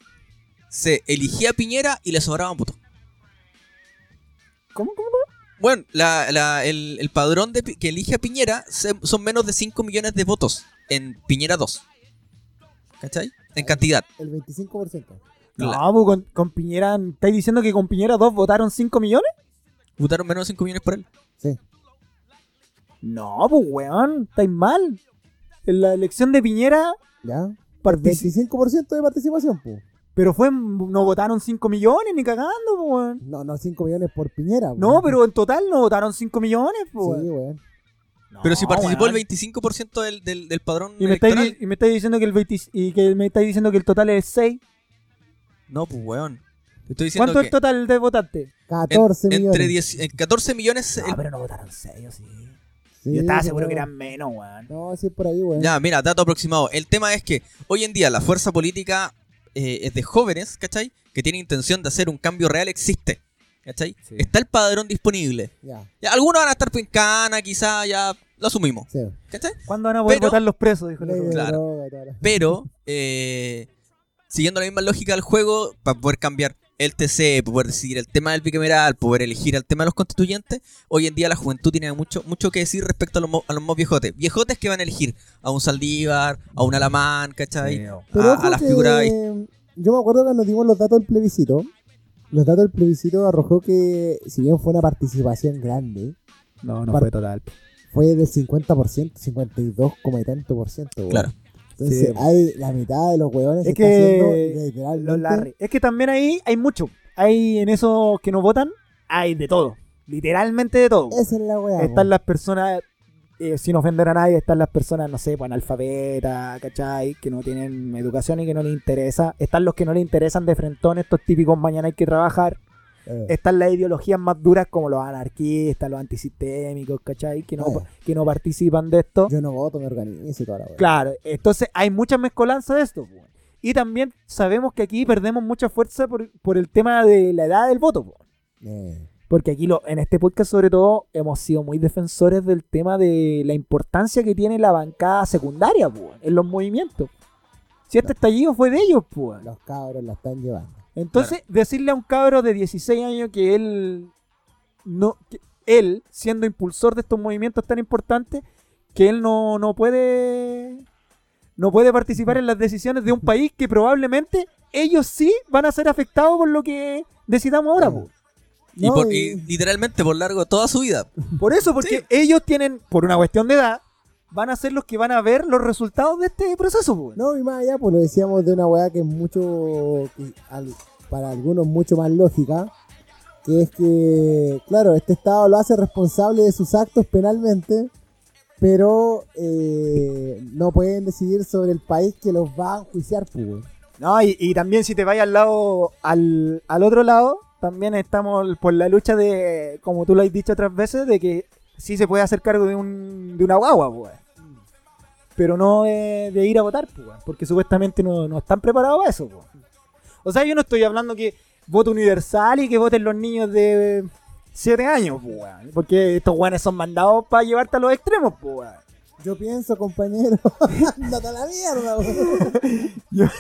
[SPEAKER 1] se eligía a Piñera y le sobraban votos.
[SPEAKER 2] ¿Cómo, cómo?
[SPEAKER 1] Bueno, la- la- el, el padrón de, que elige a Piñera se- son menos de 5 millones de votos en Piñera 2. ¿Cachai? En cantidad.
[SPEAKER 3] El 25%.
[SPEAKER 2] No,
[SPEAKER 1] La-
[SPEAKER 2] pues con, con Piñera, ¿estáis diciendo que con Piñera 2 votaron 5 millones?
[SPEAKER 1] votaron menos de 5 millones por él.
[SPEAKER 3] Sí.
[SPEAKER 2] No, pues weón, estáis mal. En la elección de Piñera,
[SPEAKER 3] Ya.
[SPEAKER 2] partici-
[SPEAKER 3] 25% de participación, pues.
[SPEAKER 2] pero fue no votaron 5 millones ni cagando, pues, weón.
[SPEAKER 3] No, no 5 millones por Piñera.
[SPEAKER 2] No,
[SPEAKER 3] weón.
[SPEAKER 2] pero en total no votaron 5 millones, pues.
[SPEAKER 3] Sí,
[SPEAKER 2] weón.
[SPEAKER 3] weón.
[SPEAKER 1] Pero si
[SPEAKER 2] No,
[SPEAKER 1] participó
[SPEAKER 2] weón.
[SPEAKER 1] el 25% del, del, del padrón
[SPEAKER 2] Y me, estáis,
[SPEAKER 1] electoral.
[SPEAKER 2] y me estáis diciendo que el 20 y que me estáis diciendo que el total es 6.
[SPEAKER 1] No, pues weón. Estoy diciendo
[SPEAKER 2] ¿Cuánto es
[SPEAKER 1] que
[SPEAKER 2] el total de votantes?
[SPEAKER 3] 14
[SPEAKER 1] en-
[SPEAKER 3] millones.
[SPEAKER 1] entre 10 eh, 14 millones.
[SPEAKER 2] Ah,
[SPEAKER 1] el-
[SPEAKER 2] pero no votaron 6, ¿o sí?
[SPEAKER 3] Sí,
[SPEAKER 2] Yo estaba seguro que eran menos, weón.
[SPEAKER 3] No, sí es por ahí, weón.
[SPEAKER 1] Ya, mira, dato aproximado. El tema es que hoy en día la fuerza política eh, es de jóvenes, ¿cachai? Que tiene intención de hacer un cambio real, existe. ¿Cachai?
[SPEAKER 2] Sí.
[SPEAKER 1] Está el padrón disponible.
[SPEAKER 3] Ya.
[SPEAKER 1] Ya, algunos van a estar en cana, quizá ya lo asumimos.
[SPEAKER 3] Sí.
[SPEAKER 1] ¿Cachai?
[SPEAKER 2] ¿Cuándo van a poder
[SPEAKER 1] Pero-
[SPEAKER 2] votar los presos? Dijo Roca.
[SPEAKER 1] Claro. Pero, eh, siguiendo la misma lógica del juego, para poder cambiar el TC, poder decidir el tema del bicameral, poder elegir el tema de los constituyentes, hoy en día la juventud tiene mucho, mucho que decir respecto a los, a los más viejotes. Viejotes que van a elegir a un Saldívar, a un Alamán, ¿cachai? A, a las figuras.
[SPEAKER 3] Yo me acuerdo cuando dimos los datos del plebiscito. Los datos del plebiscito arrojó que, si bien fue una participación grande,
[SPEAKER 2] No, no fue total.
[SPEAKER 3] fue del 50%, 52, como y tanto por ciento.
[SPEAKER 1] Claro.
[SPEAKER 3] Entonces,
[SPEAKER 2] Sí.
[SPEAKER 3] hay la mitad de los huevones
[SPEAKER 2] Es
[SPEAKER 3] está
[SPEAKER 2] que
[SPEAKER 3] literalmente.
[SPEAKER 2] los Larry. Es que también ahí hay mucho. Hay en esos que no votan, hay de todo. Literalmente de todo.
[SPEAKER 3] Esa es la weá.
[SPEAKER 2] Están las personas, eh, sin ofender a nadie, están las personas, no sé, pues analfabetas, ¿cachai? Que no tienen educación y que no les interesa. Están los que no les interesan de frentón, estos típicos mañana hay que trabajar.
[SPEAKER 3] Eh,
[SPEAKER 2] Están las ideologías más duras como los anarquistas, los antisistémicos, ¿cachai? Que no,
[SPEAKER 3] Eh.
[SPEAKER 2] que no participan de esto.
[SPEAKER 3] Yo no voto, me organizo y toda la weá.
[SPEAKER 2] Claro, entonces hay mucha mezcolanza de esto. Y también sabemos que aquí perdemos mucha fuerza por, por el tema de la edad del voto.
[SPEAKER 3] Eh,
[SPEAKER 2] Porque aquí lo, en este podcast sobre todo hemos sido muy defensores del tema de la importancia que tiene la bancada secundaria en los movimientos. Si este estallido fue de ellos, pues.
[SPEAKER 3] los cabros la están llevando.
[SPEAKER 2] Entonces, decirle a un cabro de 16 años que él, no, que él, siendo impulsor de estos movimientos tan importantes, que él no, no puede no puede participar en las decisiones de un país que probablemente ellos sí van a ser afectados por lo que decidamos ahora. po.
[SPEAKER 1] Y, por-
[SPEAKER 3] y-
[SPEAKER 1] literalmente por largo de toda su vida.
[SPEAKER 2] Por eso, porque ellos tienen, por una cuestión de edad, van a ser los que van a ver los resultados de este proceso. po.
[SPEAKER 3] No, y más allá, pues lo decíamos de una weá que es mucho, que al- para algunos mucho más lógica, que es que, claro, este Estado lo hace responsable de sus actos penalmente, pero eh, no pueden decidir sobre el país que los va a enjuiciar, pues.
[SPEAKER 2] No, y, y también si te vas al lado, al, al otro lado, también estamos por la lucha de, como tú lo has dicho otras veces, de que sí se puede hacer cargo de, un, de una guagua, pues. Pero no de, de ir a votar, pues, porque supuestamente no, no están preparados para eso, pues. O sea, yo no estoy hablando que voto universal y que voten los niños de 7 años, pues, weón, porque estos guanes son mandados para llevarte a los extremos, pues.
[SPEAKER 3] Yo pienso, compañero, andate a la mierda, weón.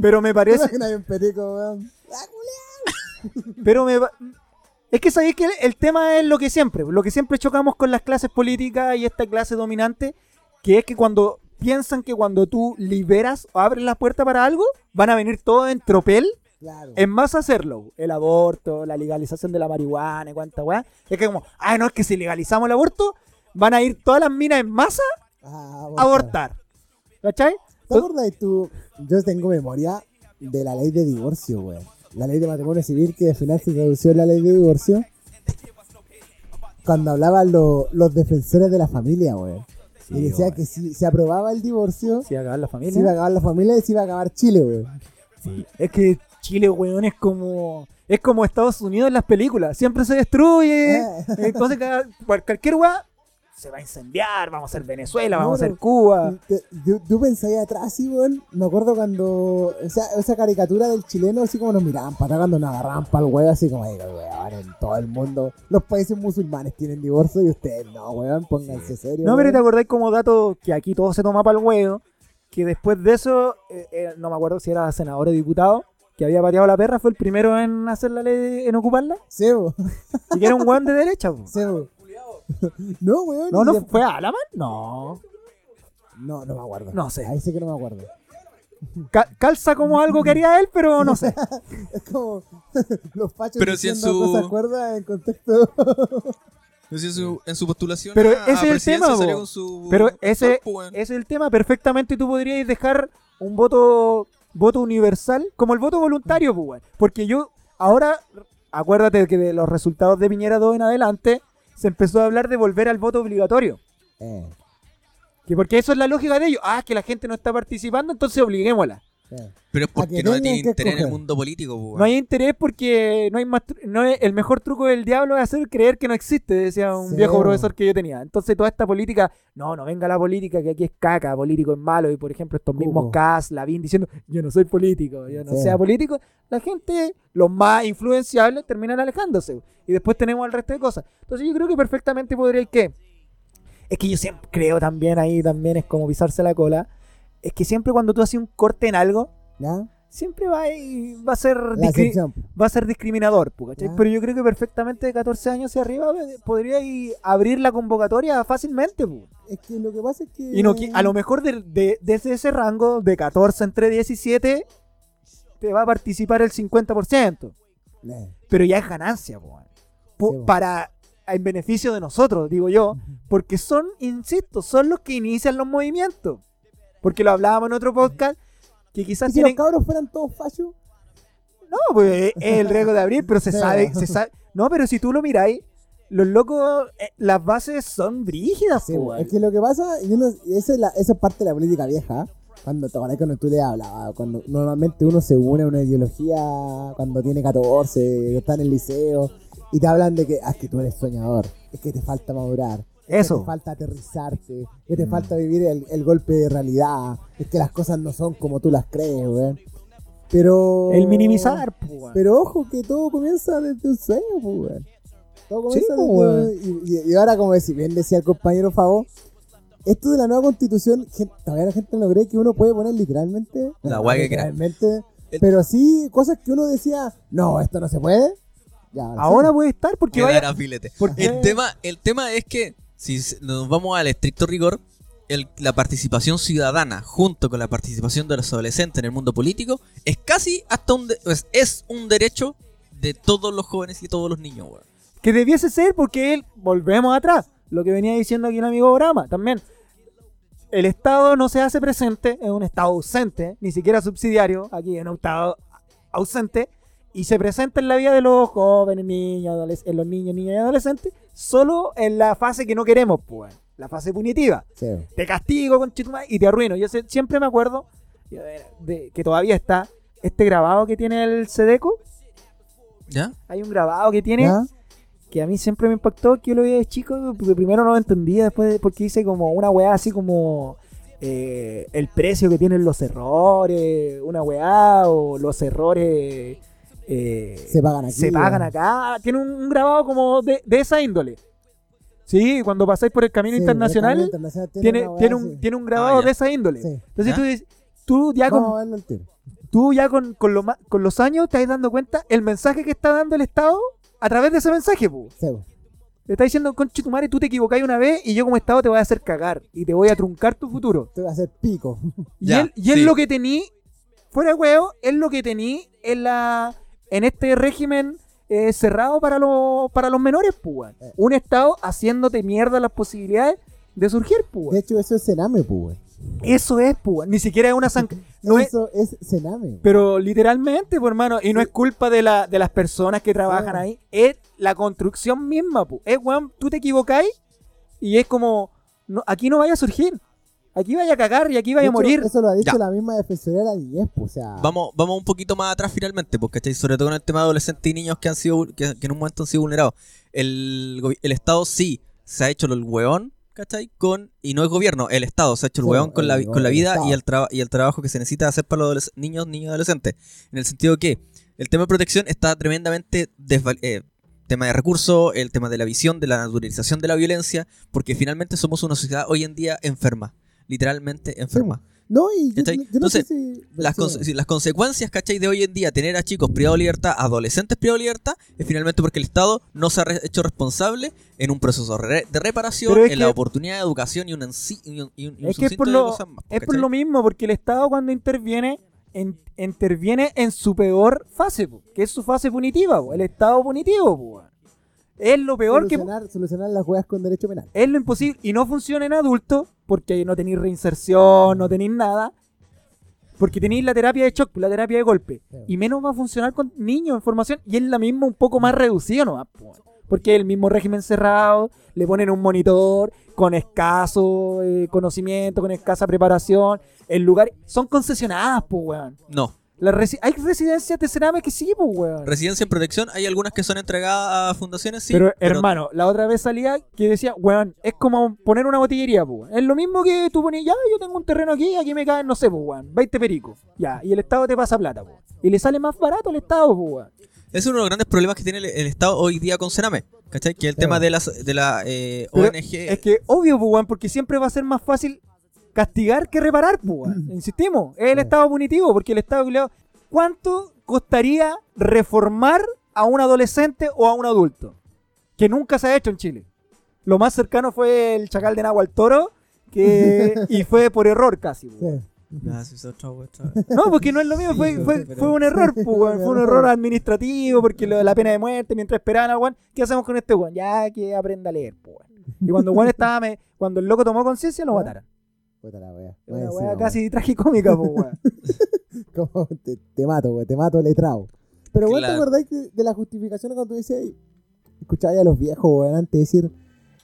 [SPEAKER 2] Pero me parece...
[SPEAKER 3] Imagina un perico, weón. Ah.
[SPEAKER 2] Pero me Es que sabéis que el, el tema es lo que siempre, lo que siempre chocamos con las clases políticas y esta clase dominante, que es que cuando piensan que cuando tú liberas o abres la puerta para algo, van a venir todos en tropel
[SPEAKER 3] Claro.
[SPEAKER 2] en más a hacerlo. El aborto, la legalización de la marihuana y cuánta weá. Es que como, ah, no, es que si legalizamos el aborto, van a ir todas las minas en masa
[SPEAKER 3] Ah,
[SPEAKER 2] a abortar. ¿Cachai?
[SPEAKER 3] ¿Te acuerdas tú? Yo tengo memoria de la ley de divorcio, weón. La ley de matrimonio civil que al final se tradució en la ley de divorcio. Cuando hablaban lo- los defensores de la familia, weón. y decía que si se aprobaba el divorcio,
[SPEAKER 2] Si acabar la
[SPEAKER 3] se iba a
[SPEAKER 2] familia.
[SPEAKER 3] acabar la familia y se iba a acabar Chile, weón.
[SPEAKER 2] Es que Chile, weón, es como. Es como Estados Unidos en las películas. Siempre se destruye.
[SPEAKER 3] Eh.
[SPEAKER 2] Entonces, cada- cualquier weá se va a incendiar. Vamos a ser Venezuela, vamos a ser Cuba.
[SPEAKER 3] Tú, pensabas atrás, sí, weón. Me acuerdo cuando. Esa, esa caricatura del chileno, así como nos miraban para cuando nos agarraban para el huevo, así como, "Ay, weón, en todo el mundo. Los países musulmanes tienen divorcio y ustedes no, weón, pónganse serio.
[SPEAKER 2] No, pero
[SPEAKER 3] weón.
[SPEAKER 2] te acordáis como dato que aquí todo se toma para el huevo. Que después de eso, eh, eh, no me acuerdo si era senador o diputado, que había pateado la perra, fue el primero en hacer la ley, en ocuparla.
[SPEAKER 3] Sebo,
[SPEAKER 2] Y que era un weón de derecha. po.
[SPEAKER 3] Sebo. no, weón.
[SPEAKER 2] No, no, ¿fue Alaman? No.
[SPEAKER 3] No, no me acuerdo.
[SPEAKER 2] No sé.
[SPEAKER 3] Ahí sí que no me acuerdo.
[SPEAKER 2] Ca- calza como algo que haría él, pero no sé.
[SPEAKER 3] Es como los fachos
[SPEAKER 1] Pero si en su-
[SPEAKER 3] cosas cuerdas en contexto.
[SPEAKER 1] No sé, en su, en su postulación
[SPEAKER 2] Pero
[SPEAKER 1] a,
[SPEAKER 2] ese
[SPEAKER 1] a
[SPEAKER 2] es el tema,
[SPEAKER 1] con su...
[SPEAKER 2] Pero ese, ese es el tema. Perfectamente tú podrías dejar un voto voto universal como el voto voluntario, pues, weón. Porque yo, ahora, acuérdate que de los resultados de Piñera 2 en adelante, se empezó a hablar de volver al voto obligatorio.
[SPEAKER 3] Eh,
[SPEAKER 2] Que porque eso es la lógica de ellos. Ah, que la gente no está participando, entonces obliguémosla.
[SPEAKER 1] Pero es porque
[SPEAKER 3] que
[SPEAKER 1] no tiene interés en el mundo político, po, weón.
[SPEAKER 2] No hay interés porque no hay más tru- no es, el mejor truco del diablo es hacer creer que no existe, decía un
[SPEAKER 3] Sí,
[SPEAKER 2] viejo profesor que yo tenía. Entonces toda esta política, no, no venga la política, que aquí es caca, político es malo, y por ejemplo estos mismos. Cas, Lavín diciendo, yo no soy político, yo no
[SPEAKER 3] Sí.
[SPEAKER 2] sea político, la gente, los más influenciables, terminan alejándose. Y después tenemos el resto de cosas. Entonces yo creo que perfectamente podría que Es que yo siempre creo también ahí, también es como pisarse la cola. Es que siempre cuando tú haces un corte en algo,
[SPEAKER 3] ¿Ya?
[SPEAKER 2] siempre va, a- va a ser va a ser discriminador. Pero yo creo que perfectamente de 14 años hacia arriba eh, podría ir abrir la convocatoria fácilmente, po.
[SPEAKER 3] Es que lo que pasa es que.
[SPEAKER 2] Y no, a lo mejor de- de- desde ese rango de 14 entre 17 te va a participar el 50%.
[SPEAKER 3] Eh,
[SPEAKER 2] Pero ya es ganancia, po. para en beneficio de nosotros, digo yo, porque son, insisto, son los que inician los movimientos. Porque lo hablábamos en otro podcast que
[SPEAKER 3] ¿Y
[SPEAKER 2] quizás
[SPEAKER 3] si los
[SPEAKER 2] tienen
[SPEAKER 3] cabros fueran todos fachos?
[SPEAKER 2] No, pues es el riesgo de abrir, pero se
[SPEAKER 3] Sí,
[SPEAKER 2] sabe, se sabe. No, pero si tú lo miráis, los locos, eh, las bases son brígidas,
[SPEAKER 3] Sí,
[SPEAKER 2] weón.
[SPEAKER 3] es que lo que pasa, y uno, y esa, es la, esa es parte de la política vieja. Cuando, ¿te acordás cuando tú le hablabas? Cuando normalmente uno se une a una ideología cuando tiene 14, está en el liceo, y te hablan de que, ah, es que tú eres soñador, es que te falta madurar, que
[SPEAKER 2] Eso.
[SPEAKER 3] te falta aterrizarte, que te
[SPEAKER 2] Mm.
[SPEAKER 3] falta vivir el, el golpe de realidad, es que las cosas no son como tú las crees, weón. Pero.
[SPEAKER 2] El minimizar, weón.
[SPEAKER 3] Pero ojo que todo comienza desde un sueño, pues. Todo
[SPEAKER 2] Sí,
[SPEAKER 3] comienza
[SPEAKER 2] pues,
[SPEAKER 3] desde un- y, y- y ahora, como decía, bien decía el compañero Favo, esto de la nueva constitución, gen- todavía la gente no cree que uno puede poner literalmente.
[SPEAKER 1] La weá que crea.
[SPEAKER 3] literalmente.
[SPEAKER 1] El-
[SPEAKER 3] Pero sí, cosas que uno decía, no, esto no se puede. Ya, ahora sí.
[SPEAKER 2] puede estar porque vaya.
[SPEAKER 1] a filete.
[SPEAKER 2] Porque
[SPEAKER 1] El tema, el tema es que, si nos vamos al estricto rigor, el- la participación ciudadana junto con la participación de los adolescentes en el mundo político es casi hasta un de- es, un derecho de todos los jóvenes y todos los niños,
[SPEAKER 2] que debiese ser porque volvemos atrás, lo que venía diciendo aquí el amigo Brahma, también. El Estado no se hace presente, es un Estado ausente, ni siquiera subsidiario, aquí es un Estado ausente, y se presenta en la vida de los jóvenes, niños, en los niños, niñas y adolescentes, solo en la fase que no queremos, pues, la fase punitiva.
[SPEAKER 3] Sí,
[SPEAKER 2] Te castigo con y te arruino. Yo siempre me acuerdo de, que todavía está este grabado que tiene el Sedeco.
[SPEAKER 1] ¿Ya?
[SPEAKER 2] Hay un grabado que tiene
[SPEAKER 3] ¿Ya?
[SPEAKER 2] que a mí siempre me impactó, que yo lo vi de chico, porque primero no lo entendía, después porque hice como una weá así como eh, el precio que tienen los errores, una weá, o los errores eh,
[SPEAKER 3] Se pagan aquí.
[SPEAKER 2] se pagan
[SPEAKER 3] weón.
[SPEAKER 2] acá. Tiene un, un grabado como de, de esa índole. Sí, cuando pasáis por el camino
[SPEAKER 3] Sí,
[SPEAKER 2] internacional,
[SPEAKER 3] el camino internacional
[SPEAKER 2] tiene, tiene, un, tiene un grabado
[SPEAKER 1] Ah,
[SPEAKER 2] de esa índole.
[SPEAKER 3] Sí.
[SPEAKER 2] Entonces
[SPEAKER 1] ¿Ya?
[SPEAKER 2] tú, dices- tú ya con, tú ya con, con, lo ma- con los años te estás dando cuenta el mensaje que está dando el Estado a través de ese mensaje, pu.
[SPEAKER 3] Sí, weón.
[SPEAKER 2] Te está diciendo, conche tu madre, tú te equivocáis una vez y yo como Estado te voy a hacer cagar y te voy a truncar tu futuro.
[SPEAKER 3] Te voy a hacer pico.
[SPEAKER 2] Y,
[SPEAKER 1] Ya,
[SPEAKER 2] él, y es
[SPEAKER 1] sí.
[SPEAKER 2] lo que tení, fuera de huevo, es lo que tení en la en este régimen eh, cerrado para, los para los menores, pues.
[SPEAKER 3] Eh.
[SPEAKER 2] Un Estado haciéndote mierda las posibilidades de surgir, pues,
[SPEAKER 3] De hecho, eso es cename, pues.
[SPEAKER 2] Eso es, pues. Ni siquiera es una san... no es-
[SPEAKER 3] Eso es cename.
[SPEAKER 2] Pero literalmente, pues, hermano, y no es culpa de, la, de las personas que trabajan ahí, es la construcción misma, pues. Es, weón, tú te equivocáis y es como, no, aquí no vaya a surgir. Aquí vaya a cagar y aquí vaya a morir.
[SPEAKER 3] Eso lo ha dicho
[SPEAKER 1] Ya.
[SPEAKER 3] la misma defensoría de la niñez, pues, o sea.
[SPEAKER 1] Vamos, vamos un poquito más atrás finalmente, porque ¿cachai? sobre todo con el tema de adolescentes y niños que han sido que, que en un momento han sido vulnerados. El, el Estado sí se ha hecho el hueón, ¿cachai? Con, y no el gobierno, el Estado se ha hecho el
[SPEAKER 3] Sí,
[SPEAKER 1] hueón con la,
[SPEAKER 3] el-
[SPEAKER 1] con la vida y el, traba- y el trabajo que se necesita hacer para los adoles- niños, niños y adolescentes. En el sentido que el tema de protección está tremendamente eh, tema de recursos, el tema de la visión, de la naturalización de la violencia, porque finalmente somos una sociedad hoy en día enferma, literalmente enferma.
[SPEAKER 3] No, y yo, yo no sé
[SPEAKER 1] Entonces,
[SPEAKER 3] si.
[SPEAKER 1] Las, consecuencias, ¿cachai? De hoy en día tener a chicos privados de libertad, adolescentes privados de libertad, es finalmente porque el Estado no se ha re- hecho responsable en un proceso re- de reparación, en la oportunidad de educación y un, y un, y un- y un
[SPEAKER 2] Es que es por, lo,
[SPEAKER 1] más,
[SPEAKER 2] es por lo mismo, porque el Estado cuando interviene, en- interviene en su peor fase, po, que es su fase punitiva, po, el Estado punitivo. po. Es lo peor que...
[SPEAKER 3] solucionar, solucionar las juegas con derecho penal.
[SPEAKER 2] Es lo imposible. Y no funciona en adultos, porque no tenéis reinserción, no tenéis nada. Porque tenéis la terapia de shock, la terapia de golpe. Y menos va a funcionar con niños en formación. Y es la misma un poco más reducido nomás. po. Porque es el mismo régimen cerrado, le ponen un monitor con escaso eh, conocimiento, con escasa preparación. El lugar... Son concesionadas, pues, weón.
[SPEAKER 1] No.
[SPEAKER 2] La resi- Hay residencias de cename que sí, pues, weón.
[SPEAKER 1] Residencia en protección, hay algunas que son entregadas a fundaciones, sí.
[SPEAKER 2] pero, hermano, la otra vez salía que decía, weón, es como poner una botillería, pues. Es lo mismo que tú ponías, ya, yo tengo un terreno aquí, aquí me caen, no sé, pues, weón, 20 pericos. Ya, y el Estado te pasa plata, pues. Y le sale más barato al Estado, pues, weón.
[SPEAKER 1] Ese es uno de los grandes problemas que tiene el, el Estado hoy día con Sename. ¿Cachai? Que el tema
[SPEAKER 3] Claro.
[SPEAKER 1] de, las, de la eh, ONG.
[SPEAKER 2] Es que obvio, pues, weón, porque siempre va a ser más fácil castigar que reparar, pues. Insistimos, es el estado punitivo, porque el estado ¿Cuánto costaría reformar a un adolescente o a un adulto? Que nunca se ha hecho en Chile. Lo más cercano fue el chacal de Nahua al Toro, que, y fue por error casi.
[SPEAKER 3] Sí.
[SPEAKER 1] Ah.
[SPEAKER 2] No, porque no es lo mismo, fue,
[SPEAKER 1] Sí,
[SPEAKER 2] fue,
[SPEAKER 1] pero-
[SPEAKER 2] fue un error, pues, fue un error administrativo, porque lo de la pena de muerte, mientras esperaban al weón, ¿qué hacemos con este weón? Ya que aprenda a leer, pues. Y cuando weón estaba, me- cuando el loco tomó conciencia, lo mataron.
[SPEAKER 3] Puta la wea. Encima,
[SPEAKER 2] casi tragicómica, pues.
[SPEAKER 3] Como te, te mato. Te mato letrado. Pero, weón, ¿te
[SPEAKER 1] Claro.
[SPEAKER 3] acordáis que de las justificaciones cuando tú dices, escuchaba a los viejos, weón, antes de decir,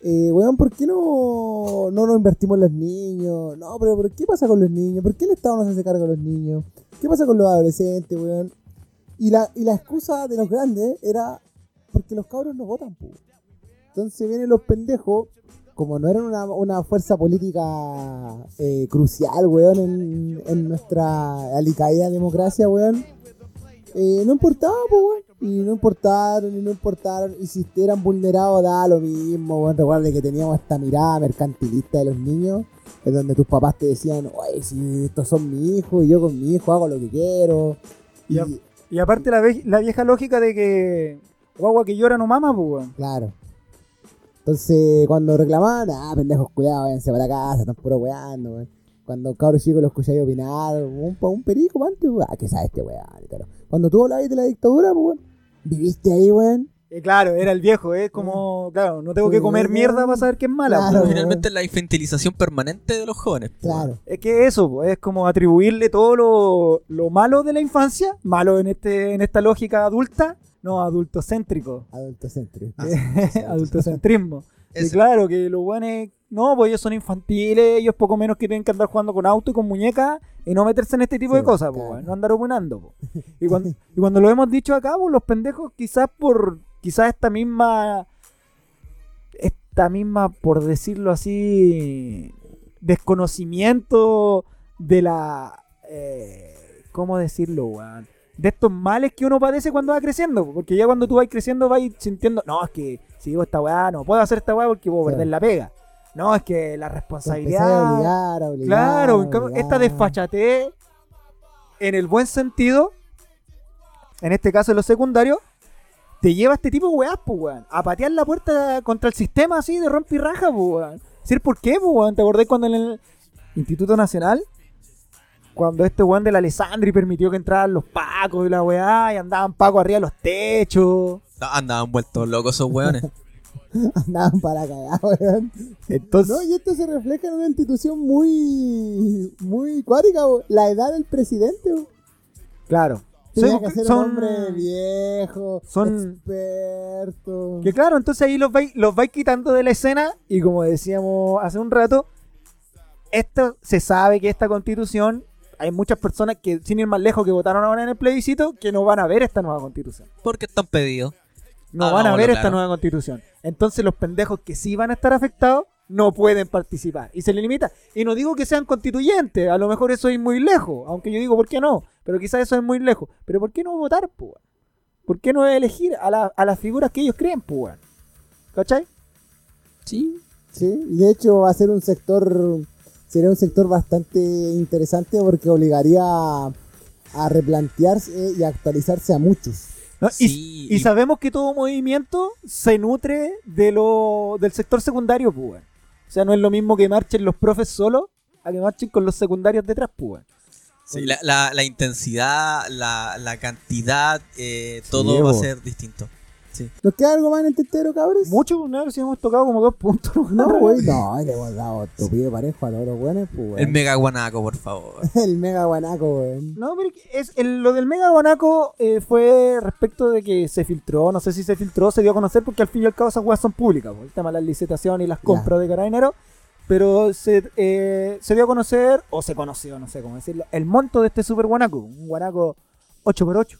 [SPEAKER 3] eh, weón, ¿por qué no, no nos invertimos en los niños? No, pero ¿por qué pasa con los niños? ¿Por qué el Estado no se hace cargo de los niños? ¿Qué pasa con los adolescentes, weón? Y la, y la excusa de los grandes era porque los cabros no votan, pu. Entonces vienen los pendejos, como no eran una, una fuerza política eh, crucial, weón, en, en nuestra alicaída democracia, weón, eh, no importaba, pues, weón. Y no importaron, y no importaron. Y si eran vulnerados, da lo mismo, weón. Recuerda que teníamos esta mirada mercantilista de los niños, en donde tus papás te decían, oye, si estos son mi hijo, y yo con mi hijo hago lo que quiero. Y.
[SPEAKER 2] Y aparte la, ve- la vieja lógica de que guagua que llora no mama, pues, weón.
[SPEAKER 3] claro. Entonces, cuando reclamaban, ah, pendejos cuidados, váyanse para la casa, están puro weando, weón. Cuando cabros chicos los escucháis opinar, un, pa- un perico, antes, weón, ah, que sabe este weón. tal. Cuando tú hablabas de la dictadura, pues, weón, viviste ahí, weón.
[SPEAKER 2] Eh, claro, era el viejo, es como, claro, no tengo que comer mierda para saber que es mala.
[SPEAKER 3] Claro,
[SPEAKER 2] pues.
[SPEAKER 3] weón.
[SPEAKER 1] Finalmente la infantilización permanente de los jóvenes. pues,
[SPEAKER 3] Claro.
[SPEAKER 2] Es que eso, pues, es como atribuirle todo lo, lo malo de la infancia, malo en este en esta lógica adulta, no adultocéntrico,
[SPEAKER 3] Adultocéntrico.
[SPEAKER 1] Ah,
[SPEAKER 2] adultocentrismo. Y claro, que los buenos, no, pues ellos son infantiles, ellos poco menos que tienen que andar jugando con auto y con muñecas y no meterse en este tipo
[SPEAKER 3] Sí,
[SPEAKER 2] de cosas, pues,
[SPEAKER 3] claro.
[SPEAKER 2] no andar opinando. pues. Y, cuando, y cuando lo hemos dicho acá, pues, los pendejos quizás por, quizás esta misma, esta misma, por decirlo así, desconocimiento de la, eh, ¿cómo decirlo, weón? De estos males que uno padece cuando va creciendo, porque ya cuando tú vas creciendo vas sintiendo, no, es que si digo esta weá, no puedo hacer esta weá porque puedo
[SPEAKER 3] Claro.
[SPEAKER 2] perder la pega. No, es que la
[SPEAKER 3] empezás a
[SPEAKER 2] responsabilidad.
[SPEAKER 3] obligar, a obligar,
[SPEAKER 2] Claro,
[SPEAKER 3] obligar.
[SPEAKER 2] esta desfachatez, en el buen sentido, en este caso en lo secundario, te lleva a este tipo de weás, pues, weón. A patear la puerta contra el sistema así de rompe y raja, pues, weón. ¿Decir por qué, pues, weón? ¿Te acordás cuando en el Instituto Nacional, cuando este weón de la Alessandri permitió que entraran los pacos y la weá, y andaban pacos arriba de los techos?
[SPEAKER 1] No, andaban vueltos locos esos weones.
[SPEAKER 3] Andaban para cagar, weón.
[SPEAKER 2] Entonces,
[SPEAKER 3] No, y esto se refleja en una institución muy, muy cuática, weón. La edad del presidente, weón.
[SPEAKER 2] claro.
[SPEAKER 3] Tenía
[SPEAKER 2] Son-
[SPEAKER 3] que ser
[SPEAKER 2] son-
[SPEAKER 3] un hombre viejo,
[SPEAKER 2] son-
[SPEAKER 3] experto.
[SPEAKER 2] Que claro, entonces ahí los vais, los vais quitando de la escena y como decíamos hace un rato, esto se sabe que esta constitución, hay muchas personas que sin ir más lejos que votaron ahora en el plebiscito que no van a ver esta nueva constitución.
[SPEAKER 1] Porque están pedidos.
[SPEAKER 2] No
[SPEAKER 1] Ah,
[SPEAKER 2] van a ver esta nueva constitución. Entonces los pendejos que sí van a estar afectados no pueden participar. Y se le limita. Y no digo que sean constituyentes, a lo mejor eso es muy lejos. Aunque yo digo, ¿por qué no? Pero quizás eso es muy lejos. Pero ¿por qué no votar, pues? ¿Por qué no elegir a, la- a las figuras que ellos creen, pues? ¿Cachai?
[SPEAKER 1] Sí.
[SPEAKER 3] Sí, y de hecho va a ser un sector, sería un sector bastante interesante porque obligaría a, a replantearse y actualizarse a muchos.
[SPEAKER 1] Sí,
[SPEAKER 2] y,
[SPEAKER 1] y-
[SPEAKER 2] sabemos que todo movimiento se nutre de lo, del sector secundario, pues. O sea, no es lo mismo que marchen los profes solos a que marchen con los secundarios detrás, pues.
[SPEAKER 1] Sí, la, la- la intensidad, la, la cantidad, eh, todo
[SPEAKER 3] Sí,
[SPEAKER 1] va a ser distinto.
[SPEAKER 3] ¿Nos queda algo más en el tintero, cabros?
[SPEAKER 2] Mucho, ¿no? Si hemos tocado como dos puntos.
[SPEAKER 3] No, güey, no, le hemos dado tupido parejo a todos los buenos, pues.
[SPEAKER 1] El mega guanaco, por favor.
[SPEAKER 3] El mega guanaco, weón.
[SPEAKER 2] No, pero es, el- lo del Mega Guanaco eh, fue respecto de que se filtró, no sé si se filtró, se dio a conocer porque al fin y al cabo esas weas son públicas, po, el tema de las licitaciones y las compras de carabineros, pero se, eh, se dio a conocer, o se conoció, no sé cómo decirlo, el monto de este Super Guanaco, un Guanaco 8x8.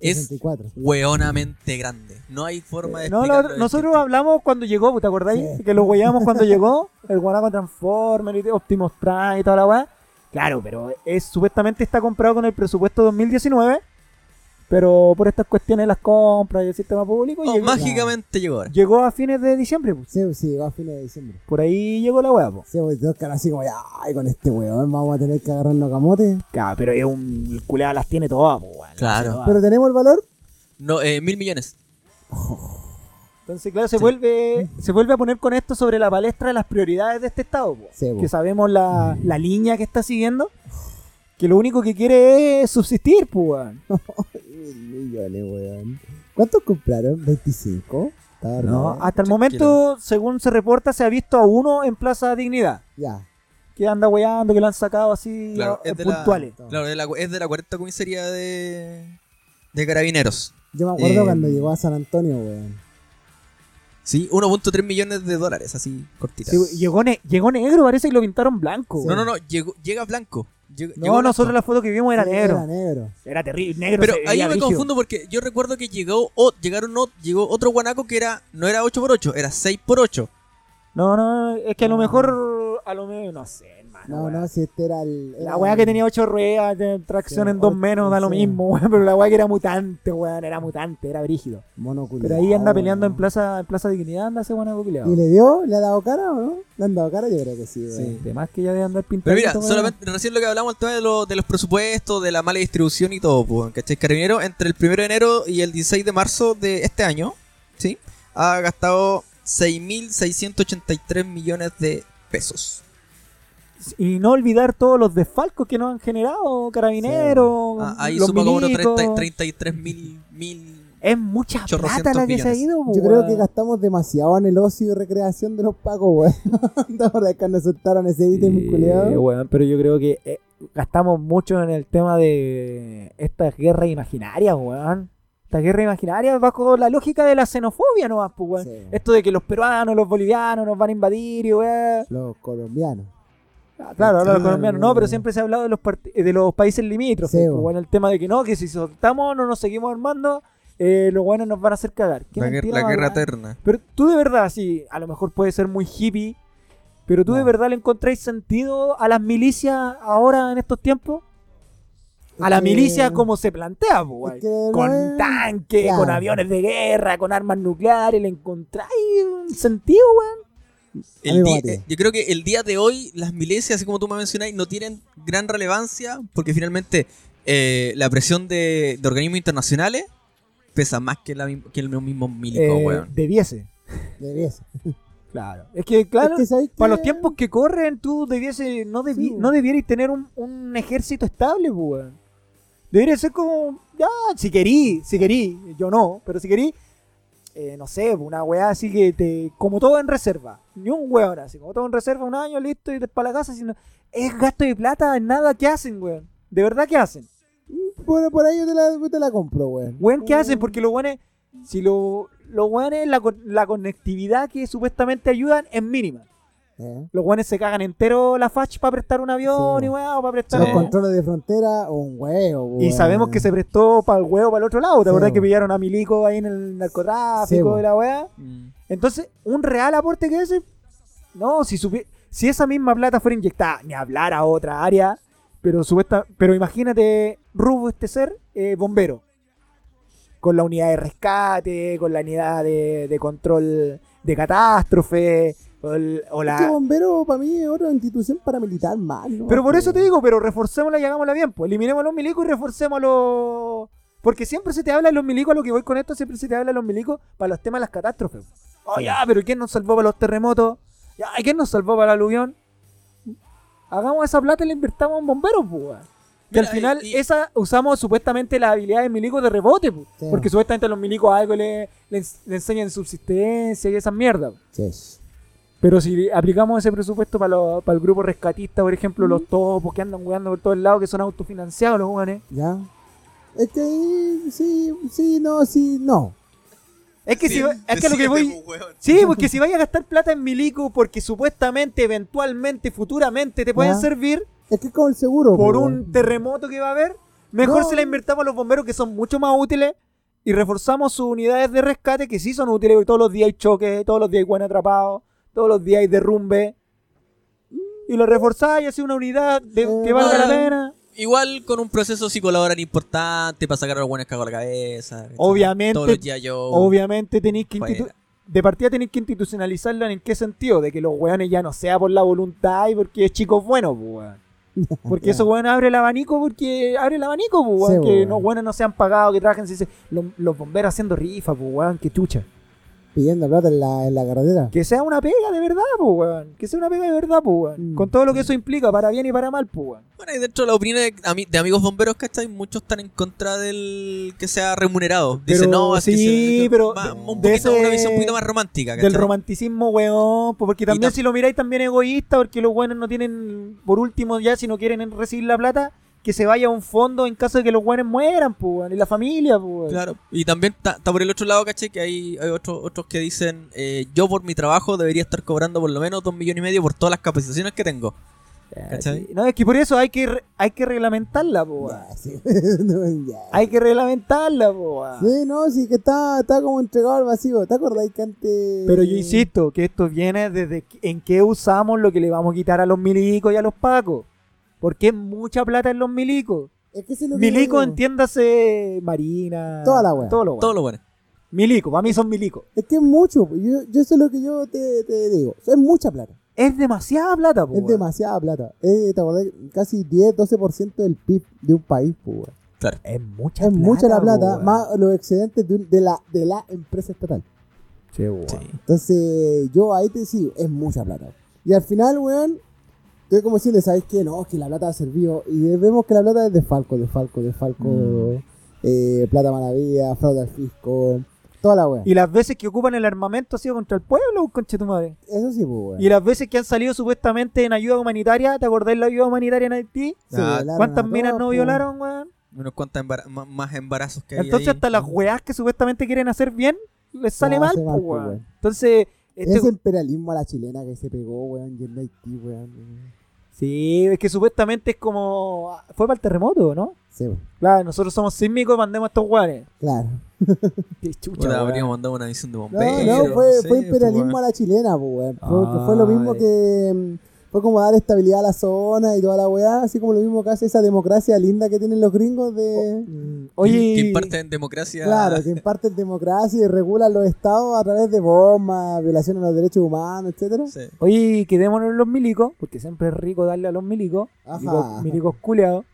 [SPEAKER 1] Es
[SPEAKER 3] 64.
[SPEAKER 1] hueonamente grande. No hay forma de
[SPEAKER 2] No, lo- nosotros
[SPEAKER 1] distinto.
[SPEAKER 2] hablamos cuando llegó, ¿te acordáis?
[SPEAKER 3] Sí.
[SPEAKER 2] Que lo huellamos cuando llegó, el Guanaco Transformer, y Optimus Prime y toda la weá. Claro, pero es supuestamente está comprado con el presupuesto 2019 Pero por estas cuestiones de las compras y el sistema público,
[SPEAKER 1] Oh,
[SPEAKER 2] llegó,
[SPEAKER 1] mágicamente llegó ahora.
[SPEAKER 2] llegó a fines de diciembre. pues.
[SPEAKER 3] Sí, sí, llegó a fines de diciembre.
[SPEAKER 2] Por ahí llegó la weá. pues.
[SPEAKER 3] Sí, pues dos caras así como, ay, con este weón vamos a tener que agarrarnos camote.
[SPEAKER 2] Claro, pero es un. El culeado las tiene todas, pues,
[SPEAKER 1] Claro.
[SPEAKER 2] todas.
[SPEAKER 3] Pero tenemos el valor.
[SPEAKER 1] No, eh, mil millones.
[SPEAKER 2] Entonces, claro, se vuelve se vuelve a poner con esto sobre la palestra de las prioridades de este Estado. po.
[SPEAKER 3] Sí,
[SPEAKER 2] que sabemos la, la línea que está siguiendo. Que lo único que quiere es subsistir, pues,
[SPEAKER 3] millones, weón. ¿Cuántos compraron? ¿25? Está
[SPEAKER 2] No, hasta el momento, según se reporta, se ha visto a uno en Plaza Dignidad.
[SPEAKER 3] Ya.
[SPEAKER 2] Que anda weyando, que lo han sacado así
[SPEAKER 1] Claro,
[SPEAKER 2] a-
[SPEAKER 1] es de la-
[SPEAKER 2] puntuales.
[SPEAKER 1] Claro, de la- es de la 40 comisaría de, de carabineros.
[SPEAKER 3] Yo me acuerdo
[SPEAKER 1] Eh,
[SPEAKER 3] cuando llegó a San Antonio, weón.
[SPEAKER 1] Sí, 1.3 millones de dólares, así cortitas.
[SPEAKER 2] Sí, llegó, ne- llegó negro, parece que lo pintaron blanco.
[SPEAKER 1] no, no, no, llegó, llega blanco. Llega-
[SPEAKER 2] No, nosotros la foto que vimos era
[SPEAKER 3] Sí,
[SPEAKER 2] negro.
[SPEAKER 3] Era negro.
[SPEAKER 2] Era terrible, negro.
[SPEAKER 1] Pero ahí me confundo porque yo recuerdo que llegó o, llegaron o- llegó otro guanaco que era no era 8x8, era 6x8.
[SPEAKER 2] No, no, es que a lo mejor, a lo mejor, no sé.
[SPEAKER 3] No,
[SPEAKER 2] weón.
[SPEAKER 3] no, si este era el.
[SPEAKER 2] La weá
[SPEAKER 3] el-
[SPEAKER 2] que tenía ocho ruedas, de tracción
[SPEAKER 3] Sí,
[SPEAKER 2] en dos
[SPEAKER 3] ocho,
[SPEAKER 2] menos, da lo
[SPEAKER 3] sí.
[SPEAKER 2] mismo, weón. Pero la weá que era mutante, weón, era mutante, era brígido.
[SPEAKER 3] Mono
[SPEAKER 2] Pero ahí anda peleando en
[SPEAKER 3] weón.
[SPEAKER 2] Plaza, en plaza Dignidad, anda ese guanaco culiao.
[SPEAKER 3] ¿Y le dio? ¿Le ha dado cara o no? ¿Le han dado cara? Yo creo que sí, weón.
[SPEAKER 2] Sí, además que ya debe andar pintando.
[SPEAKER 1] Pero mira, solamente recién lo que hablamos el tema de, lo- de los presupuestos, de la mala distribución y todo, pues, ¿cachai? Carabinero entre el 1 de enero y el 16 de marzo de este año, ¿sí? Ha gastado 6.683 millones de pesos.
[SPEAKER 2] Y no olvidar todos los desfalcos que nos han generado, carabineros.
[SPEAKER 1] Ah, ahí
[SPEAKER 2] los
[SPEAKER 1] suma como unos
[SPEAKER 2] milicos.
[SPEAKER 1] 30 33 mil, mil...
[SPEAKER 2] Es mucha plata la que se ha ido,
[SPEAKER 3] Yo
[SPEAKER 2] weón.
[SPEAKER 3] creo que gastamos demasiado en el ocio y recreación de los pacos, weón. La verdad es que nos soltaron ese ítem,
[SPEAKER 2] Sí,
[SPEAKER 3] culiado.
[SPEAKER 2] weón, pero yo creo que eh, gastamos mucho en el tema de estas guerras imaginarias, weón. Esta guerra imaginaria bajo la lógica de la xenofobia nomás, pues, weón.
[SPEAKER 3] Sí.
[SPEAKER 2] Esto de que los peruanos, los bolivianos nos van a invadir y weón.
[SPEAKER 3] Los colombianos.
[SPEAKER 2] Ah, Claro, ahora los colombianos no, pero siempre se ha hablado de los, part- de los países limítrofes.
[SPEAKER 3] Sí,
[SPEAKER 2] pues,
[SPEAKER 3] weón,
[SPEAKER 2] el tema de que no, que si soltamos, no nos seguimos armando, eh, los buenos nos van a hacer cagar. Qué
[SPEAKER 1] La,
[SPEAKER 2] mentira
[SPEAKER 1] guerra eterna.
[SPEAKER 2] Pero tú de verdad, sí, a lo mejor puede ser muy hippie, pero tú de verdad le encontráis sentido a las milicias ahora en estos tiempos? A la milicia como se plantea, po,
[SPEAKER 3] es
[SPEAKER 2] weón.
[SPEAKER 3] que no
[SPEAKER 2] con
[SPEAKER 3] es-
[SPEAKER 2] tanques,
[SPEAKER 3] claro.
[SPEAKER 2] con aviones de guerra, con armas nucleares, le encontráis un sentido, weón.
[SPEAKER 1] El día- eh, yo creo que el día de hoy las milicias, así como tú me mencionáis, no tienen gran relevancia porque finalmente eh, la presión de, de organismos internacionales pesa más que, la, mi- que los mismos milicos,
[SPEAKER 2] Eh,
[SPEAKER 1] weón.
[SPEAKER 2] debiese.
[SPEAKER 3] Debiese.
[SPEAKER 2] Claro. Es que, claro,
[SPEAKER 3] Es que, ¿sabes
[SPEAKER 2] para los tiempos que corren, tú debiese, no, debi-
[SPEAKER 3] Sí.
[SPEAKER 2] no debierais tener un, un ejército estable, pues, weón. Debería ser como, ya, si querí, si querí, yo no, pero si querí, eh, no sé, una weá así que te, como todo en reserva, ni un weón así, como todo en reserva, un año, listo, y te para la casa, sino, es gasto de plata, nada, ¿qué hacen, weón? ¿De verdad qué hacen?
[SPEAKER 3] Por, por ahí yo te la, yo te la compro, weón.
[SPEAKER 2] Weón, ¿qué hacen? Porque los weones, si lo, los weones, la, la conectividad que supuestamente ayudan es mínima.
[SPEAKER 3] Eh.
[SPEAKER 2] Los guanes se cagan entero la fach para prestar un avión
[SPEAKER 3] Sí,
[SPEAKER 2] y weón, para prestar.
[SPEAKER 3] Los
[SPEAKER 1] Sí.
[SPEAKER 3] controles de frontera, un huevo,
[SPEAKER 2] Y sabemos que se prestó para el huevo para el otro lado. ¿Te
[SPEAKER 3] Sí,
[SPEAKER 2] acordás que pillaron a Milico ahí en el
[SPEAKER 3] Sí,
[SPEAKER 2] narcotráfico
[SPEAKER 3] bo.
[SPEAKER 2] y la weá?
[SPEAKER 1] Mm.
[SPEAKER 2] Entonces, un real aporte que ese. No, si supi- si esa misma plata fuera inyectada, ni hablar a otra área, pero supuesta, pero imagínate, Rubo este ser, eh, bombero. Con la unidad de rescate, con la unidad de, de control de catástrofe, o, el- o la...
[SPEAKER 3] Es que bombero para mí es otra institución paramilitar más, ¿no?
[SPEAKER 2] Pero por eso te digo, pero reforcémosla y hagámosla bien. Pues eliminemos a los milicos y reforcemos a los. Porque siempre se te habla de los milicos, a lo que voy con esto, siempre se te habla de los milicos para los temas de las catástrofes. Oh, ya, pero ¿quién nos salvó para los terremotos? Ya, ¿y ¿quién nos salvó para el aluvión? Hagamos esa plata y la invertamos en bomberos, pues. weón. Que al final,
[SPEAKER 1] y- y-
[SPEAKER 2] esa usamos supuestamente las habilidades milicos de rebote, pues.
[SPEAKER 3] Sí.
[SPEAKER 2] Porque supuestamente a los milicos algo le, le, ens- le enseñan subsistencia y esas mierdas.
[SPEAKER 3] Sí.
[SPEAKER 2] Pero si aplicamos ese presupuesto para, los- para el grupo rescatista, por ejemplo, los topos que andan jugando por todos lados, que son autofinanciados los jugadores.
[SPEAKER 3] ¿Ya? Es que sí, sí, no, sí, no.
[SPEAKER 2] Es que, si, va- es que lo que voy.
[SPEAKER 1] weón.
[SPEAKER 2] Sí, porque si vayas a gastar plata en milico, porque supuestamente, eventualmente, futuramente te pueden
[SPEAKER 3] Ya.
[SPEAKER 2] servir
[SPEAKER 3] Es que es como el seguro.
[SPEAKER 2] por
[SPEAKER 3] po,
[SPEAKER 2] un terremoto que va a haber, mejor
[SPEAKER 3] No.
[SPEAKER 2] se la invertamos a los bomberos que son mucho más útiles y reforzamos sus unidades de rescate que sí son útiles, porque todos los días hay choques, todos los días hay buenos atrapados, todos los días hay derrumbe. Y lo reforzáis y así una unidad de, que valga la pena.
[SPEAKER 1] Igual con un proceso psicolaboral importante para sacar a los buenos cagos a la cabeza.
[SPEAKER 2] Obviamente-
[SPEAKER 1] Todos los días yo.
[SPEAKER 2] Obviamente tenéis que de partida tenéis que institucionalizarlo en qué sentido, de que los weones ya no sea por la voluntad y porque es chicos buenos, pues, weón. Porque esos weones abre el abanico porque abre el abanico, pues, weón.
[SPEAKER 3] Sí,
[SPEAKER 2] que
[SPEAKER 3] weón.
[SPEAKER 2] los weones no se han pagado, que trabajen, se los, los bomberos haciendo rifa, pues, weón, que chucha.
[SPEAKER 3] Pidiendo plata en la, en la carretera.
[SPEAKER 2] Que sea una pega de verdad, pues, weón. Que sea una pega de verdad, pues, weón.
[SPEAKER 3] Mm.
[SPEAKER 2] Con todo lo que eso implica, para bien y para mal, pues, weón.
[SPEAKER 1] Bueno, y dentro de las opiniones de, ami- de amigos bomberos, ¿cachai? Muchos están en contra del que sea remunerado. Dicen,
[SPEAKER 2] Pero
[SPEAKER 1] no, es que
[SPEAKER 2] sí,
[SPEAKER 1] se-
[SPEAKER 2] pero
[SPEAKER 1] más- un poquito,
[SPEAKER 2] ese-
[SPEAKER 1] una visión un poquito más romántica,
[SPEAKER 2] Del
[SPEAKER 1] ¿cachai?
[SPEAKER 2] romanticismo, weón. pues, Porque también
[SPEAKER 1] tam-
[SPEAKER 2] si lo miráis también egoísta, porque los buenos no tienen, por último ya, si no quieren recibir la plata, que se vaya a un fondo en caso de que los buenos mueran, pues. Y la familia, pues.
[SPEAKER 1] Claro, y también está está por el otro lado, ¿cachai? Que hay, hay otros, otros que dicen, eh, yo por mi trabajo debería estar cobrando por lo menos dos millones y medio por todas las capacitaciones que tengo. ¿Cachai?
[SPEAKER 2] No, es que por eso hay que, re- hay que reglamentarla, pues, weón.
[SPEAKER 3] Ya, sí. No, ya.
[SPEAKER 2] Hay que reglamentarla, pues, weón.
[SPEAKER 3] Sí, no, sí, que está, está como entregado al vacío. ¿Te acordáis que antes.
[SPEAKER 2] Pero yo insisto que esto viene desde en qué usamos lo que le vamos a quitar a los milicos y a los pacos. Porque es mucha plata en los milicos.
[SPEAKER 3] Es que es lo
[SPEAKER 2] Milico,
[SPEAKER 3] digo.
[SPEAKER 2] entiéndase Marina.
[SPEAKER 3] Toda la wea.
[SPEAKER 2] Todo lo
[SPEAKER 1] Todo lo bueno.
[SPEAKER 2] Milico, para mí son milicos.
[SPEAKER 3] Es que es mucho. pues, Yo, yo eso es lo que yo te, te digo. Es mucha plata.
[SPEAKER 2] Es demasiada plata, po,
[SPEAKER 3] es
[SPEAKER 2] weón.
[SPEAKER 3] demasiada plata. Es, ¿Te acordás? Casi 10, 12% del PIB de un país, pues, weón.
[SPEAKER 1] Claro.
[SPEAKER 2] Es mucha
[SPEAKER 3] Es
[SPEAKER 2] plata.
[SPEAKER 3] mucha la
[SPEAKER 2] po,
[SPEAKER 3] plata,
[SPEAKER 2] weón.
[SPEAKER 3] más los excedentes de, un- de, la, de la empresa estatal.
[SPEAKER 2] Sí, weón.
[SPEAKER 1] Sí.
[SPEAKER 3] Entonces, yo ahí te digo, es mucha plata. Y al final, weón, estoy como diciendo, ¿sabes qué? No, que la plata ha servido. Y vemos que la plata es de Falco, de Falco, de Falco,
[SPEAKER 2] Mm.
[SPEAKER 3] eh, plata maravilla, fraude al fisco, toda la weón.
[SPEAKER 2] Y las veces que ocupan el armamento ha sido contra el pueblo, conche tu madre.
[SPEAKER 3] Eso sí, pues, weón.
[SPEAKER 2] Y las veces que han salido supuestamente en ayuda humanitaria, ¿te acordás de la ayuda humanitaria en Haití?
[SPEAKER 1] Ah,
[SPEAKER 2] ¿Cuántas minas no
[SPEAKER 3] po.
[SPEAKER 2] violaron, weón?
[SPEAKER 1] Unos cuantos más embarazos que hay
[SPEAKER 2] Entonces
[SPEAKER 1] ahí.
[SPEAKER 2] hasta las weas que supuestamente quieren hacer bien, les sale
[SPEAKER 3] No,
[SPEAKER 2] mal,
[SPEAKER 3] mal,
[SPEAKER 2] weón.
[SPEAKER 3] weón.
[SPEAKER 2] Entonces, este-
[SPEAKER 3] Ese imperialismo a la chilena que se pegó, weón, yendo a Haití, weón.
[SPEAKER 2] Sí, es que supuestamente es como... Fue para el terremoto, ¿no?
[SPEAKER 3] Sí.
[SPEAKER 2] Claro, nosotros somos sísmicos, mandemos a estos weones.
[SPEAKER 3] claro.
[SPEAKER 2] Qué chucha, weón.
[SPEAKER 1] habríamos mandado una misión de
[SPEAKER 3] No,
[SPEAKER 1] bomberos.
[SPEAKER 3] no, fue,
[SPEAKER 1] sí,
[SPEAKER 3] fue
[SPEAKER 1] pues,
[SPEAKER 3] imperialismo
[SPEAKER 1] weón.
[SPEAKER 3] a la chilena, pues, weón. Fue, fue lo mismo que. Fue como dar estabilidad a la zona y toda la weá, así como lo mismo que hace esa democracia linda que tienen los gringos de.
[SPEAKER 2] Mm, Oye,
[SPEAKER 1] Que imparten democracia.
[SPEAKER 3] Claro, que imparten democracia y regulan los estados a través de bombas, violaciones a los derechos humanos, etcétera.
[SPEAKER 1] Sí.
[SPEAKER 2] Oye, quedémonos en los milicos, porque siempre es rico darle a los milicos.
[SPEAKER 3] Ajá.
[SPEAKER 2] Milicos, milicos culeados.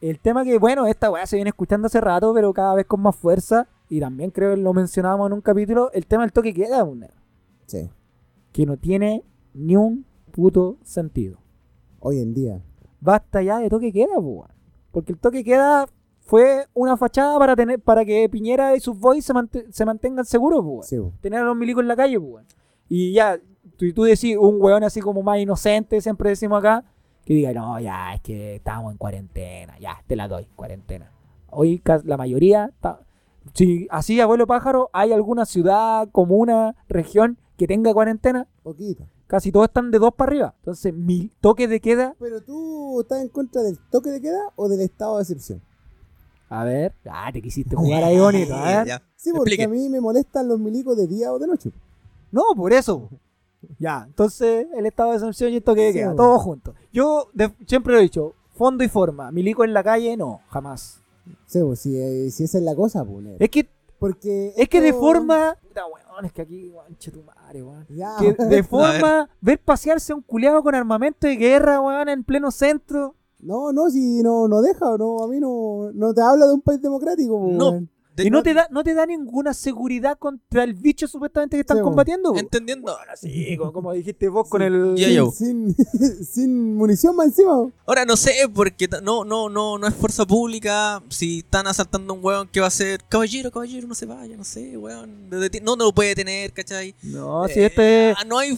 [SPEAKER 2] El tema que, bueno, esta weá se viene escuchando hace rato, pero cada vez con más fuerza. Y también creo que lo mencionábamos en un capítulo, el tema del toque queda, una,
[SPEAKER 3] Sí.
[SPEAKER 2] que no tiene ni un puto sentido.
[SPEAKER 3] Hoy en día.
[SPEAKER 2] Basta ya de toque queda, weón. Porque el toque queda fue una fachada para tener para que Piñera y sus boys se, mant- se mantengan seguros.
[SPEAKER 3] Sí, weón.
[SPEAKER 2] tener a los milicos en la calle, weón. Y ya, tú, tú decís, un weón así como más inocente, siempre decimos acá, que diga, no, ya, es que estamos en cuarentena, ya, te la doy, cuarentena. Hoy la mayoría está... Si así, abuelo pájaro, hay alguna ciudad, comuna, región que tenga cuarentena,
[SPEAKER 3] Poquito.
[SPEAKER 2] Casi todos están de dos para arriba. Entonces, mi toque de queda,
[SPEAKER 3] Pero tú estás en contra del toque de queda o del estado de excepción.
[SPEAKER 2] a ver, ah, te quisiste jugar ahí bonito, ¿eh?
[SPEAKER 1] Ya.
[SPEAKER 3] Sí, porque
[SPEAKER 1] Explique.
[SPEAKER 3] a mí me molestan los milicos de día o de noche.
[SPEAKER 2] No, por eso. Ya, entonces el estado de excepción y el toque de
[SPEAKER 3] Sí,
[SPEAKER 2] queda,
[SPEAKER 3] bueno.
[SPEAKER 2] todos juntos. Yo de- siempre lo he dicho, fondo y forma, milico en la calle, no, jamás.
[SPEAKER 3] Sí, pues, si, eh, si esa es la cosa, pues.
[SPEAKER 2] Es que,
[SPEAKER 3] Porque.
[SPEAKER 2] es que de forma... Es que aquí, weón, che tu madre, weón.
[SPEAKER 3] Ya,
[SPEAKER 2] Que de
[SPEAKER 1] ver.
[SPEAKER 2] forma, ver pasearse a un culiado con armamento de guerra, weón, en pleno centro.
[SPEAKER 3] No, no, si no, no deja, no, a mí no, no te habla de un país democrático.
[SPEAKER 1] No. De-
[SPEAKER 2] y no te da no te da ninguna seguridad contra el bicho supuestamente que están
[SPEAKER 3] Sí,
[SPEAKER 2] combatiendo.
[SPEAKER 1] Entendiendo.
[SPEAKER 2] Bueno, sí, como, como dijiste vos con el...
[SPEAKER 1] Yo.
[SPEAKER 3] Sin, sin munición más encima.
[SPEAKER 1] Ahora no sé, porque no, no, no, no es fuerza pública. Si están asaltando a un weón, ¿qué va a hacer? Caballero, caballero, no se vaya, no sé, weón. No, no lo puede tener, ¿cachai?
[SPEAKER 2] No, si
[SPEAKER 1] Eh,
[SPEAKER 2] este...
[SPEAKER 1] ah, no hay.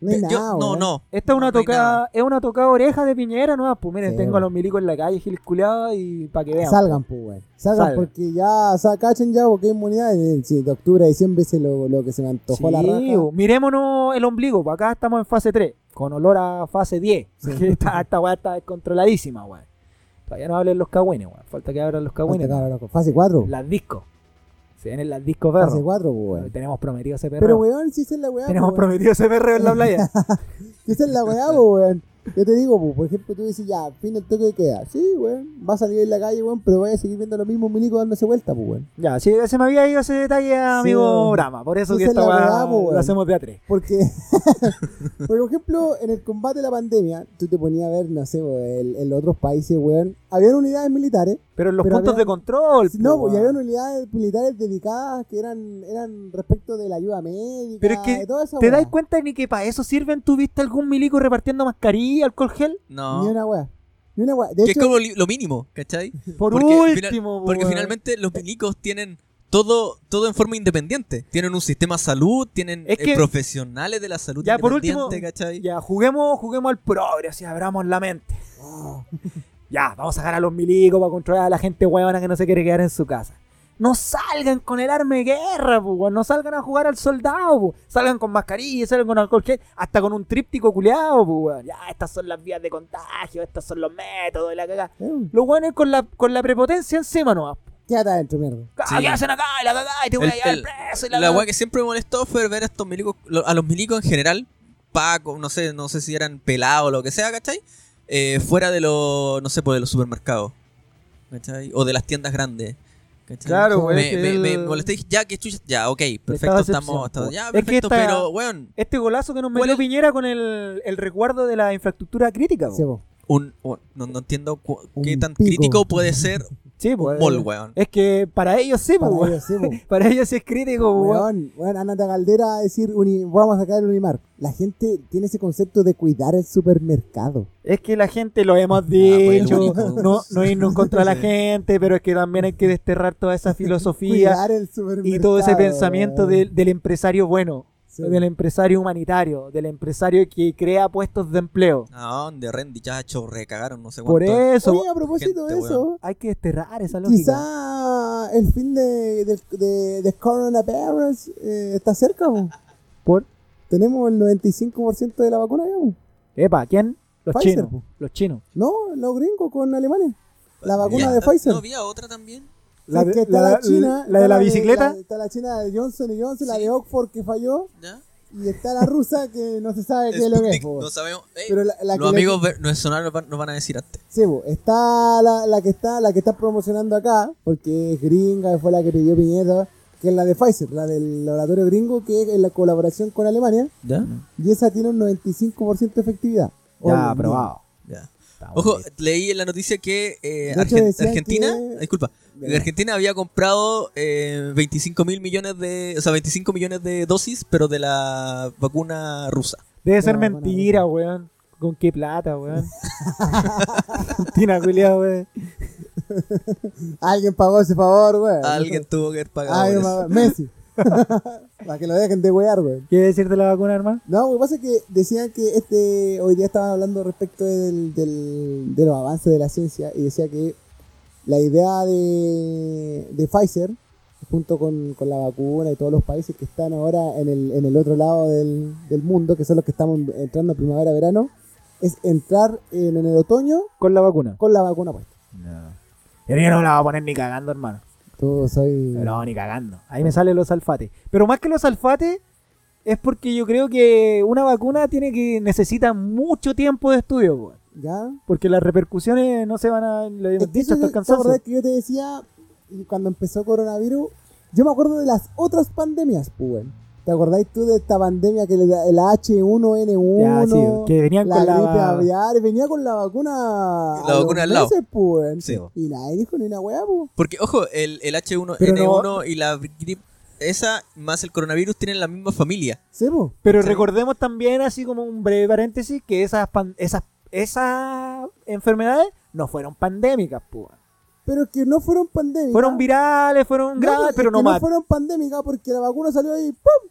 [SPEAKER 3] No hay
[SPEAKER 1] yo-
[SPEAKER 3] nada,
[SPEAKER 1] no.
[SPEAKER 2] Esta es una
[SPEAKER 1] No,
[SPEAKER 2] tocada, es una tocada oreja de Piñera, ¿no? Pues miren,
[SPEAKER 3] Sí,
[SPEAKER 2] tengo a los milicos en la calle, giles culiados, y para que vean.
[SPEAKER 3] Salgan, pues, weón. Salgan,
[SPEAKER 2] Salgan.
[SPEAKER 3] porque ya, sa- cachen ya, porque hay inmunidad. sí, de octubre a diciembre es lo, lo que se me antojó
[SPEAKER 2] Sí,
[SPEAKER 3] la raja.
[SPEAKER 2] bo, mirémonos el ombligo, pues acá estamos en fase 3, con olor a fase 10. porque esta, esta weá está descontroladísima, weón. Todavía no hablen los cagüines, weón. Falta que abran los cagüines.
[SPEAKER 3] Fase 4.
[SPEAKER 2] Las discos. Se vienen las discos
[SPEAKER 3] Fase
[SPEAKER 2] perro.
[SPEAKER 3] 4, pues, weón.
[SPEAKER 2] Tenemos prometido ese perro.
[SPEAKER 3] Pero, weón, si esa es la weá.
[SPEAKER 2] Tenemos
[SPEAKER 3] pues,
[SPEAKER 2] prometido ese perro en la playa.
[SPEAKER 3] Si esa es la weá, pues, weón. Yo te digo, pues, por ejemplo, tú dices, ya, fin del toque de queda. Sí, weón. Va a salir en la calle, weón, pero vaya a seguir viendo los mismos milicos dándose vuelta, pues, weón.
[SPEAKER 2] Ya, sí, se me había ido ese detalle, amigo. Brahma. Por eso que
[SPEAKER 3] es
[SPEAKER 2] esta weá
[SPEAKER 3] po,
[SPEAKER 2] lo hacemos de a tres.
[SPEAKER 3] Porque, por ejemplo, en el combate de la pandemia, tú te ponías a ver, no sé, weón, en los otros países, weón, habían unidades militares.
[SPEAKER 2] Pero en los
[SPEAKER 3] Pero
[SPEAKER 2] puntos
[SPEAKER 3] había-
[SPEAKER 2] de control.
[SPEAKER 3] No,
[SPEAKER 2] po,
[SPEAKER 3] pues, y habían unidades militares dedicadas que eran, eran respecto de la ayuda médica.
[SPEAKER 2] Pero es que
[SPEAKER 3] de toda esa
[SPEAKER 2] ¿Te das cuenta ni que para eso sirven? ¿Tú viste algún milico repartiendo mascarilla, alcohol gel?
[SPEAKER 1] No.
[SPEAKER 3] Ni una weá. Ni una weá. De
[SPEAKER 1] que es
[SPEAKER 3] hecho,
[SPEAKER 1] como li- lo mínimo, ¿cachai?
[SPEAKER 2] Por
[SPEAKER 1] Porque
[SPEAKER 2] último,
[SPEAKER 1] final- Porque finalmente los milicos tienen todo, todo en forma independiente. Tienen un sistema de salud, tienen
[SPEAKER 2] Es
[SPEAKER 1] eh, profesionales de la salud
[SPEAKER 2] Ya, por
[SPEAKER 1] independiente,
[SPEAKER 2] último,
[SPEAKER 1] ¿cachai?
[SPEAKER 2] Ya, juguemos, juguemos al progre, así abramos la mente.
[SPEAKER 3] ah,
[SPEAKER 2] Ya, vamos a sacar a los milicos para controlar a la gente huevona que no se quiere quedar en su casa. No salgan con el arma de guerra, po, no salgan a jugar al soldado, po. salgan con mascarilla, salgan con alcohol gel, hasta con un tríptico culeado, po. Ya, estas son las vías de contagio, estos son los métodos de la cagada.
[SPEAKER 3] eh,
[SPEAKER 2] Los weones con la, con la prepotencia encima nomás.
[SPEAKER 3] Quédate adentro, mierda.
[SPEAKER 2] Ah,
[SPEAKER 1] Sí.
[SPEAKER 2] ¿Qué hacen acá? Y la cagada, y te voy
[SPEAKER 1] El-
[SPEAKER 2] a llevar
[SPEAKER 1] el-
[SPEAKER 2] preso. Y
[SPEAKER 1] La weá que siempre me molestó fue ver a estos milicos, a los milicos en general, Paco, no sé, no sé si eran pelados o lo que sea, ¿cachai? Eh, fuera de los, no sé, pues de los supermercados, ¿cachai? O de las tiendas grandes. ¿cachai?
[SPEAKER 2] Claro, weón,
[SPEAKER 1] Me, me,
[SPEAKER 2] el-
[SPEAKER 1] me molesté dije, ya, que chucha, ya, ok, perfecto, estamos, ya,
[SPEAKER 2] Es que
[SPEAKER 1] perfecto,
[SPEAKER 2] esta-
[SPEAKER 1] pero, weón,
[SPEAKER 2] Este golazo que nos
[SPEAKER 1] ¿Cuál
[SPEAKER 2] metió
[SPEAKER 1] es?
[SPEAKER 2] Piñera con el, el resguardo de la infraestructura crítica.
[SPEAKER 3] Sí,
[SPEAKER 1] un, un- no, no entiendo cu- qué tan
[SPEAKER 3] pico.
[SPEAKER 1] crítico puede ser
[SPEAKER 2] Sí,
[SPEAKER 1] un
[SPEAKER 2] pues,
[SPEAKER 1] weón.
[SPEAKER 2] Es que para ellos sí, pues,
[SPEAKER 3] Para
[SPEAKER 2] weón.
[SPEAKER 3] ellos, sí, po.
[SPEAKER 2] Para ellos sí es crítico, weón.
[SPEAKER 3] Weón, weón, andate a Caldera a decir, uni- vamos a sacar el Unimar. La gente tiene ese concepto de cuidar el supermercado.
[SPEAKER 2] Es que la gente lo hemos
[SPEAKER 1] pues, el
[SPEAKER 2] dicho, no, no irnos contra la gente, pero es que también hay que desterrar toda esa filosofía
[SPEAKER 3] Cuidar el supermercado.
[SPEAKER 2] y todo ese pensamiento del empresario bueno,
[SPEAKER 3] Sí.
[SPEAKER 2] del empresario humanitario, del empresario que crea puestos de empleo.
[SPEAKER 1] Ah, donde Randy Chacho recagaron no sé
[SPEAKER 2] Por
[SPEAKER 1] cuánto.
[SPEAKER 2] eso
[SPEAKER 3] Oye, a propósito de eso,
[SPEAKER 2] hay que desterrar esa lógica.
[SPEAKER 3] quizá el fin de, de, de, de coronavirus eh, está cerca. po.
[SPEAKER 2] Por
[SPEAKER 3] Tenemos el 95% de la vacuna ya.
[SPEAKER 2] Epa, ¿quién? Los
[SPEAKER 3] Pfizer,
[SPEAKER 2] chinos. Los chinos.
[SPEAKER 3] No, los gringos con Alemania. La vacuna
[SPEAKER 1] Ya,
[SPEAKER 3] de Pfizer.
[SPEAKER 1] ¿No había otra también?
[SPEAKER 2] La de-
[SPEAKER 3] está
[SPEAKER 2] la-
[SPEAKER 3] la, China.
[SPEAKER 2] la de la bicicleta.
[SPEAKER 3] la- está la China de Johnson y Johnson, la de Oxford que falló.
[SPEAKER 1] ¿Ya?
[SPEAKER 3] Y está la rusa que no se sabe qué es lo que es.
[SPEAKER 1] No sabemos. Ey,
[SPEAKER 3] Pero la, la
[SPEAKER 1] los
[SPEAKER 3] que le-
[SPEAKER 1] amigos ver- nuestros nos van, nos van a decir antes.
[SPEAKER 3] Sí, está la, la que está la que está promocionando acá, porque es gringa, fue la que pidió Piñera, que es la de Pfizer, la del laboratorio gringo, que es en la colaboración con Alemania,
[SPEAKER 1] ¿Ya?
[SPEAKER 3] y esa tiene un 95% de efectividad.
[SPEAKER 2] Ya, aprobado.
[SPEAKER 1] Ojo, leí en la noticia que eh, Argen- Argentina,
[SPEAKER 3] que-
[SPEAKER 1] disculpa, Que Argentina había comprado eh, 25 mil millones de, o sea, 25 millones de dosis, pero de la vacuna rusa.
[SPEAKER 2] Debe ser
[SPEAKER 3] No, bueno,
[SPEAKER 2] mentira, weón. ¿Con qué plata, weón? Tina culiao, weón.
[SPEAKER 3] Alguien pagó ese favor, güey.
[SPEAKER 1] Alguien tuvo que haber pagado.
[SPEAKER 3] Messi. Para que lo dejen de wear, güey.
[SPEAKER 2] ¿Qué decir de la vacuna, hermano?
[SPEAKER 3] No, lo que pasa es que decían que este hoy día estaban hablando respecto del, del- de los avances de la ciencia y decía que la idea de, de Pfizer, junto con, con la vacuna y todos los países que están ahora en el, en el otro lado del, del mundo, que son los que estamos entrando a primavera-verano, es entrar en, en el otoño
[SPEAKER 2] Con la vacuna.
[SPEAKER 3] con la vacuna puesta.
[SPEAKER 2] No. Yo no la voy a poner ni cagando, hermano.
[SPEAKER 3] Tú soy...
[SPEAKER 2] No, ni cagando. Ahí me salen los alfates. Pero más que los alfates, es porque yo creo que una vacuna tiene que necesita mucho tiempo de estudio, weón.
[SPEAKER 3] ¿Ya?
[SPEAKER 2] Porque las repercusiones no se van a. Lo
[SPEAKER 3] que
[SPEAKER 2] dicho hasta el
[SPEAKER 3] es- ¿te
[SPEAKER 2] cansancio.
[SPEAKER 3] que yo te decía y cuando empezó coronavirus? Yo me acuerdo de las otras pandemias, pues. ¿Te acordáis tú de esta pandemia que le da el H1N1?
[SPEAKER 2] Ya, sí, que venían
[SPEAKER 3] la
[SPEAKER 2] con
[SPEAKER 3] gripe
[SPEAKER 2] la.
[SPEAKER 3] aviar, venía con la vacuna.
[SPEAKER 1] La vacuna al lado.
[SPEAKER 3] pues.
[SPEAKER 1] Sí.
[SPEAKER 3] Y nadie dijo ni una weá, pues.
[SPEAKER 1] Porque, ojo, el, el H1N1
[SPEAKER 3] Pero
[SPEAKER 1] y la gripe, esa más el coronavirus tienen la misma familia.
[SPEAKER 3] Sí, pues.
[SPEAKER 2] Pero
[SPEAKER 1] Sí.
[SPEAKER 2] recordemos también, así como un breve paréntesis, que esas, pan- esas, esas enfermedades no fueron pandémicas, pues.
[SPEAKER 3] Pero que no fueron pandémicas.
[SPEAKER 2] Fueron virales, fueron
[SPEAKER 3] No,
[SPEAKER 2] graves,
[SPEAKER 3] es
[SPEAKER 2] pero
[SPEAKER 3] que
[SPEAKER 2] no
[SPEAKER 3] no
[SPEAKER 2] matan.
[SPEAKER 3] fueron pandémicas porque la vacuna salió ahí, ¡pum!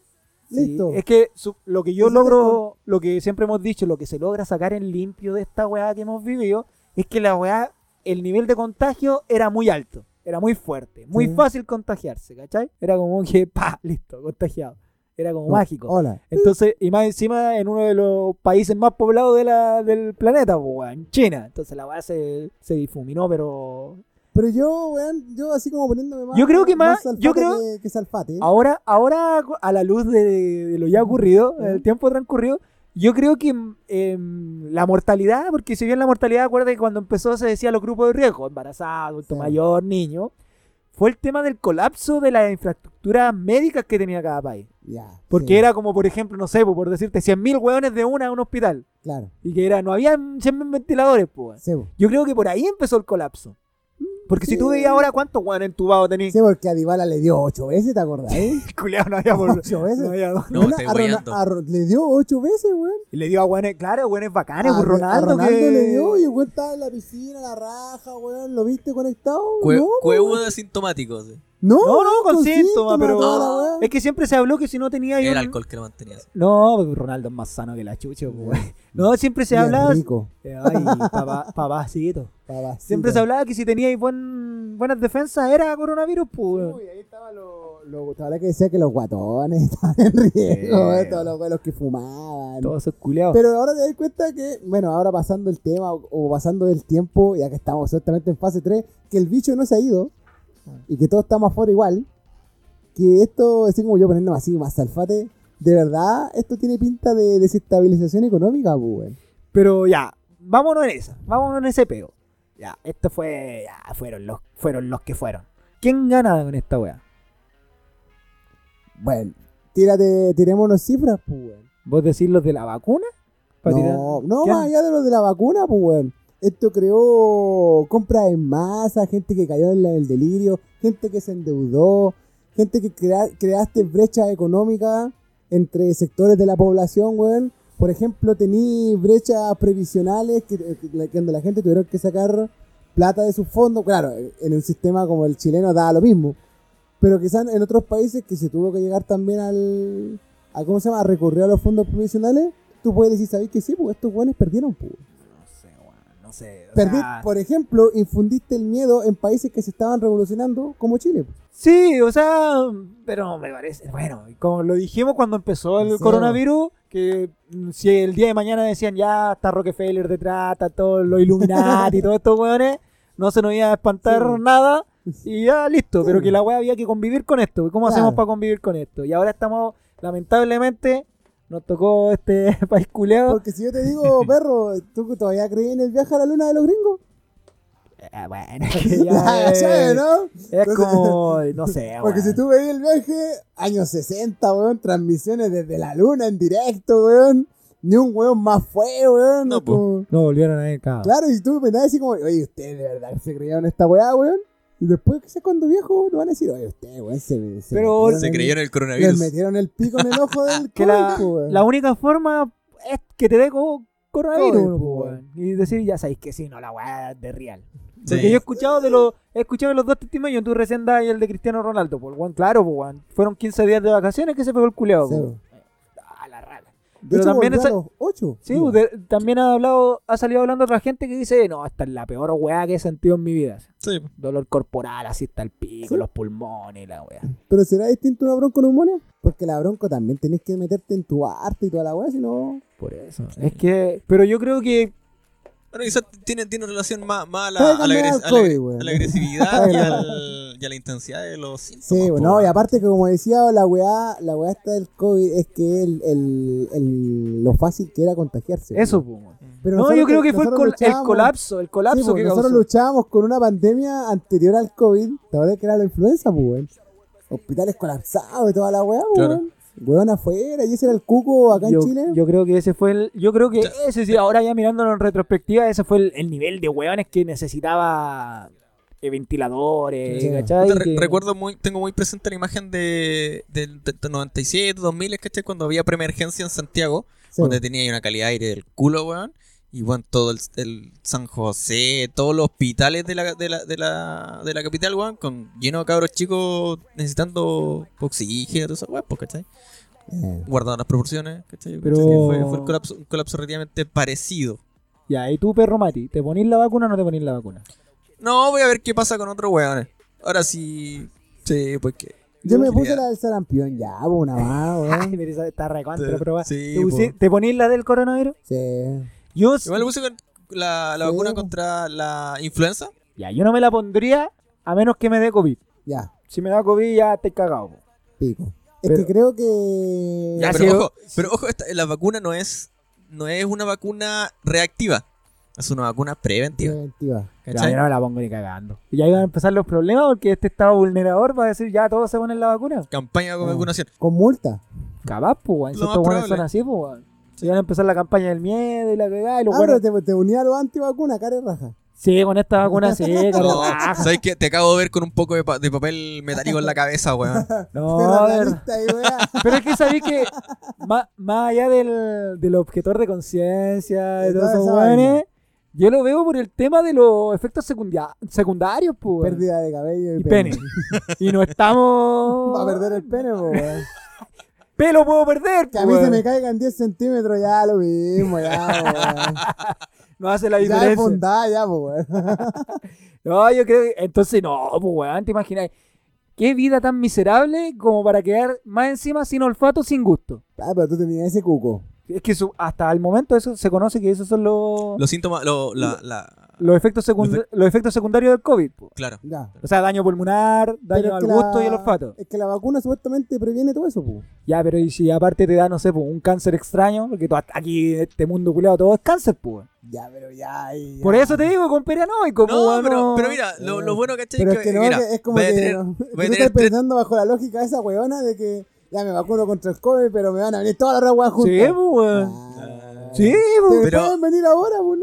[SPEAKER 2] Sí,
[SPEAKER 3] Listo.
[SPEAKER 2] es que su- lo que yo logro, lo que siempre hemos dicho, lo que se logra sacar en limpio de esta weá que hemos vivido, es que la weá, el nivel de contagio era muy alto, era muy fuerte, muy
[SPEAKER 3] Sí.
[SPEAKER 2] fácil contagiarse, ¿cachai? Era como que, pa, listo, contagiado. Era como mágico.
[SPEAKER 3] Hola.
[SPEAKER 2] Entonces, y más encima en uno de los países más poblados de la, del planeta, weón, en China. Entonces la weá se, se difuminó, pero
[SPEAKER 3] Pero yo, weón, yo así como poniéndome más.
[SPEAKER 2] Yo creo que más- yo creo-
[SPEAKER 3] Que, que salfate.
[SPEAKER 2] Ahora, ahora a la luz de, de lo ya ocurrido, el tiempo transcurrido, Yo creo que em, la mortalidad, porque si bien la mortalidad, acuérdate que cuando empezó se decía los grupos de riesgo, embarazado, adulto
[SPEAKER 3] Sí.
[SPEAKER 2] mayor, niño, fue el tema del colapso de las infraestructuras médicas que tenía cada país.
[SPEAKER 3] Ya.
[SPEAKER 2] Porque
[SPEAKER 3] sí,
[SPEAKER 2] era como, por ejemplo, no sé, po, por decirte, 100.000 hueones de una a un hospital.
[SPEAKER 3] Claro.
[SPEAKER 2] Y que era, no había 100.000 ventiladores, pues.
[SPEAKER 3] Sí.
[SPEAKER 2] Yo creo que por ahí empezó el colapso. Porque si tú veías ahora cuántos hueones entubados tenías,
[SPEAKER 3] Sí, porque a Dybala le dio ocho veces, ¿te acordás? eh?
[SPEAKER 2] culiao, no había por...
[SPEAKER 3] Ocho veces.
[SPEAKER 2] no había-
[SPEAKER 1] No,
[SPEAKER 3] a a le dio ocho veces, weón.
[SPEAKER 2] Y le dio a hueones, claro, hueones bacanes,
[SPEAKER 3] A
[SPEAKER 2] pues
[SPEAKER 3] a
[SPEAKER 2] Ronaldo, que...
[SPEAKER 3] le dio y el weón estaba en la piscina, la raja, weón. ¿Lo viste conectado?
[SPEAKER 1] Cue-
[SPEAKER 3] no,
[SPEAKER 1] Cuevo de asintomáticos. sí.
[SPEAKER 3] No,
[SPEAKER 2] No, no, con síntomas, pero-. Es que siempre se habló que si no tenía
[SPEAKER 1] El
[SPEAKER 2] un-
[SPEAKER 1] alcohol que lo mantenía. así.
[SPEAKER 2] No, pues Ronaldo es más sano que la chucha, pues, güey. No, siempre se hablaba...
[SPEAKER 3] rico,
[SPEAKER 2] Eh, Ay, papá, papacito.
[SPEAKER 3] papacito.
[SPEAKER 2] Siempre se hablaba que si teníais buen, buenas defensas era coronavirus, pues.
[SPEAKER 3] Uy, ahí estaba lo, lo, que decía que los guatones estaban en riesgo,
[SPEAKER 2] Sí.
[SPEAKER 3] todos los güeyes que fumaban.
[SPEAKER 2] Todos esos culeados.
[SPEAKER 3] Pero ahora te das cuenta que, bueno, ahora pasando el tema o, o pasando el tiempo, ya que estamos exactamente en fase 3, que el bicho no se ha ido y que todos estamos afuera igual, que esto, así como yo poniéndome así más salfate, de verdad, esto tiene pinta de desestabilización económica, pues, weón.
[SPEAKER 2] Pero ya, vámonos en esa, vámonos en ese peo. Ya, esto fue, ya, fueron los, fueron los que fueron. ¿Quién gana con esta wea?
[SPEAKER 3] Bueno, tírate, tirémonos cifras, pues, weón.
[SPEAKER 2] ¿Vos decís los de la vacuna? Tirar-
[SPEAKER 3] No, no más allá de lo de la vacuna, pues, weón. Esto creó compras en masa, gente que cayó en el delirio, gente que se endeudó, gente que crea- creaste brechas económicas entre sectores de la población, weón. Por ejemplo, tení brechas previsionales que, que, que la gente tuvieron que sacar plata de sus fondos. Claro, en un sistema como el chileno da lo mismo. Pero quizás en otros países que se tuvo que llegar también al... A, ¿Cómo se llama? A recurrir a los fondos provisionales. Tú puedes decir, ¿sabéis que sí? Pues estos weones perdieron, pues.
[SPEAKER 2] Sé. o
[SPEAKER 3] Perdí,
[SPEAKER 2] sea,
[SPEAKER 3] por ejemplo, infundiste el miedo en países que se estaban revolucionando como Chile. pues.
[SPEAKER 2] Sí, o sea, pero me parece, bueno, como lo dijimos cuando empezó el
[SPEAKER 3] Sí,
[SPEAKER 2] coronavirus, que si el día de mañana decían ya está Rockefeller detrás, está todos los Illuminati y todos estos weones, no se nos iba a espantar
[SPEAKER 3] Sí.
[SPEAKER 2] nada y ya listo, pero que la wea había que convivir con esto. ¿Cómo
[SPEAKER 3] Claro.
[SPEAKER 2] hacemos para convivir con esto? Y ahora estamos, lamentablemente, nos tocó este país culeado.
[SPEAKER 3] Porque si yo te digo, perro, ¿tú todavía crees en el viaje a la luna de los gringos?
[SPEAKER 2] Ah, bueno, que ya es,
[SPEAKER 3] ya, ¿no?
[SPEAKER 2] es como, no sé,
[SPEAKER 3] Porque si tú veías el viaje, años 60, weón, transmisiones desde la luna en directo, weón. Ni un weón más fue, weón.
[SPEAKER 1] No,
[SPEAKER 3] como-
[SPEAKER 2] No volvieron a ir cada
[SPEAKER 3] Claro, y tú me así como, oye, ustedes de verdad se creyeron esta weá, weón. Y después, que sé cuando viejo, lo van a decir, oye, ustedes, weón, se, se
[SPEAKER 2] Pero-
[SPEAKER 1] Se
[SPEAKER 3] en
[SPEAKER 1] el
[SPEAKER 3] Les
[SPEAKER 1] coronavirus.
[SPEAKER 3] metieron el pico en el ojo del
[SPEAKER 2] que la,
[SPEAKER 3] weón.
[SPEAKER 2] la única forma es que te dé co- coronavirus,
[SPEAKER 3] COVID,
[SPEAKER 2] weón. y decir, ya sabéis que sí, no, la weá de real.
[SPEAKER 1] Sí.
[SPEAKER 2] Porque yo he escuchado de los, he escuchado de los dos testimonios, tú recién das y el de Cristiano Ronaldo, pues weón, claro, pues weón. Fueron 15 días de vacaciones que se pegó el culeado,
[SPEAKER 3] Sí, De
[SPEAKER 2] Pero
[SPEAKER 3] hecho,
[SPEAKER 2] también esa-
[SPEAKER 3] ocho.
[SPEAKER 2] Sí, de- también ha hablado, ha salido hablando otra gente que dice, no, esta es la peor weá que he sentido en mi vida.
[SPEAKER 1] Sí.
[SPEAKER 2] Dolor corporal, así está el pico,
[SPEAKER 3] Sí.
[SPEAKER 2] los pulmones la weá.
[SPEAKER 3] Pero será distinto una bronconeumonía? Porque la bronco también tenés que meterte en tu arte y toda la weá, si no.
[SPEAKER 2] Por eso. Es que, pero yo creo que
[SPEAKER 1] Bueno, quizás tiene, tiene relación más, más a, la, a, la agres- a la-
[SPEAKER 3] COVID, weón.
[SPEAKER 1] a la agresividad y,
[SPEAKER 3] cambiar.
[SPEAKER 1] al- y a la intensidad de los síntomas.
[SPEAKER 3] Sí, bueno, y aparte que como decía la weá, la weá esta del COVID es que el, el, el- lo fácil que era contagiarse.
[SPEAKER 2] eso, pues.
[SPEAKER 3] Pero
[SPEAKER 2] No,
[SPEAKER 3] nosotros-
[SPEAKER 2] yo creo que fue el, colapso, el colapso
[SPEAKER 3] Sí,
[SPEAKER 2] que
[SPEAKER 3] nosotros
[SPEAKER 2] causó.
[SPEAKER 3] luchábamos con una pandemia anterior al COVID, ¿te acuerdas que era la influenza, pues? Hospitales colapsados y toda la weá, pues,
[SPEAKER 1] Claro.
[SPEAKER 3] Weón. Afuera, y ese era el cuco acá
[SPEAKER 2] yo,
[SPEAKER 3] en Chile.
[SPEAKER 2] yo creo que ese fue el, yo creo que ese sí, ahora ya mirándolo en retrospectiva, ese fue el, el nivel de hueones que necesitaba eh, ventiladores,
[SPEAKER 3] Sí.
[SPEAKER 2] ¿cachai?
[SPEAKER 1] Re-
[SPEAKER 2] Que-
[SPEAKER 1] Recuerdo muy, tengo muy presente la imagen de, del de, 97, 2000, ¿cachai? Cuando había preemergencia en Santiago,
[SPEAKER 3] Sí,
[SPEAKER 1] donde tenía ahí una calidad de aire del culo, weón. Y bueno, todo el, el San José, todos los hospitales de la, de la, de la, de la capital, weón, con lleno de cabros chicos necesitando oxígeno, todo eso, weón, pues, ¿cachai?
[SPEAKER 3] eh.
[SPEAKER 1] Guardando las proporciones, ¿cachai?
[SPEAKER 2] Pero-
[SPEAKER 1] Fue, fue el colapso, un colapso relativamente parecido.
[SPEAKER 2] Ya, y tú, perro Mati, ¿te ponís la vacuna o no te ponís la vacuna?
[SPEAKER 1] No, voy a ver qué pasa con otros weones. Ahora sí. Sí, pues que.
[SPEAKER 3] Yo me puse la del sarampión, ya, pues, una más, weón.
[SPEAKER 2] está
[SPEAKER 1] Sí,
[SPEAKER 2] pero va.
[SPEAKER 1] sí,
[SPEAKER 2] ¿Te, pusi-
[SPEAKER 1] po.
[SPEAKER 2] te ponís la del coronavirus?
[SPEAKER 3] Sí.
[SPEAKER 2] Yo,
[SPEAKER 1] Igual le puse con la, la
[SPEAKER 3] Sí,
[SPEAKER 1] vacuna contra la influenza.
[SPEAKER 2] ya, yo no me la pondría a menos que me dé COVID.
[SPEAKER 3] Ya,
[SPEAKER 2] Si me da COVID ya estoy cagado. po.
[SPEAKER 3] pico. Es
[SPEAKER 2] Pero-
[SPEAKER 3] que creo que.
[SPEAKER 1] Ya, pero ojo, pero ojo, esta- la vacuna no es no es una vacuna reactiva, es una vacuna preventiva.
[SPEAKER 3] Preventiva.
[SPEAKER 2] Ya, yo no me la pongo ni cagando. Y ya iban a empezar los problemas porque este estado vulnerador va a decir ya todos se ponen la vacuna.
[SPEAKER 1] Campaña de
[SPEAKER 3] Ah.
[SPEAKER 1] vacunación.
[SPEAKER 3] Con multa.
[SPEAKER 2] Capaz, pues, weón. Si estos weones son así, pues, weón. Se iban a empezar la campaña del miedo y la cagada y los
[SPEAKER 3] Ah, pero te, te unía a los antivacunas, cara y raja.
[SPEAKER 2] Sí, con esta vacuna sí, cara,
[SPEAKER 1] No,
[SPEAKER 2] raja.
[SPEAKER 1] ¿Sabes qué? Te acabo de ver con un poco de, pa- de papel metálico en la cabeza, weón.
[SPEAKER 2] No, de
[SPEAKER 3] weá.
[SPEAKER 2] Pero es que sabéis que más, más allá del, del objetor de conciencia, de
[SPEAKER 3] De
[SPEAKER 2] todos esos weones, yo lo veo por el tema de los efectos secundia- secundarios, pues. weón.
[SPEAKER 3] Pérdida de cabello y,
[SPEAKER 2] Y pene. y no estamos.
[SPEAKER 3] Va a perder el pene, weón.
[SPEAKER 2] Pelo puedo perder,
[SPEAKER 3] Que a
[SPEAKER 2] pues,
[SPEAKER 3] mí se
[SPEAKER 2] weón.
[SPEAKER 3] me caigan 10 centímetros, ya lo mismo, ya, weón.
[SPEAKER 2] No hace la
[SPEAKER 3] Ya es
[SPEAKER 2] diferencia.
[SPEAKER 3] fundada, ya, weón.
[SPEAKER 2] No, yo creo que. Entonces, no, pues, weón, te imaginas. Qué vida tan miserable como para quedar más encima sin olfato, sin gusto.
[SPEAKER 3] Ah, pero tú tenías ese cuco.
[SPEAKER 2] Es que su- hasta el momento eso se conoce que esos son los,
[SPEAKER 1] Los síntomas, lo, la, la-
[SPEAKER 2] los, efectos secund-
[SPEAKER 1] Los
[SPEAKER 2] los efectos secundarios del COVID. pues.
[SPEAKER 1] claro.
[SPEAKER 3] Ya.
[SPEAKER 2] O sea, daño pulmonar, daño al gusto
[SPEAKER 3] la-
[SPEAKER 2] y al olfato.
[SPEAKER 3] Es que la vacuna supuestamente previene todo eso, po.
[SPEAKER 2] Ya, pero y si aparte te da, no sé, pues, un cáncer extraño, porque aquí en este mundo culeado todo es cáncer, pues.
[SPEAKER 3] Ya, pero ya. ya.
[SPEAKER 2] Por eso te digo, con perianoico, pues,
[SPEAKER 1] No, pero,
[SPEAKER 2] no.
[SPEAKER 1] pero mira, lo, lo bueno, ¿cachai?
[SPEAKER 3] Pero es
[SPEAKER 1] que,
[SPEAKER 3] que no,
[SPEAKER 1] mira,
[SPEAKER 3] es como que,
[SPEAKER 1] tener-
[SPEAKER 3] no, tú estás
[SPEAKER 1] tener tres-
[SPEAKER 3] pensando bajo la lógica de esa weona de que ya me vacuno contra el COVID, pero me van a venir todas las weas juntas.
[SPEAKER 2] Sí, pues, weón.
[SPEAKER 3] Ah.
[SPEAKER 2] Sí, pues.
[SPEAKER 1] Pero-
[SPEAKER 3] pueden venir ahora, pues.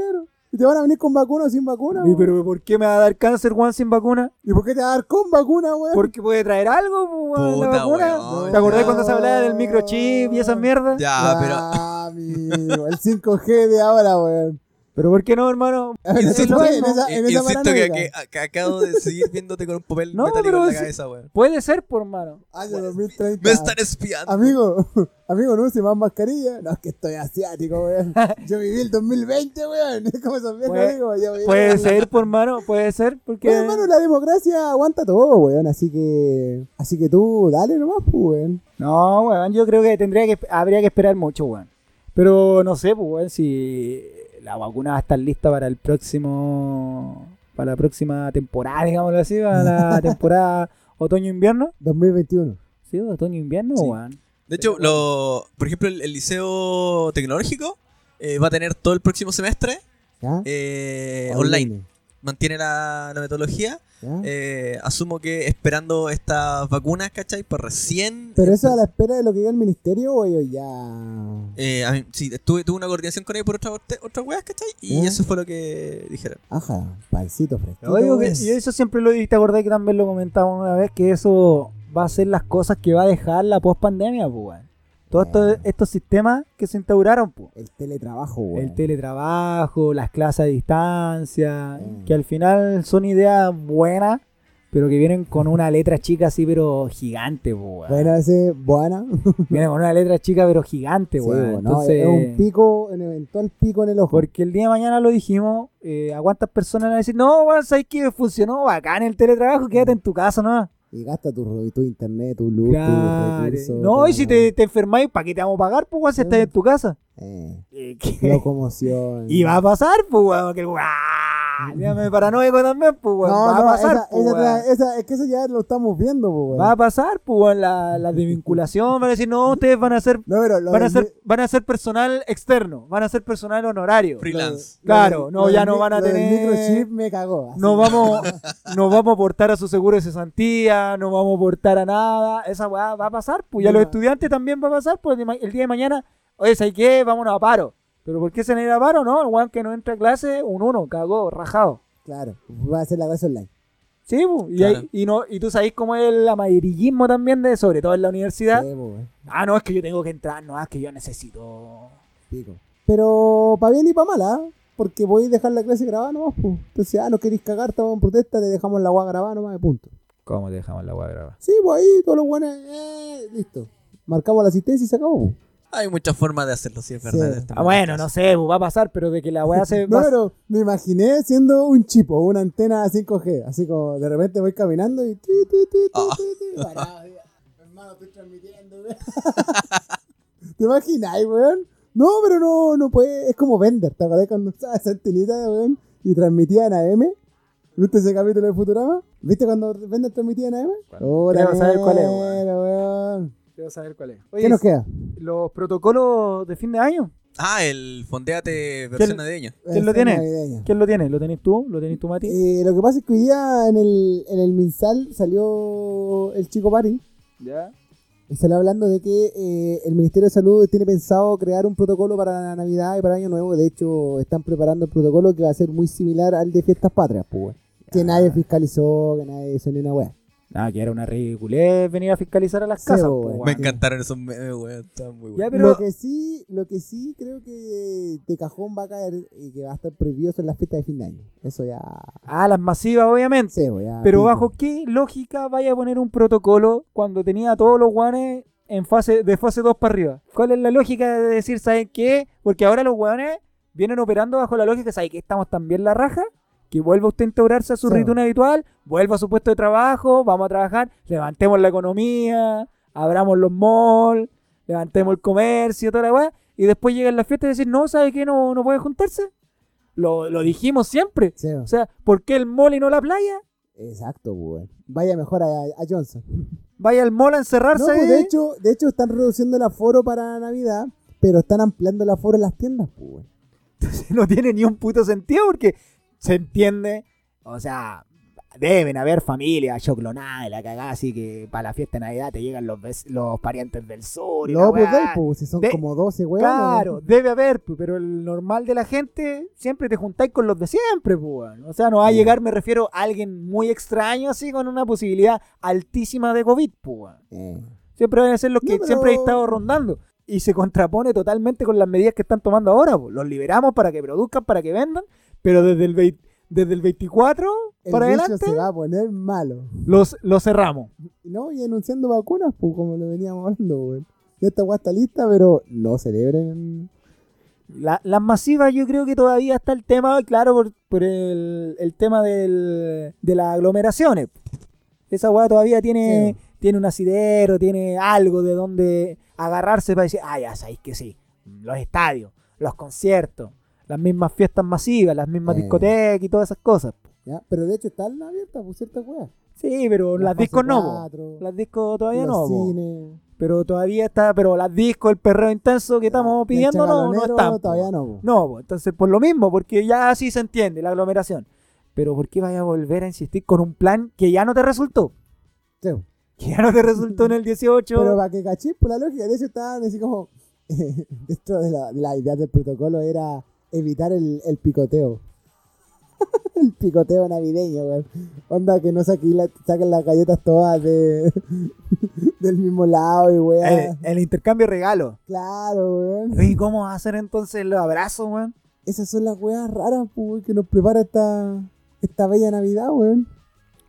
[SPEAKER 3] Y te van a venir con vacuna o sin vacuna.
[SPEAKER 2] Y pero ¿por qué me va a dar cáncer, Juan, sin vacuna?
[SPEAKER 3] ¿Y por qué te va a dar con vacuna, weón?
[SPEAKER 2] Porque puede traer algo, weón, la
[SPEAKER 1] Puta,
[SPEAKER 2] vacuna.
[SPEAKER 1] weón.
[SPEAKER 2] ¿Te acordás
[SPEAKER 3] No.
[SPEAKER 2] cuando se hablaba del microchip y esas mierdas?
[SPEAKER 1] Ya, pero.
[SPEAKER 3] Ah, amigo, el 5G de ahora, weón.
[SPEAKER 2] Pero ¿por qué no, hermano?
[SPEAKER 3] Es
[SPEAKER 1] Insisto,
[SPEAKER 3] mismo. en esa- en esa
[SPEAKER 1] insisto que, que- que acabo de seguir viéndote con un papel
[SPEAKER 2] No,
[SPEAKER 1] metálico en la cabeza, weón.
[SPEAKER 2] Puede ser, por hermano.
[SPEAKER 3] Año 2030.
[SPEAKER 1] Me están espiando.
[SPEAKER 3] Amigo, amigo, no use más mascarilla. No, es que estoy asiático, weón. Yo viví el 2020, weón. Es como esos viejos amigos.
[SPEAKER 2] Puede ser, por hermano, puede ser, porque...
[SPEAKER 3] Bueno, hermano, la democracia aguanta todo, weón. Así que. Así que tú, dale nomás, pues, weón.
[SPEAKER 2] No, weón, yo creo que tendría que habría que esperar mucho, weón. Pero no sé, pues, weón, si la vacuna va a estar lista para el próximo. Para la próxima temporada, digámoslo así, para la temporada otoño-invierno.
[SPEAKER 3] 2021.
[SPEAKER 2] Sí, otoño-invierno,
[SPEAKER 1] Sí.
[SPEAKER 2] weón.
[SPEAKER 1] De hecho, lo, por ejemplo, el, el liceo tecnológico eh, va a tener todo el próximo semestre
[SPEAKER 3] ¿Ya?
[SPEAKER 1] eh, online. Mantiene la, la metodología. Eh, asumo que esperando estas vacunas, ¿cachai? Pues recién.
[SPEAKER 3] Pero eso a la espera de lo que diga el ministerio, o ellos ya.
[SPEAKER 1] Eh, a mí- sí, tuve, tuve una coordinación con ellos por otras otras weas, ¿cachai? Y eso fue lo que dijeron.
[SPEAKER 3] Ajá, pancito fresquito.
[SPEAKER 2] Yo digo que-
[SPEAKER 3] weón.
[SPEAKER 2] y eso siempre lo y te acordás que también lo comentamos una vez, que eso va a ser las cosas que va a dejar la post pandemia, pues, weón. Todos estos, estos sistemas que se instauraron, pues.
[SPEAKER 3] El teletrabajo, weón.
[SPEAKER 2] El teletrabajo, las clases a distancia,
[SPEAKER 3] Mm.
[SPEAKER 2] que al final son ideas buenas, pero que vienen con una letra chica así, pero gigante, weón.
[SPEAKER 3] Bueno, ese, buena.
[SPEAKER 2] Vienen con una letra chica, pero gigante,
[SPEAKER 3] Sí, no,
[SPEAKER 2] Entonces,
[SPEAKER 3] es un pico, un eventual pico en el ojo.
[SPEAKER 2] porque el día de mañana lo dijimos, eh, ¿a cuántas personas le van a decir, no, weón, sabes que funcionó bacán el teletrabajo, quédate en tu casa, ¿no?
[SPEAKER 3] Y gasta tu, tu internet, tu luz,
[SPEAKER 2] Claro.
[SPEAKER 3] tu recurso.
[SPEAKER 2] No, y si te, te enfermáis, ¿para qué te vamos a pagar, pues, weón, si estás en tu casa?
[SPEAKER 3] Eh,
[SPEAKER 2] ¿qué?
[SPEAKER 3] locomoción.
[SPEAKER 2] Y va a pasar, pues, weón, que ¡ah! Dígame paranoico también, pues, weón.
[SPEAKER 3] No,
[SPEAKER 2] va
[SPEAKER 3] no,
[SPEAKER 2] a pasar,
[SPEAKER 3] esa,
[SPEAKER 2] pues,
[SPEAKER 3] esa, es que eso ya lo estamos viendo, po, weón.
[SPEAKER 2] Va a pasar, pues, weón, la, la desvinculación. Van a decir, no, ustedes van a ser,
[SPEAKER 3] No, pero lo
[SPEAKER 2] van a ser, van a ser personal externo, van a ser personal honorario.
[SPEAKER 1] Freelance.
[SPEAKER 3] lo
[SPEAKER 2] Claro, no,
[SPEAKER 3] lo
[SPEAKER 2] ya no van a tener-
[SPEAKER 3] microchip me cagó. así.
[SPEAKER 2] No vamos, no vamos a aportar a su seguro de cesantía, no vamos a aportar a nada. Esa weá va a pasar, pues. Y a los estudiantes también va a pasar, pues el día de mañana, oye, ¿sabes qué? Vámonos a paro. ¿Pero por qué se necesita paro? No, el weón que no entra a clase, un uno, cagó, rajado.
[SPEAKER 3] Claro, va a ser la clase online.
[SPEAKER 2] Sí, pues, y,
[SPEAKER 1] Claro.
[SPEAKER 2] hay- y, no, y tú sabes cómo es el amarillismo también, de sobre todo en la universidad.
[SPEAKER 3] Sí, weón.
[SPEAKER 2] Ah, no, es que yo tengo que entrar, no, es que yo necesito.
[SPEAKER 3] Pico. Pero para bien y para mal, ¿ah? Porque podéis dejar la clase grabada nomás, pues. Entonces, ah, no queréis cagar, estamos en protesta, te dejamos la agua grabada nomás, de punto.
[SPEAKER 2] ¿Cómo te dejamos la weá grabada?
[SPEAKER 3] Sí, pues ahí todos los buenos, eh, listo. Marcamos la asistencia y se acabó.
[SPEAKER 1] Hay muchas formas de hacerlo, sí, es
[SPEAKER 3] Sí.
[SPEAKER 1] verdad. Este
[SPEAKER 2] Ah, bueno, no sé, pues, va a pasar, pero de que la weá se.
[SPEAKER 3] No, pero me imaginé siendo un chip o una antena 5G. Así como de repente voy caminando y. ti, parado. Hermano, estoy transmitiendo, weón. ¿Te imaginas, weón? No, pero no, no puede. Es como Bender. ¿Te acuerdas cuando estaba esa antenita, weón? Y transmitía en AM. ¿Viste ese capítulo de Futurama? ¿Viste cuando Bender transmitía en AM? Ora,
[SPEAKER 2] Creo saber cuál es,
[SPEAKER 3] negra, weón.
[SPEAKER 2] Quiero saber cuál es.
[SPEAKER 3] ¿Qué nos queda?
[SPEAKER 2] los protocolos de fin de año.
[SPEAKER 1] Ah, el Fondeate versión navideña.
[SPEAKER 2] ¿Quién lo tiene?
[SPEAKER 3] navideña.
[SPEAKER 2] ¿Quién lo tiene? ¿Lo tenés tú? ¿Lo tenés tú, Mati?
[SPEAKER 3] Eh, lo que pasa es que hoy día en el, en el Minsal salió el chico Pari
[SPEAKER 2] Ya.
[SPEAKER 3] y salió hablando de que eh, el Ministerio de Salud tiene pensado crear un protocolo para la Navidad y para Año Nuevo. De hecho, están preparando el protocolo que va a ser muy similar al de Fiestas Patrias, pues. Que nadie fiscalizó, que nadie hizo ni una weá.
[SPEAKER 2] Ah, que era una ridiculez venir a fiscalizar a las
[SPEAKER 3] Sí,
[SPEAKER 2] casas.
[SPEAKER 3] bo,
[SPEAKER 2] po.
[SPEAKER 1] Me encantaron esos memes, weón. Estaban muy
[SPEAKER 2] Ya,
[SPEAKER 1] buenos.
[SPEAKER 2] pero
[SPEAKER 3] Lo que sí, lo que sí creo que de cajón va a caer y que va a estar prohibido son las fiestas de fin de año. Eso ya.
[SPEAKER 2] Ah, las masivas, obviamente.
[SPEAKER 3] Sí, bo, ya
[SPEAKER 2] Pero
[SPEAKER 3] pico.
[SPEAKER 2] bajo qué lógica vaya a poner un protocolo cuando tenía a todos los guanes en fase de fase 2 para arriba? ¿Cuál es la lógica de decir, ¿saben qué? Porque ahora los guanes vienen operando bajo la lógica, ¿saben que estamos tan bien la raja? Que vuelva usted a integrarse a su
[SPEAKER 3] Sí.
[SPEAKER 2] rutina habitual, vuelva a su puesto de trabajo, vamos a trabajar, levantemos la economía, abramos los malls, levantemos el comercio, toda la weá, y después llegan las fiestas y decir, no, ¿sabe qué? No, no puede juntarse. Lo, lo dijimos siempre.
[SPEAKER 3] Sí.
[SPEAKER 2] O sea, ¿por qué el mall y no la playa?
[SPEAKER 3] Exacto, bo, weón. Vaya mejor a, a Johnson.
[SPEAKER 2] Vaya al mall a encerrarse
[SPEAKER 3] No, pues,
[SPEAKER 2] ahí.
[SPEAKER 3] de hecho, de hecho están reduciendo el aforo para Navidad, pero están ampliando el aforo en las tiendas, pues, weón.
[SPEAKER 2] no tiene ni un puto sentido porque se entiende, o sea, deben haber familias choclonadas, la cagada, así que para la fiesta de Navidad te llegan los, los parientes del sur. y
[SPEAKER 3] No, pues, de pues, si son
[SPEAKER 2] De-
[SPEAKER 3] como 12 weón.
[SPEAKER 2] Claro, debe haber, pu, pero el normal de la gente siempre te juntáis con los de siempre, pu, weón. O sea, no va a llegar, me refiero, a alguien muy extraño así con una posibilidad altísima de COVID, weón. Siempre van a ser los
[SPEAKER 3] No,
[SPEAKER 2] que
[SPEAKER 3] pero-
[SPEAKER 2] siempre han estado rondando. Y se contrapone totalmente con las medidas que están tomando ahora. po. Los liberamos para que produzcan, para que vendan, pero desde el, desde el 24
[SPEAKER 3] el
[SPEAKER 2] para adelante
[SPEAKER 3] se va a poner malo.
[SPEAKER 2] los, los cerramos.
[SPEAKER 3] No, y anunciando vacunas, pues, como lo veníamos hablando, weón. Ya esta está lista, pero no celebren.
[SPEAKER 2] La- las masivas yo creo que todavía está el tema, claro, por, por el, el tema del, de las aglomeraciones. Esa weá todavía tiene, tiene un asidero, tiene algo de donde agarrarse para decir, ah, ya sabéis que sí, los estadios, los conciertos, las mismas fiestas masivas, las mismas
[SPEAKER 3] Eh.
[SPEAKER 2] discotecas y todas esas cosas.
[SPEAKER 3] ¿ya? Pero de hecho están abiertas, pues, ciertas weas.
[SPEAKER 2] Sí, pero
[SPEAKER 3] La
[SPEAKER 2] las discos no, po. las discos todavía no, pero todavía está, pero las discos, el perreo intenso que estamos pidiendo no, no están.
[SPEAKER 3] Todavía no, po.
[SPEAKER 2] No, entonces por lo mismo, porque ya así se entiende la aglomeración. Pero ¿por qué vaya a volver a insistir con un plan que ya no te resultó?
[SPEAKER 3] Sí,
[SPEAKER 2] Que ya no te resultó en el 18.
[SPEAKER 3] Pero para que cachis, por la lógica, de hecho estaban así como. dentro de la, de la idea del protocolo era evitar el, el picoteo. el picoteo navideño, weón. Onda que no saquen, la- saquen las galletas todas de, del mismo lado y weón.
[SPEAKER 2] el, el intercambio de regalos.
[SPEAKER 3] Claro, weón.
[SPEAKER 2] ¿Y cómo va a hacer entonces los abrazos, weón?
[SPEAKER 3] Esas son las weas raras, pues, weón, que nos prepara esta, esta bella Navidad, weón.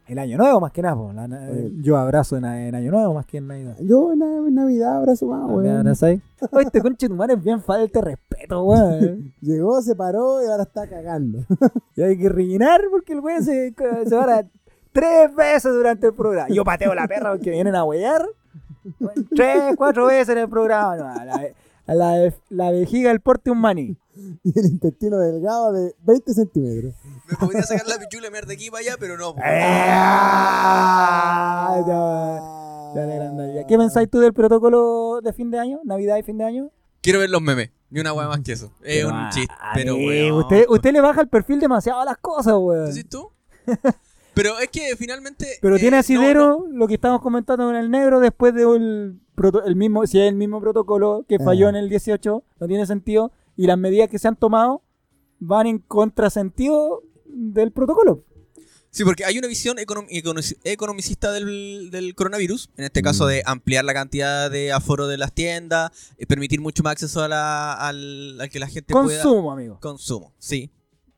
[SPEAKER 2] El año nuevo más que nada, po. La na-
[SPEAKER 3] Oye.
[SPEAKER 2] yo abrazo en, en año nuevo más que en Navidad.
[SPEAKER 3] Yo en, na- en Navidad abrazo más,
[SPEAKER 2] ¿Me
[SPEAKER 3] weón.
[SPEAKER 2] abrazáis? Oye, este conche tu madre es bien falta de respeto, weón.
[SPEAKER 3] Llegó, se paró y ahora está cagando.
[SPEAKER 2] Y hay que rellenar porque el weón se, se para tres veces durante el programa. Yo pateo la perra porque vienen a huellar. Tres, cuatro veces en el programa. No, a la, a la, la vejiga del porte un maní.
[SPEAKER 3] y el intestino delgado de 20 centímetros.
[SPEAKER 1] Me podría sacar la pichula y mear de aquí para allá, pero no. po.
[SPEAKER 2] Ah. ¿Qué pensáis tú del protocolo de fin de año? ¿Navidad y fin de año?
[SPEAKER 1] Quiero ver los memes. Ni una weá más que eso. Es
[SPEAKER 2] Pero,
[SPEAKER 1] un
[SPEAKER 2] ah,
[SPEAKER 1] chiste. Pero
[SPEAKER 2] eh,
[SPEAKER 1] weón.
[SPEAKER 2] usted, usted le baja el perfil demasiado a las cosas, weón.
[SPEAKER 1] ¿Decís tú? Pero es que finalmente.
[SPEAKER 2] Pero
[SPEAKER 1] eh,
[SPEAKER 2] tiene
[SPEAKER 1] no,
[SPEAKER 2] asidero lo que estamos comentando con el negro después de el, proto- el mismo, si es el mismo protocolo que falló
[SPEAKER 3] Ah.
[SPEAKER 2] en el 18, no tiene sentido. Y las medidas que se han tomado van en contrasentido del protocolo.
[SPEAKER 1] Sí, porque hay una visión econom- econo- economicista del, del coronavirus, en este caso
[SPEAKER 3] Mm.
[SPEAKER 1] de ampliar la cantidad de aforo de las tiendas, eh, permitir mucho más acceso a la, al, al que la gente pueda...
[SPEAKER 2] Consumo, amigo.
[SPEAKER 1] Consumo, sí.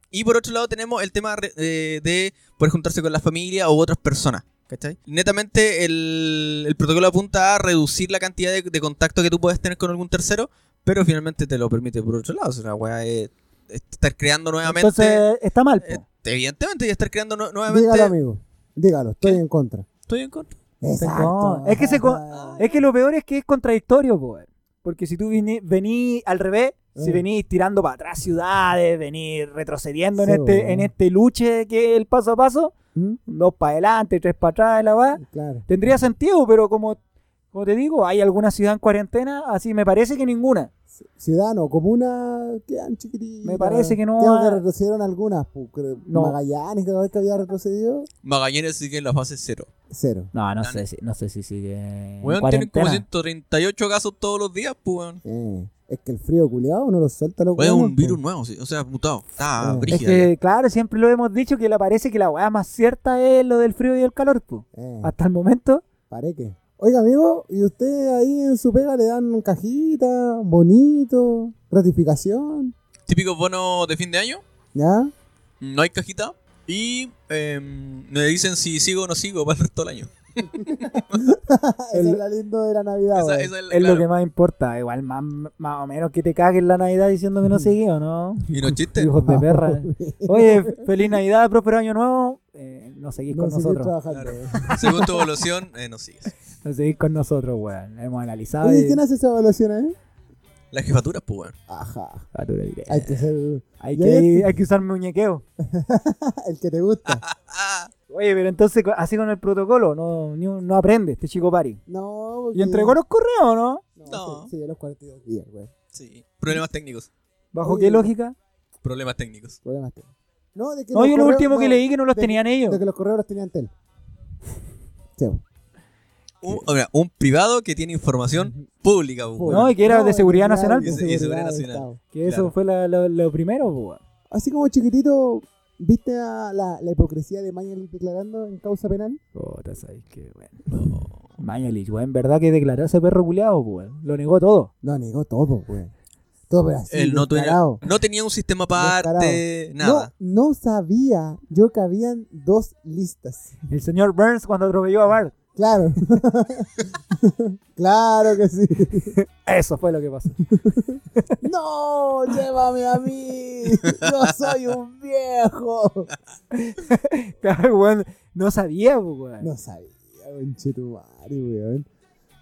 [SPEAKER 1] Y por otro lado tenemos el tema eh, de poder juntarse con la familia u otras personas. ¿Cachai? Netamente el, el protocolo apunta a reducir la cantidad de, de contacto que tú puedes tener con algún tercero, pero finalmente te lo permite por otro lado. O sea, la weá es es estar creando nuevamente...
[SPEAKER 2] Entonces está mal.
[SPEAKER 1] eh, evidentemente, y estar creando nu- nuevamente...
[SPEAKER 3] Dígalo, amigo. Dígalo, estoy
[SPEAKER 1] ¿Qué?
[SPEAKER 3] en contra.
[SPEAKER 1] Estoy en contra.
[SPEAKER 3] Exacto.
[SPEAKER 2] Es que se co- Es que lo peor es que es contradictorio, po. Porque si tú vini- venís al revés, si
[SPEAKER 3] Eh.
[SPEAKER 2] venís tirando para atrás ciudades, venís retrocediendo en este en este luche que es el paso a paso,
[SPEAKER 3] ¿Mm?
[SPEAKER 2] dos para adelante, tres para atrás, la va,
[SPEAKER 3] Claro.
[SPEAKER 2] tendría sentido, pero como Como te digo, hay alguna ciudad en cuarentena, así me parece que ninguna.
[SPEAKER 3] Ciudadano, comuna, quedan chiquititas.
[SPEAKER 2] Me parece que no
[SPEAKER 3] Creo que retrocedieron algunas.
[SPEAKER 2] No.
[SPEAKER 3] Magallanes, cada vez que había retrocedido,
[SPEAKER 1] Magallanes sigue en la fase cero.
[SPEAKER 3] cero.
[SPEAKER 2] No, no sé si, no sé si sigue.
[SPEAKER 1] Weón, tienen como
[SPEAKER 2] cuarentena.
[SPEAKER 1] 138 casos todos los días, pues, weón.
[SPEAKER 3] Es que el frío culiado no lo suelta los huevos,
[SPEAKER 1] un virus nuevo, sí, o sea, mutado. Está
[SPEAKER 3] Eh.
[SPEAKER 2] Es
[SPEAKER 1] brígido.
[SPEAKER 2] que, claro, siempre lo hemos dicho que le parece que la weá más cierta es lo del frío y el calor, pues.
[SPEAKER 3] Eh,
[SPEAKER 2] Hasta el momento.
[SPEAKER 3] pareque. Oiga, amigo, ¿y usted ahí en su pega le dan cajita, bonito, gratificación?
[SPEAKER 1] Típicos bonos de fin de año,
[SPEAKER 3] ¿Ya?
[SPEAKER 1] no hay cajita. Y em, me dicen si sigo o no sigo para el resto del año.
[SPEAKER 3] Eso
[SPEAKER 2] El-
[SPEAKER 3] es lo lindo de la Navidad,
[SPEAKER 1] Esa, es,
[SPEAKER 2] Es
[SPEAKER 1] claro.
[SPEAKER 2] lo que más importa. Igual más, más o menos que te caguen la Navidad diciendo que no seguí o no.
[SPEAKER 1] Y no chiste.
[SPEAKER 2] Hijos de perra. Oye, feliz Navidad, próspero año nuevo. Eh, no seguís
[SPEAKER 3] No
[SPEAKER 2] con nosotros.
[SPEAKER 1] Claro. Según tu evolución, eh, no sigues.
[SPEAKER 2] No seguís con nosotros, weón. Hemos analizado.
[SPEAKER 3] Oye,
[SPEAKER 2] y-
[SPEAKER 3] ¿quién hace esa evaluación, eh?
[SPEAKER 1] Las jefaturas, pues, weón.
[SPEAKER 3] Ajá. Hay que ser
[SPEAKER 2] Hay que, hay que usar muñequeo.
[SPEAKER 3] el que te gusta.
[SPEAKER 2] Oye, pero entonces, así con el protocolo, no, no aprende este chico pari.
[SPEAKER 3] No, porque...
[SPEAKER 2] ¿Y entregó los correos, no?
[SPEAKER 3] No,
[SPEAKER 1] No.
[SPEAKER 3] Sí, sí, a los 42 días, güey.
[SPEAKER 1] sí. Problemas técnicos.
[SPEAKER 2] ¿Bajo
[SPEAKER 3] Oye.
[SPEAKER 2] qué lógica?
[SPEAKER 1] Problemas técnicos.
[SPEAKER 3] Problemas técnicos. No, de que
[SPEAKER 2] No,
[SPEAKER 3] los
[SPEAKER 2] yo lo último que leí que no los
[SPEAKER 3] de-
[SPEAKER 2] tenían ellos.
[SPEAKER 3] De que los correos los tenían Tel. Sí.
[SPEAKER 1] Un, o sea, un privado que tiene información pública, weón.
[SPEAKER 2] No, y que era de seguridad nacional,
[SPEAKER 3] de.
[SPEAKER 1] Y de seguridad nacional.
[SPEAKER 2] Que eso
[SPEAKER 1] Claro.
[SPEAKER 2] fue la- lo, lo primero, pues, weón.
[SPEAKER 3] Así como chiquitito, ¿viste a la, la hipocresía de Mañalich declarando en causa penal?
[SPEAKER 2] Puta, sabes que, bueno. Mañalich, weón, en verdad que declaró ese perro culiado, pues, weón. Lo negó todo.
[SPEAKER 3] No, negó todo, güey. Todo, pero así,
[SPEAKER 1] Él no, tenía, no tenía un sistema aparte,
[SPEAKER 3] No,
[SPEAKER 1] nada.
[SPEAKER 3] no sabía yo que habían dos listas.
[SPEAKER 2] El señor Burns cuando atropelló a Bart.
[SPEAKER 3] Claro. claro que sí.
[SPEAKER 2] Eso fue lo que pasó.
[SPEAKER 3] No, llévame a mí. Yo soy un viejo.
[SPEAKER 2] Claro, weón, no sabía, pues, weón.
[SPEAKER 3] No sabía, conchetumare, weón.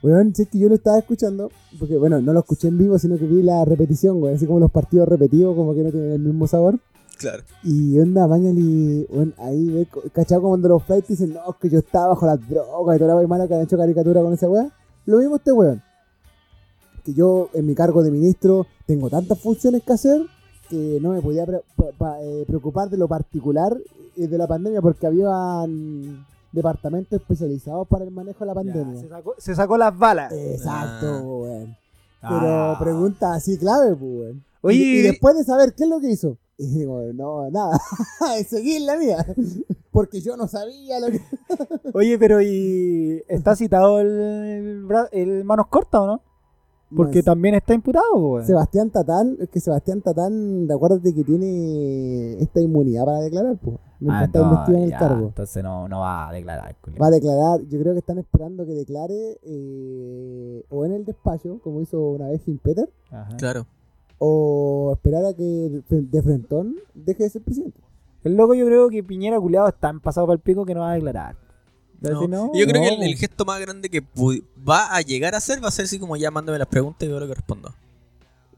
[SPEAKER 3] Weón, si es que yo lo estaba escuchando, porque bueno, no lo escuché en vivo, sino que vi la repetición, weón, así como los partidos repetidos, como que no tienen el mismo sabor.
[SPEAKER 1] Claro.
[SPEAKER 3] Y onda, Mañali, weón, ahí ve, cachado como cuando los flights dicen, no, es que yo estaba bajo las drogas y toda la weá mala que han hecho caricatura con esa weá. Lo mismo este weón. Que yo, en mi cargo de ministro, tengo tantas funciones que hacer que no me podía pre- pa- pa- eh, preocupar de lo particular eh, de la pandemia porque habían departamentos especializados para el manejo de la
[SPEAKER 2] Ya,
[SPEAKER 3] pandemia.
[SPEAKER 2] se, sacó, se sacó las balas.
[SPEAKER 3] Exacto,
[SPEAKER 1] Ah.
[SPEAKER 3] weón.
[SPEAKER 2] Ah.
[SPEAKER 3] Pero pregunta así clave, pues, weón.
[SPEAKER 2] Oye,
[SPEAKER 3] y, y después de saber qué es lo que hizo, y digo, no, nada, seguir la mía. Porque yo no sabía lo que.
[SPEAKER 2] Oye, pero ¿y está citado el, manos cortas o no? Porque también está imputado, pues, weón.
[SPEAKER 3] Sebastián Tatán, es que Sebastián Tatán, acuérdate que tiene esta inmunidad para declarar, pues. Mientras
[SPEAKER 2] Ah,
[SPEAKER 3] está
[SPEAKER 2] no,
[SPEAKER 3] investido en el
[SPEAKER 2] ya,
[SPEAKER 3] cargo.
[SPEAKER 2] Entonces no, no va a declarar. culiao.
[SPEAKER 3] Va a declarar, yo creo que están esperando que declare eh, o en el despacho, como hizo una vez Jim Peter,
[SPEAKER 2] Ajá.
[SPEAKER 1] Claro.
[SPEAKER 3] O esperar a que de de frentón deje de ser presidente.
[SPEAKER 2] El loco yo creo que Piñera culiado está tan pasado para el pico que no va a declarar.
[SPEAKER 1] No. yo creo que el, gesto más grande que va a llegar a ser va a ser así como ya mándame las preguntas y veo lo que respondo.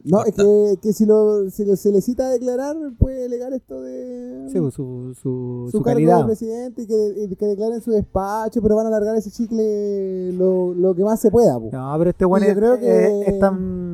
[SPEAKER 3] No, es que, que si, lo, si lo- se le cita a declarar, puede alegar esto de
[SPEAKER 2] Sí, pues, su, su,
[SPEAKER 3] su,
[SPEAKER 2] su
[SPEAKER 3] cargo
[SPEAKER 2] calidad.
[SPEAKER 3] de presidente y que, que declare en su despacho, pero van a alargar ese chicle lo, lo que más se pueda. po.
[SPEAKER 2] No, pero este
[SPEAKER 3] yo
[SPEAKER 2] es,
[SPEAKER 3] creo que-
[SPEAKER 2] es- es tan,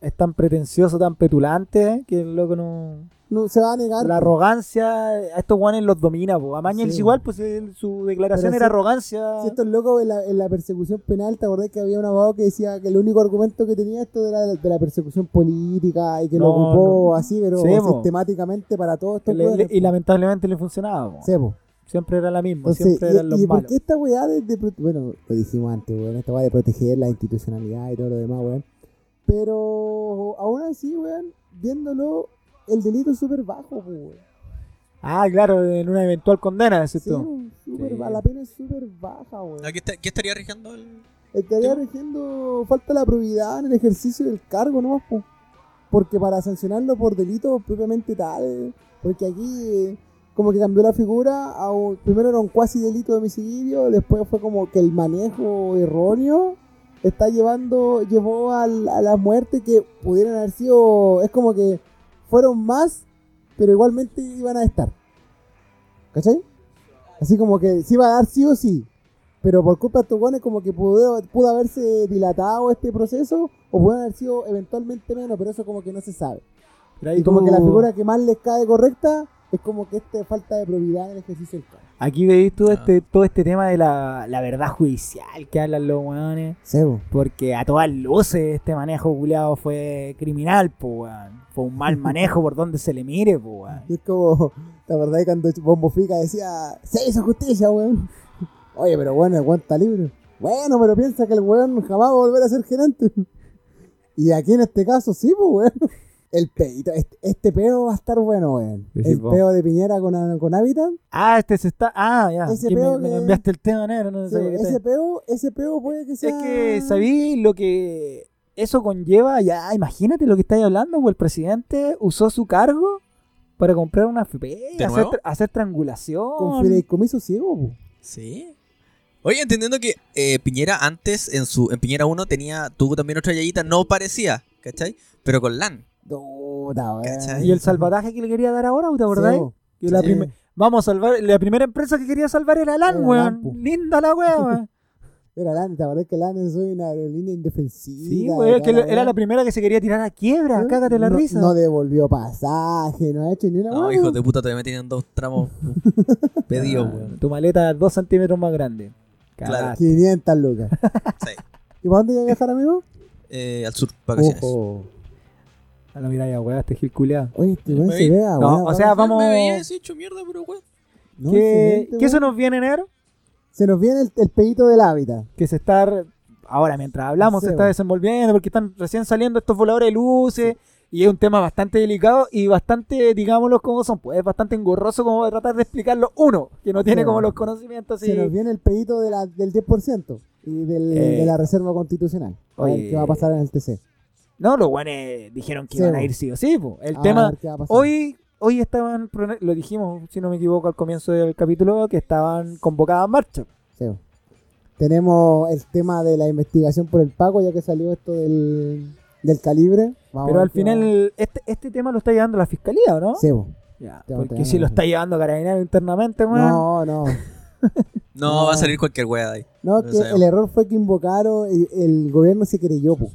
[SPEAKER 2] es tan pretencioso, tan petulante, eh, que el loco no...
[SPEAKER 3] No, se va a negar.
[SPEAKER 2] La arrogancia, a estos guanes los domina, po. A Mañez
[SPEAKER 3] Sí.
[SPEAKER 2] igual, pues él- su declaración
[SPEAKER 3] Pero
[SPEAKER 2] era
[SPEAKER 3] si-
[SPEAKER 2] arrogancia.
[SPEAKER 3] Si estos locos en la, en la persecución penal, ¿te acordás que había un abogado que decía que el único argumento que tenía esto era de la, de la persecución política y que lo ocupó
[SPEAKER 2] no.
[SPEAKER 3] así, pero
[SPEAKER 2] Sí,
[SPEAKER 3] sistemáticamente para todos estos
[SPEAKER 2] Le- y lamentablemente le funcionaba, po.
[SPEAKER 3] Sí, po.
[SPEAKER 2] Siempre era la misma,
[SPEAKER 3] Entonces,
[SPEAKER 2] siempre eran
[SPEAKER 3] y,
[SPEAKER 2] los
[SPEAKER 3] y por
[SPEAKER 2] malos.
[SPEAKER 3] qué esta weá de, de pro- bueno, lo dijimos antes, weón, esta weá de proteger la institucionalidad y todo lo demás, weón. Pero aún así, weón, viéndolo, el delito es súper bajo, weón.
[SPEAKER 2] Ah, claro, en una eventual condena, decís
[SPEAKER 3] Sí,
[SPEAKER 2] tú. Sí.
[SPEAKER 3] la pena es súper baja, weón.
[SPEAKER 1] ¿A qué, está- qué estaría rigiendo el.?
[SPEAKER 3] Estaría rigiendo falta la probidad en el ejercicio del cargo, ¿no? po. Porque para sancionarlo por delitos propiamente tal, porque aquí eh, como que cambió la figura, a un- primero era un cuasi delito de homicidio, después fue como que el manejo erróneo está llevando, llevó a la muerte que pudieran haber sido, es como que fueron más, pero igualmente iban a estar. ¿Cachai? Así como que se iba a dar sí o sí. Pero por culpa de estos weones como que pudo, pudo haberse dilatado este proceso o puede haber sido eventualmente menos, pero eso como que no se sabe.
[SPEAKER 2] Pero
[SPEAKER 3] Y como
[SPEAKER 2] tú-
[SPEAKER 3] que la figura que más les cae correcta es como que este falta de probidad en el ejercicio del cargo.
[SPEAKER 2] Aquí veis tú
[SPEAKER 1] Ah.
[SPEAKER 2] este, todo este tema de la, la verdad judicial que hablan los weones.
[SPEAKER 3] Sebo.
[SPEAKER 2] Porque a todas luces este manejo culiado fue criminal, pues, weón. Fue un mal manejo por donde se le mire, pues, weón.
[SPEAKER 3] Y es como, la verdad cuando Bombo Fica decía, se hizo justicia, weón. Oye, pero bueno, el weón está libre. Bueno, pero piensa que el weón jamás va a volver a ser gerente. Y aquí en este caso sí, pues, weón. El peito, este, este peo va a estar bueno, weón.
[SPEAKER 2] Sí, sí,
[SPEAKER 3] el
[SPEAKER 2] po.
[SPEAKER 3] peo de Piñera con, con Habitat.
[SPEAKER 2] Ah, este se está. Ah, ya.
[SPEAKER 3] Ese
[SPEAKER 2] que me,
[SPEAKER 3] peo
[SPEAKER 2] me
[SPEAKER 3] que-
[SPEAKER 2] enviaste el tema negro, no
[SPEAKER 3] Sí,
[SPEAKER 2] sabía que
[SPEAKER 3] ese
[SPEAKER 2] te-
[SPEAKER 3] peo, ese peo puede que sea...
[SPEAKER 2] Es que sabí lo que eso conlleva. Ya, imagínate lo que estáis hablando, pues el presidente usó su cargo para comprar una FP,
[SPEAKER 1] ¿De
[SPEAKER 2] hacer, hacer triangulación.
[SPEAKER 3] Con fideicomiso ciego, po.
[SPEAKER 1] Sí. Oye, entendiendo que eh, Piñera antes, en su en Piñera 1, tenía, tuvo también otra yayita, no parecía, ¿cachai? Pero con LAN.
[SPEAKER 2] Y el salvataje que le quería dar ahora, ¿te acordás?
[SPEAKER 3] Sí, po.
[SPEAKER 2] Que la
[SPEAKER 1] Sí.
[SPEAKER 2] prime- Vamos a salvar. La primera empresa que quería salvar era LAN,
[SPEAKER 3] Era
[SPEAKER 2] weón. Linda la weón.
[SPEAKER 3] Era LAN, ¿te acordás que LAN es una aerolínea indefensiva?
[SPEAKER 2] Sí, weón. Que
[SPEAKER 3] toda
[SPEAKER 2] era la primera que se quería tirar a quiebra. Cágate la
[SPEAKER 3] no,
[SPEAKER 2] risa.
[SPEAKER 3] No devolvió pasaje, no ha hecho ni una
[SPEAKER 1] No,
[SPEAKER 3] weón.
[SPEAKER 1] de puta, todavía me tienen dos tramos pedidos,
[SPEAKER 2] Ah,
[SPEAKER 1] weón.
[SPEAKER 2] Tu maleta dos centímetros más grande.
[SPEAKER 1] Claro.
[SPEAKER 2] Cagaste.
[SPEAKER 3] 500 lucas.
[SPEAKER 1] Sí.
[SPEAKER 3] ¿Y para dónde iba a viajar, amigo?
[SPEAKER 1] Eh, al sur, vacaciones.
[SPEAKER 3] Ojo.
[SPEAKER 2] A la mirada, weón, este gil culiao.
[SPEAKER 3] Oye, este weón se vea,
[SPEAKER 2] No, o sea, vamos-
[SPEAKER 1] Me veía así hecho mierda, pero weón.
[SPEAKER 3] No,
[SPEAKER 2] ¿Qué, ¿Qué se nos viene enero?
[SPEAKER 3] Se nos viene el, el pedito del hábitat.
[SPEAKER 2] Que se está. Ahora, mientras hablamos,
[SPEAKER 3] Sí,
[SPEAKER 2] se está
[SPEAKER 3] weón.
[SPEAKER 2] desenvolviendo porque están recién saliendo estos voladores de luces. Y es un tema bastante delicado y bastante, digámoslo como son, pues es bastante engorroso como de tratar de explicarlo uno, que no tiene
[SPEAKER 3] Sí,
[SPEAKER 2] como los conocimientos así.
[SPEAKER 3] Se nos viene el pedito de la, del 10% y del,
[SPEAKER 2] Eh.
[SPEAKER 3] de la reserva constitucional. A ver qué va a pasar en el TC.
[SPEAKER 2] No, los guanes dijeron que
[SPEAKER 3] Sí,
[SPEAKER 2] iban a ir sí o sí. po. El
[SPEAKER 3] A
[SPEAKER 2] tema,
[SPEAKER 3] ver
[SPEAKER 2] hoy hoy estaban, lo dijimos, si no me equivoco, al comienzo del capítulo, que estaban convocadas marchas.
[SPEAKER 3] Sí. Tenemos el tema de la investigación por el Paco, ya que salió esto del, del calibre. Vamos
[SPEAKER 2] Pero al final, este, este tema lo está llevando la fiscalía, ¿o no?
[SPEAKER 3] Sí.
[SPEAKER 2] Ya, porque si lo está llevando Carabinero internamente, weón.
[SPEAKER 3] No, no.
[SPEAKER 1] No, va a salir cualquier wea de ahí.
[SPEAKER 3] No,
[SPEAKER 1] No
[SPEAKER 3] que
[SPEAKER 1] sabemos.
[SPEAKER 3] el error fue que invocaron, el, el gobierno se creyó, po.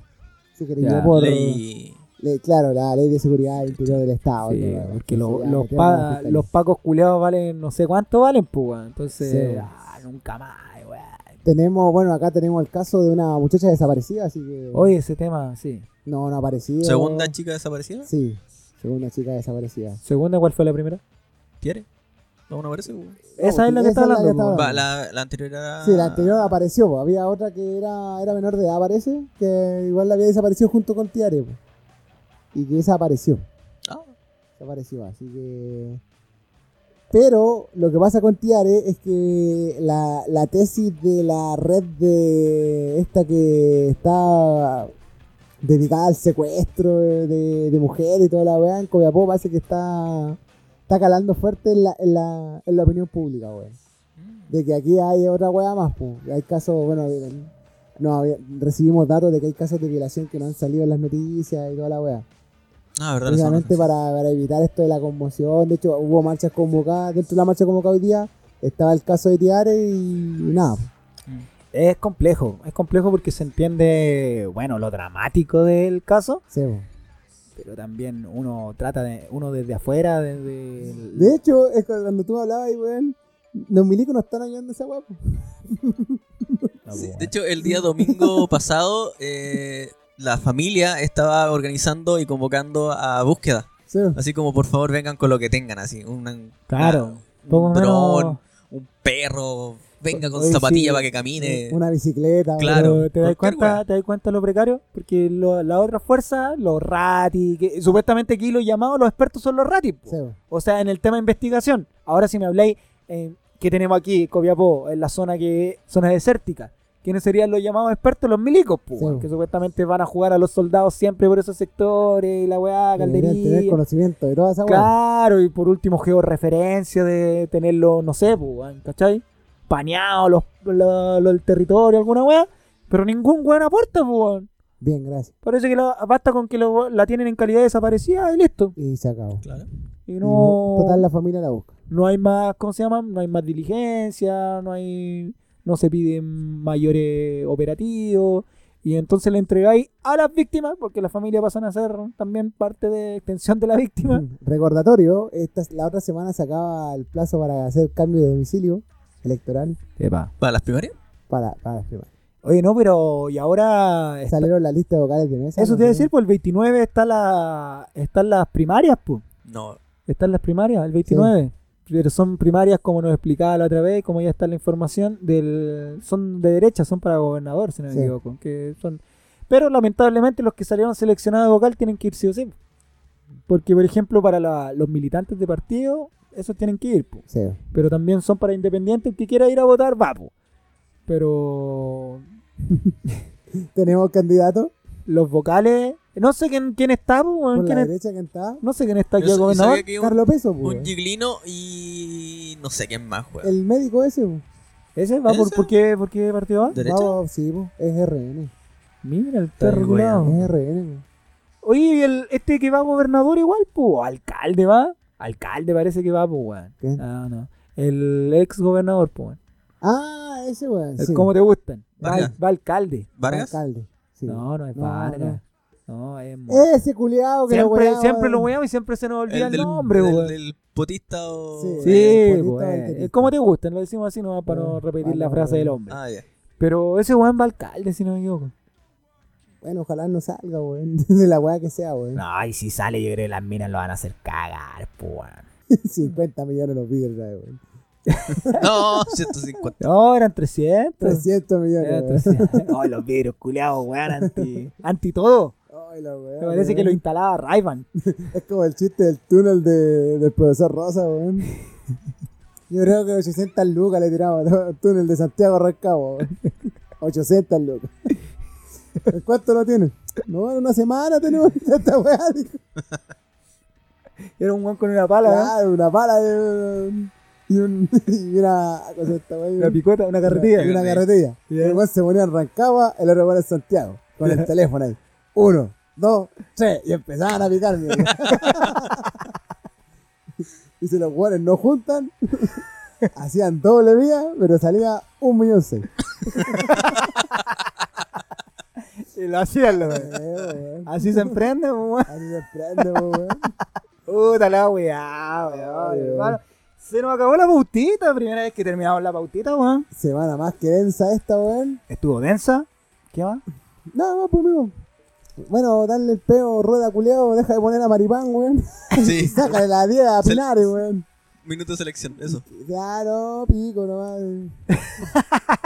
[SPEAKER 3] Se creyó
[SPEAKER 2] Ya,
[SPEAKER 3] por...
[SPEAKER 1] Ley.
[SPEAKER 3] le- claro, la ley de seguridad interior del Estado.
[SPEAKER 2] Sí,
[SPEAKER 3] todo,
[SPEAKER 2] porque lo- los, pa- los pacos culeados valen no sé cuánto valen, pues. Entonces,
[SPEAKER 3] Sí.
[SPEAKER 2] ah, nunca más, weón.
[SPEAKER 3] Tenemos, bueno, acá tenemos el caso de una muchacha desaparecida, así que...
[SPEAKER 2] Oye, ese tema, sí.
[SPEAKER 3] No, no ha aparecido.
[SPEAKER 1] Segunda chica desaparecida.
[SPEAKER 3] Sí, segunda chica desaparecida.
[SPEAKER 2] Segunda, ¿cuál fue la primera?
[SPEAKER 1] ¿Tiene? No, no aparece.
[SPEAKER 2] Esa es la que está
[SPEAKER 3] es la
[SPEAKER 2] hablando.
[SPEAKER 3] que está.
[SPEAKER 1] Va, la, la anterior era.
[SPEAKER 3] Sí, la anterior apareció, po. había otra que era, era menor de edad, parece, que igual la había desaparecido junto con Tiare, po. y que esa apareció,
[SPEAKER 1] Ah,
[SPEAKER 3] desapareció, así que... Pero lo que pasa con Tiare es que la, la tesis de la red de esta que está dedicada al secuestro de, de, de mujeres y toda la weá en Copiapó parece que está, está calando fuerte en la, en la, en la opinión pública, weón de que aquí hay otra weá más, pues. Hay casos, bueno, no, había- recibimos datos de que hay casos de violación que no han salido en las noticias y toda la weá.
[SPEAKER 1] Ah, verdad.
[SPEAKER 3] Precisamente para, para evitar esto de la conmoción. De hecho, hubo marchas convocadas. Dentro de la marcha convocada hoy día estaba el caso de Tiare y, y nada.
[SPEAKER 2] Es complejo, es complejo porque se entiende, bueno, lo dramático del caso,
[SPEAKER 3] Sí.
[SPEAKER 2] Pero también uno trata de, uno desde afuera, desde... el-
[SPEAKER 3] De hecho, es cuando tú hablabas ahí, weón, los milicos no están ayudando a esa weá. po.
[SPEAKER 2] No,
[SPEAKER 1] Sí,
[SPEAKER 2] po,
[SPEAKER 1] de hecho, el día domingo pasado, eh, la familia estaba organizando y convocando a búsqueda.
[SPEAKER 3] Sí.
[SPEAKER 1] Así como, por favor, vengan con lo que tengan, así. una-
[SPEAKER 2] Claro,
[SPEAKER 1] una- un
[SPEAKER 2] menos-
[SPEAKER 1] dron, un perro, venga con
[SPEAKER 3] Oye,
[SPEAKER 1] zapatilla
[SPEAKER 3] sí,
[SPEAKER 1] para que camine.
[SPEAKER 3] Una bicicleta.
[SPEAKER 1] Claro.
[SPEAKER 2] ¿Te das cuenta, te das cuenta lo precario? Porque lo- la otra fuerza, los ratis, que supuestamente aquí los llamados, los expertos son los ratis. po.
[SPEAKER 3] Sí.
[SPEAKER 2] O sea, en el tema de investigación. Ahora si me habláis, eh, que tenemos aquí, Copiapó, en la zona que zona desértica. ¿Quiénes serían los llamados expertos? Los milicos,
[SPEAKER 3] Sí.
[SPEAKER 2] que supuestamente van a jugar a los soldados siempre por esos sectores, y la weá,
[SPEAKER 3] Deberían tener
[SPEAKER 2] caldería.
[SPEAKER 3] conocimiento de toda esa weá.
[SPEAKER 2] Claro, y por último georreferencia de tenerlo, no sé, weón, ¿cachai? Paneado los, lo- lo- el territorio, alguna weá. Pero ningún weón aporta, po, weón.
[SPEAKER 3] Bien, gracias.
[SPEAKER 2] Parece que la- basta con que lo- la tienen en calidad desaparecida y listo.
[SPEAKER 3] Y se acabó.
[SPEAKER 1] Claro.
[SPEAKER 2] Y
[SPEAKER 3] Y
[SPEAKER 2] no,
[SPEAKER 3] Total, la familia la busca.
[SPEAKER 2] no hay más, ¿cómo se llama? No hay más diligencia, no hay no se piden mayores operativos, y entonces le entregáis a las víctimas, porque las familias pasan a ser también parte de extensión de la víctima.
[SPEAKER 3] Recordatorio, esta, la otra semana se acaba el plazo para hacer cambio de domicilio electoral
[SPEAKER 2] Epa.
[SPEAKER 1] ¿Para las primarias?
[SPEAKER 3] para, para las primarias.
[SPEAKER 2] Oye, no, pero y ahora está-
[SPEAKER 3] Salieron la lista de vocales de mesa.
[SPEAKER 2] eso
[SPEAKER 3] ¿no?
[SPEAKER 2] te iba a decir, pues el 29 está la están las primarias, pues.
[SPEAKER 1] No.
[SPEAKER 2] Están las primarias, el 29. Pero son primarias, como nos explicaba la otra vez, como ya está la información, del son de derecha, son para gobernador, si no me
[SPEAKER 3] Sí.
[SPEAKER 2] equivoco. Que son, pero lamentablemente los que salieron seleccionados de vocal tienen que ir sí o sí. Porque, por ejemplo, para la- los militantes de partido, esos tienen que ir. po.
[SPEAKER 3] Sí.
[SPEAKER 2] Pero también son para independientes, el que quiera ir a votar, va. po. Pero
[SPEAKER 3] Tenemos candidato
[SPEAKER 2] los vocales, no sé quién, quién está, po, weón,
[SPEAKER 3] por
[SPEAKER 2] quién
[SPEAKER 3] la
[SPEAKER 2] es-
[SPEAKER 3] derecha que está.
[SPEAKER 2] no sé quién está aquí
[SPEAKER 1] Yo
[SPEAKER 2] gobernador.
[SPEAKER 1] sabía que un,
[SPEAKER 3] Carlos Peso, pues.
[SPEAKER 1] un giglino y no sé quién más, weón.
[SPEAKER 3] El médico ese, pues.
[SPEAKER 2] ¿Ese va por,
[SPEAKER 1] ¿Ese?
[SPEAKER 2] por qué, por qué partido va?
[SPEAKER 1] ¿Derecha?
[SPEAKER 3] Va, sí, pues. Es RN.
[SPEAKER 2] Mira, el
[SPEAKER 1] Está
[SPEAKER 2] perro
[SPEAKER 1] bien,
[SPEAKER 2] culiao.
[SPEAKER 3] Es RN, pues.
[SPEAKER 2] Oye, ¿y el, este que va gobernador igual, pues, alcalde va. Alcalde parece que va, pues, weón.
[SPEAKER 3] ¿Qué?
[SPEAKER 2] Ah, no. El ex gobernador, pues, weón.
[SPEAKER 3] Ah, ese, weón. Sí.
[SPEAKER 2] ¿Cómo te gustan? Va, va alcalde.
[SPEAKER 1] ¿Vargas?
[SPEAKER 3] Alcalde. Sí.
[SPEAKER 2] No, no es
[SPEAKER 3] No,
[SPEAKER 2] Vargas. No, es... mo-
[SPEAKER 3] Ese culiado que lo
[SPEAKER 2] siempre,
[SPEAKER 3] weaba.
[SPEAKER 2] siempre lo weamos y siempre se nos olvida el,
[SPEAKER 1] del,
[SPEAKER 2] nombre,
[SPEAKER 1] del,
[SPEAKER 2] weón.
[SPEAKER 1] del potista o...
[SPEAKER 3] Sí.
[SPEAKER 2] Sí, eh, ¿cómo te gustan? Lo decimos así nomás para no
[SPEAKER 3] Ah,
[SPEAKER 2] repetir
[SPEAKER 3] vale,
[SPEAKER 2] la frase
[SPEAKER 3] vale.
[SPEAKER 2] del hombre.
[SPEAKER 1] Ah, ya.
[SPEAKER 2] Pero ese weón va alcalde, si no me equivoco.
[SPEAKER 3] Bueno, ojalá no salga, weón. De la weá que sea, weón.
[SPEAKER 2] No, y si sale, yo creo que las minas lo van a hacer cagar, pues, weón.
[SPEAKER 3] 50 millones los ¿sabes, weón?
[SPEAKER 1] No, 150.
[SPEAKER 2] No, eran 300.
[SPEAKER 3] 300 millones,
[SPEAKER 2] Eran
[SPEAKER 3] weón.
[SPEAKER 2] 300. Oh, los vidrios culiados, weón, anti, anti todo.
[SPEAKER 3] Ay, la weá,
[SPEAKER 2] Me parece
[SPEAKER 3] weón.
[SPEAKER 2] que lo instalaba Rayban.
[SPEAKER 3] Es como el chiste del túnel de, del profesor Rosa, weón. Yo creo que 800 lucas le tiramos al túnel de Santiago Rancagua, weón. 800 lucas. ¿Cuánto lo tienen? No, en una semana tenemos esta weá.
[SPEAKER 2] Era un weón con una pala,
[SPEAKER 3] una pala y, un- y, un, y una cosa esta weá,
[SPEAKER 2] Una picota, una carretilla.
[SPEAKER 3] Y una carretilla. Y el weón se ponía en Rancagua, el otro weón en Santiago. Con el teléfono ahí. Uno, dos, tres. Y empezaban a picarme. y si los weones no juntan, hacían doble vía, pero salía un millón seis.
[SPEAKER 2] Lo hacían, lo-
[SPEAKER 3] weón.
[SPEAKER 2] Así se emprende, weón.
[SPEAKER 3] Así se prende, po, weón.
[SPEAKER 2] Puta la weá, weón. Hermano. Se nos acabó la pautita, primera vez que terminamos la pautita, weón.
[SPEAKER 3] Semana más que densa esta, weón.
[SPEAKER 2] Estuvo densa. ¿Qué más?
[SPEAKER 3] Nada más, pues, amigo. Bueno, darle el peo, rueda culiado, deja de poner a Maripán, weón.
[SPEAKER 1] Sí.
[SPEAKER 3] Sácale la 10 a Pinares, weón.
[SPEAKER 1] Minuto de selección, eso.
[SPEAKER 3] Claro, pico nomás.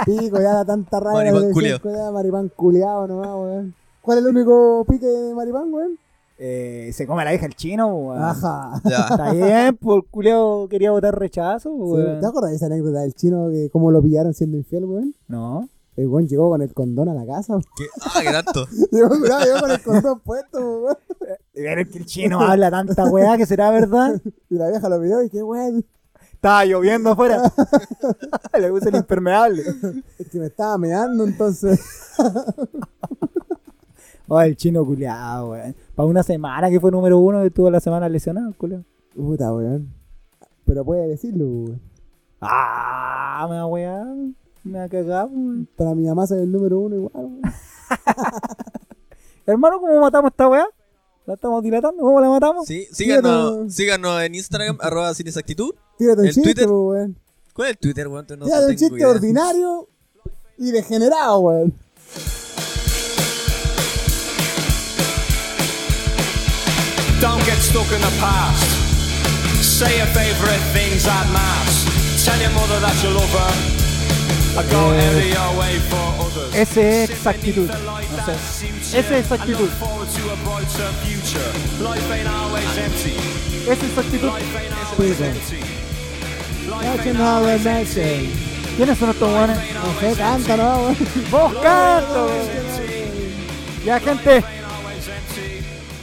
[SPEAKER 3] Pico, ya da tanta rabia.
[SPEAKER 1] Maripán
[SPEAKER 3] ya, Maripán culiao nomás, weón. ¿Cuál es el único pique de Maripán, weón?
[SPEAKER 2] Eh, se come a la hija el chino, weón.
[SPEAKER 3] Ajá.
[SPEAKER 1] Ya.
[SPEAKER 2] Está bien, pues el culeo quería votar rechazo,
[SPEAKER 3] Sí,
[SPEAKER 2] weón.
[SPEAKER 3] ¿Te acuerdas de esa anécdota del chino que cómo lo pillaron siendo infiel, weón?
[SPEAKER 2] No.
[SPEAKER 3] El weón llegó con el condón a la casa. weón.
[SPEAKER 1] ¿Qué? Ah, qué tanto.
[SPEAKER 3] Llegó, mirá, llegó con el condón puesto, weón.
[SPEAKER 2] Pero es que el chino habla tanta weá que será verdad.
[SPEAKER 3] Y la vieja lo pidió y qué weón.
[SPEAKER 2] Estaba lloviendo afuera. Le puse el impermeable.
[SPEAKER 3] Es que me estaba meando entonces.
[SPEAKER 2] Oh, el chino culiado, weón. Para una semana que fue número uno, estuvo la semana lesionado, culiao.
[SPEAKER 3] Puta, weón. Pero puede decirlo, weón.
[SPEAKER 2] Ah, me va wear. Me va a cagar, weón.
[SPEAKER 3] Para mi mamá soy el número uno igual, weón.
[SPEAKER 2] Hermano, ¿cómo matamos esta weá? ¿La estamos dilatando? ¿Cómo la matamos?
[SPEAKER 1] Sí, síganos, síganos en Instagram, arroba sin exactitud.
[SPEAKER 3] Tírate un
[SPEAKER 1] ¿El
[SPEAKER 3] chiste,
[SPEAKER 1] Twitter?
[SPEAKER 3] weón.
[SPEAKER 1] ¿Cuál es el Twitter, weón? No
[SPEAKER 3] Tírate un chiste
[SPEAKER 1] idea.
[SPEAKER 3] ordinario y degenerado, weón.
[SPEAKER 4] Don't get stuck in the past. Say your favorite things at mass. Tell your mother that you love her.
[SPEAKER 2] Ese es exactitud. No sé. Ese es exactitud. Esa es exactitud. ¿Quiénes son estos weones?
[SPEAKER 3] No sé, canta, ¿no?
[SPEAKER 2] ¡Vos canto! Ya, gente.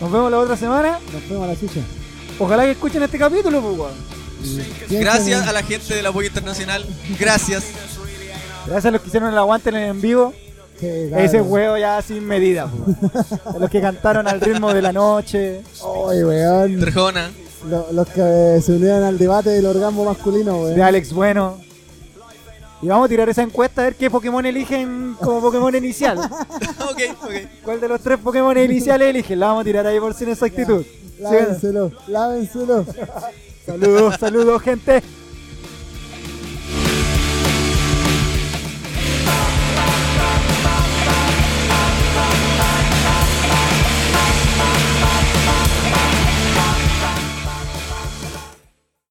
[SPEAKER 2] Nos vemos la otra semana.
[SPEAKER 3] Nos vemos a la chucha.
[SPEAKER 2] Ojalá que escuchen este capítulo, pues.
[SPEAKER 1] Gracias a la gente del apoyo internacional. Gracias.
[SPEAKER 2] Gracias a los que hicieron el aguante en el en vivo.
[SPEAKER 3] Sí,
[SPEAKER 2] Ese huevo ya sin medida, pues. A los que cantaron al ritmo de la noche.
[SPEAKER 3] Ay, weón.
[SPEAKER 1] Trejona.
[SPEAKER 3] Lo- los que se unieron al debate del orgasmo masculino,
[SPEAKER 2] De
[SPEAKER 3] weón.
[SPEAKER 2] Alex Bueno. Y vamos a tirar esa encuesta a ver qué Pokémon eligen como Pokémon inicial.
[SPEAKER 1] ok, ok.
[SPEAKER 2] ¿Cuál de los tres Pokémon iniciales eligen? La vamos a tirar ahí por sin exactitud.
[SPEAKER 3] Lávenselo, lávenselo.
[SPEAKER 2] Saludos, saludos, gente.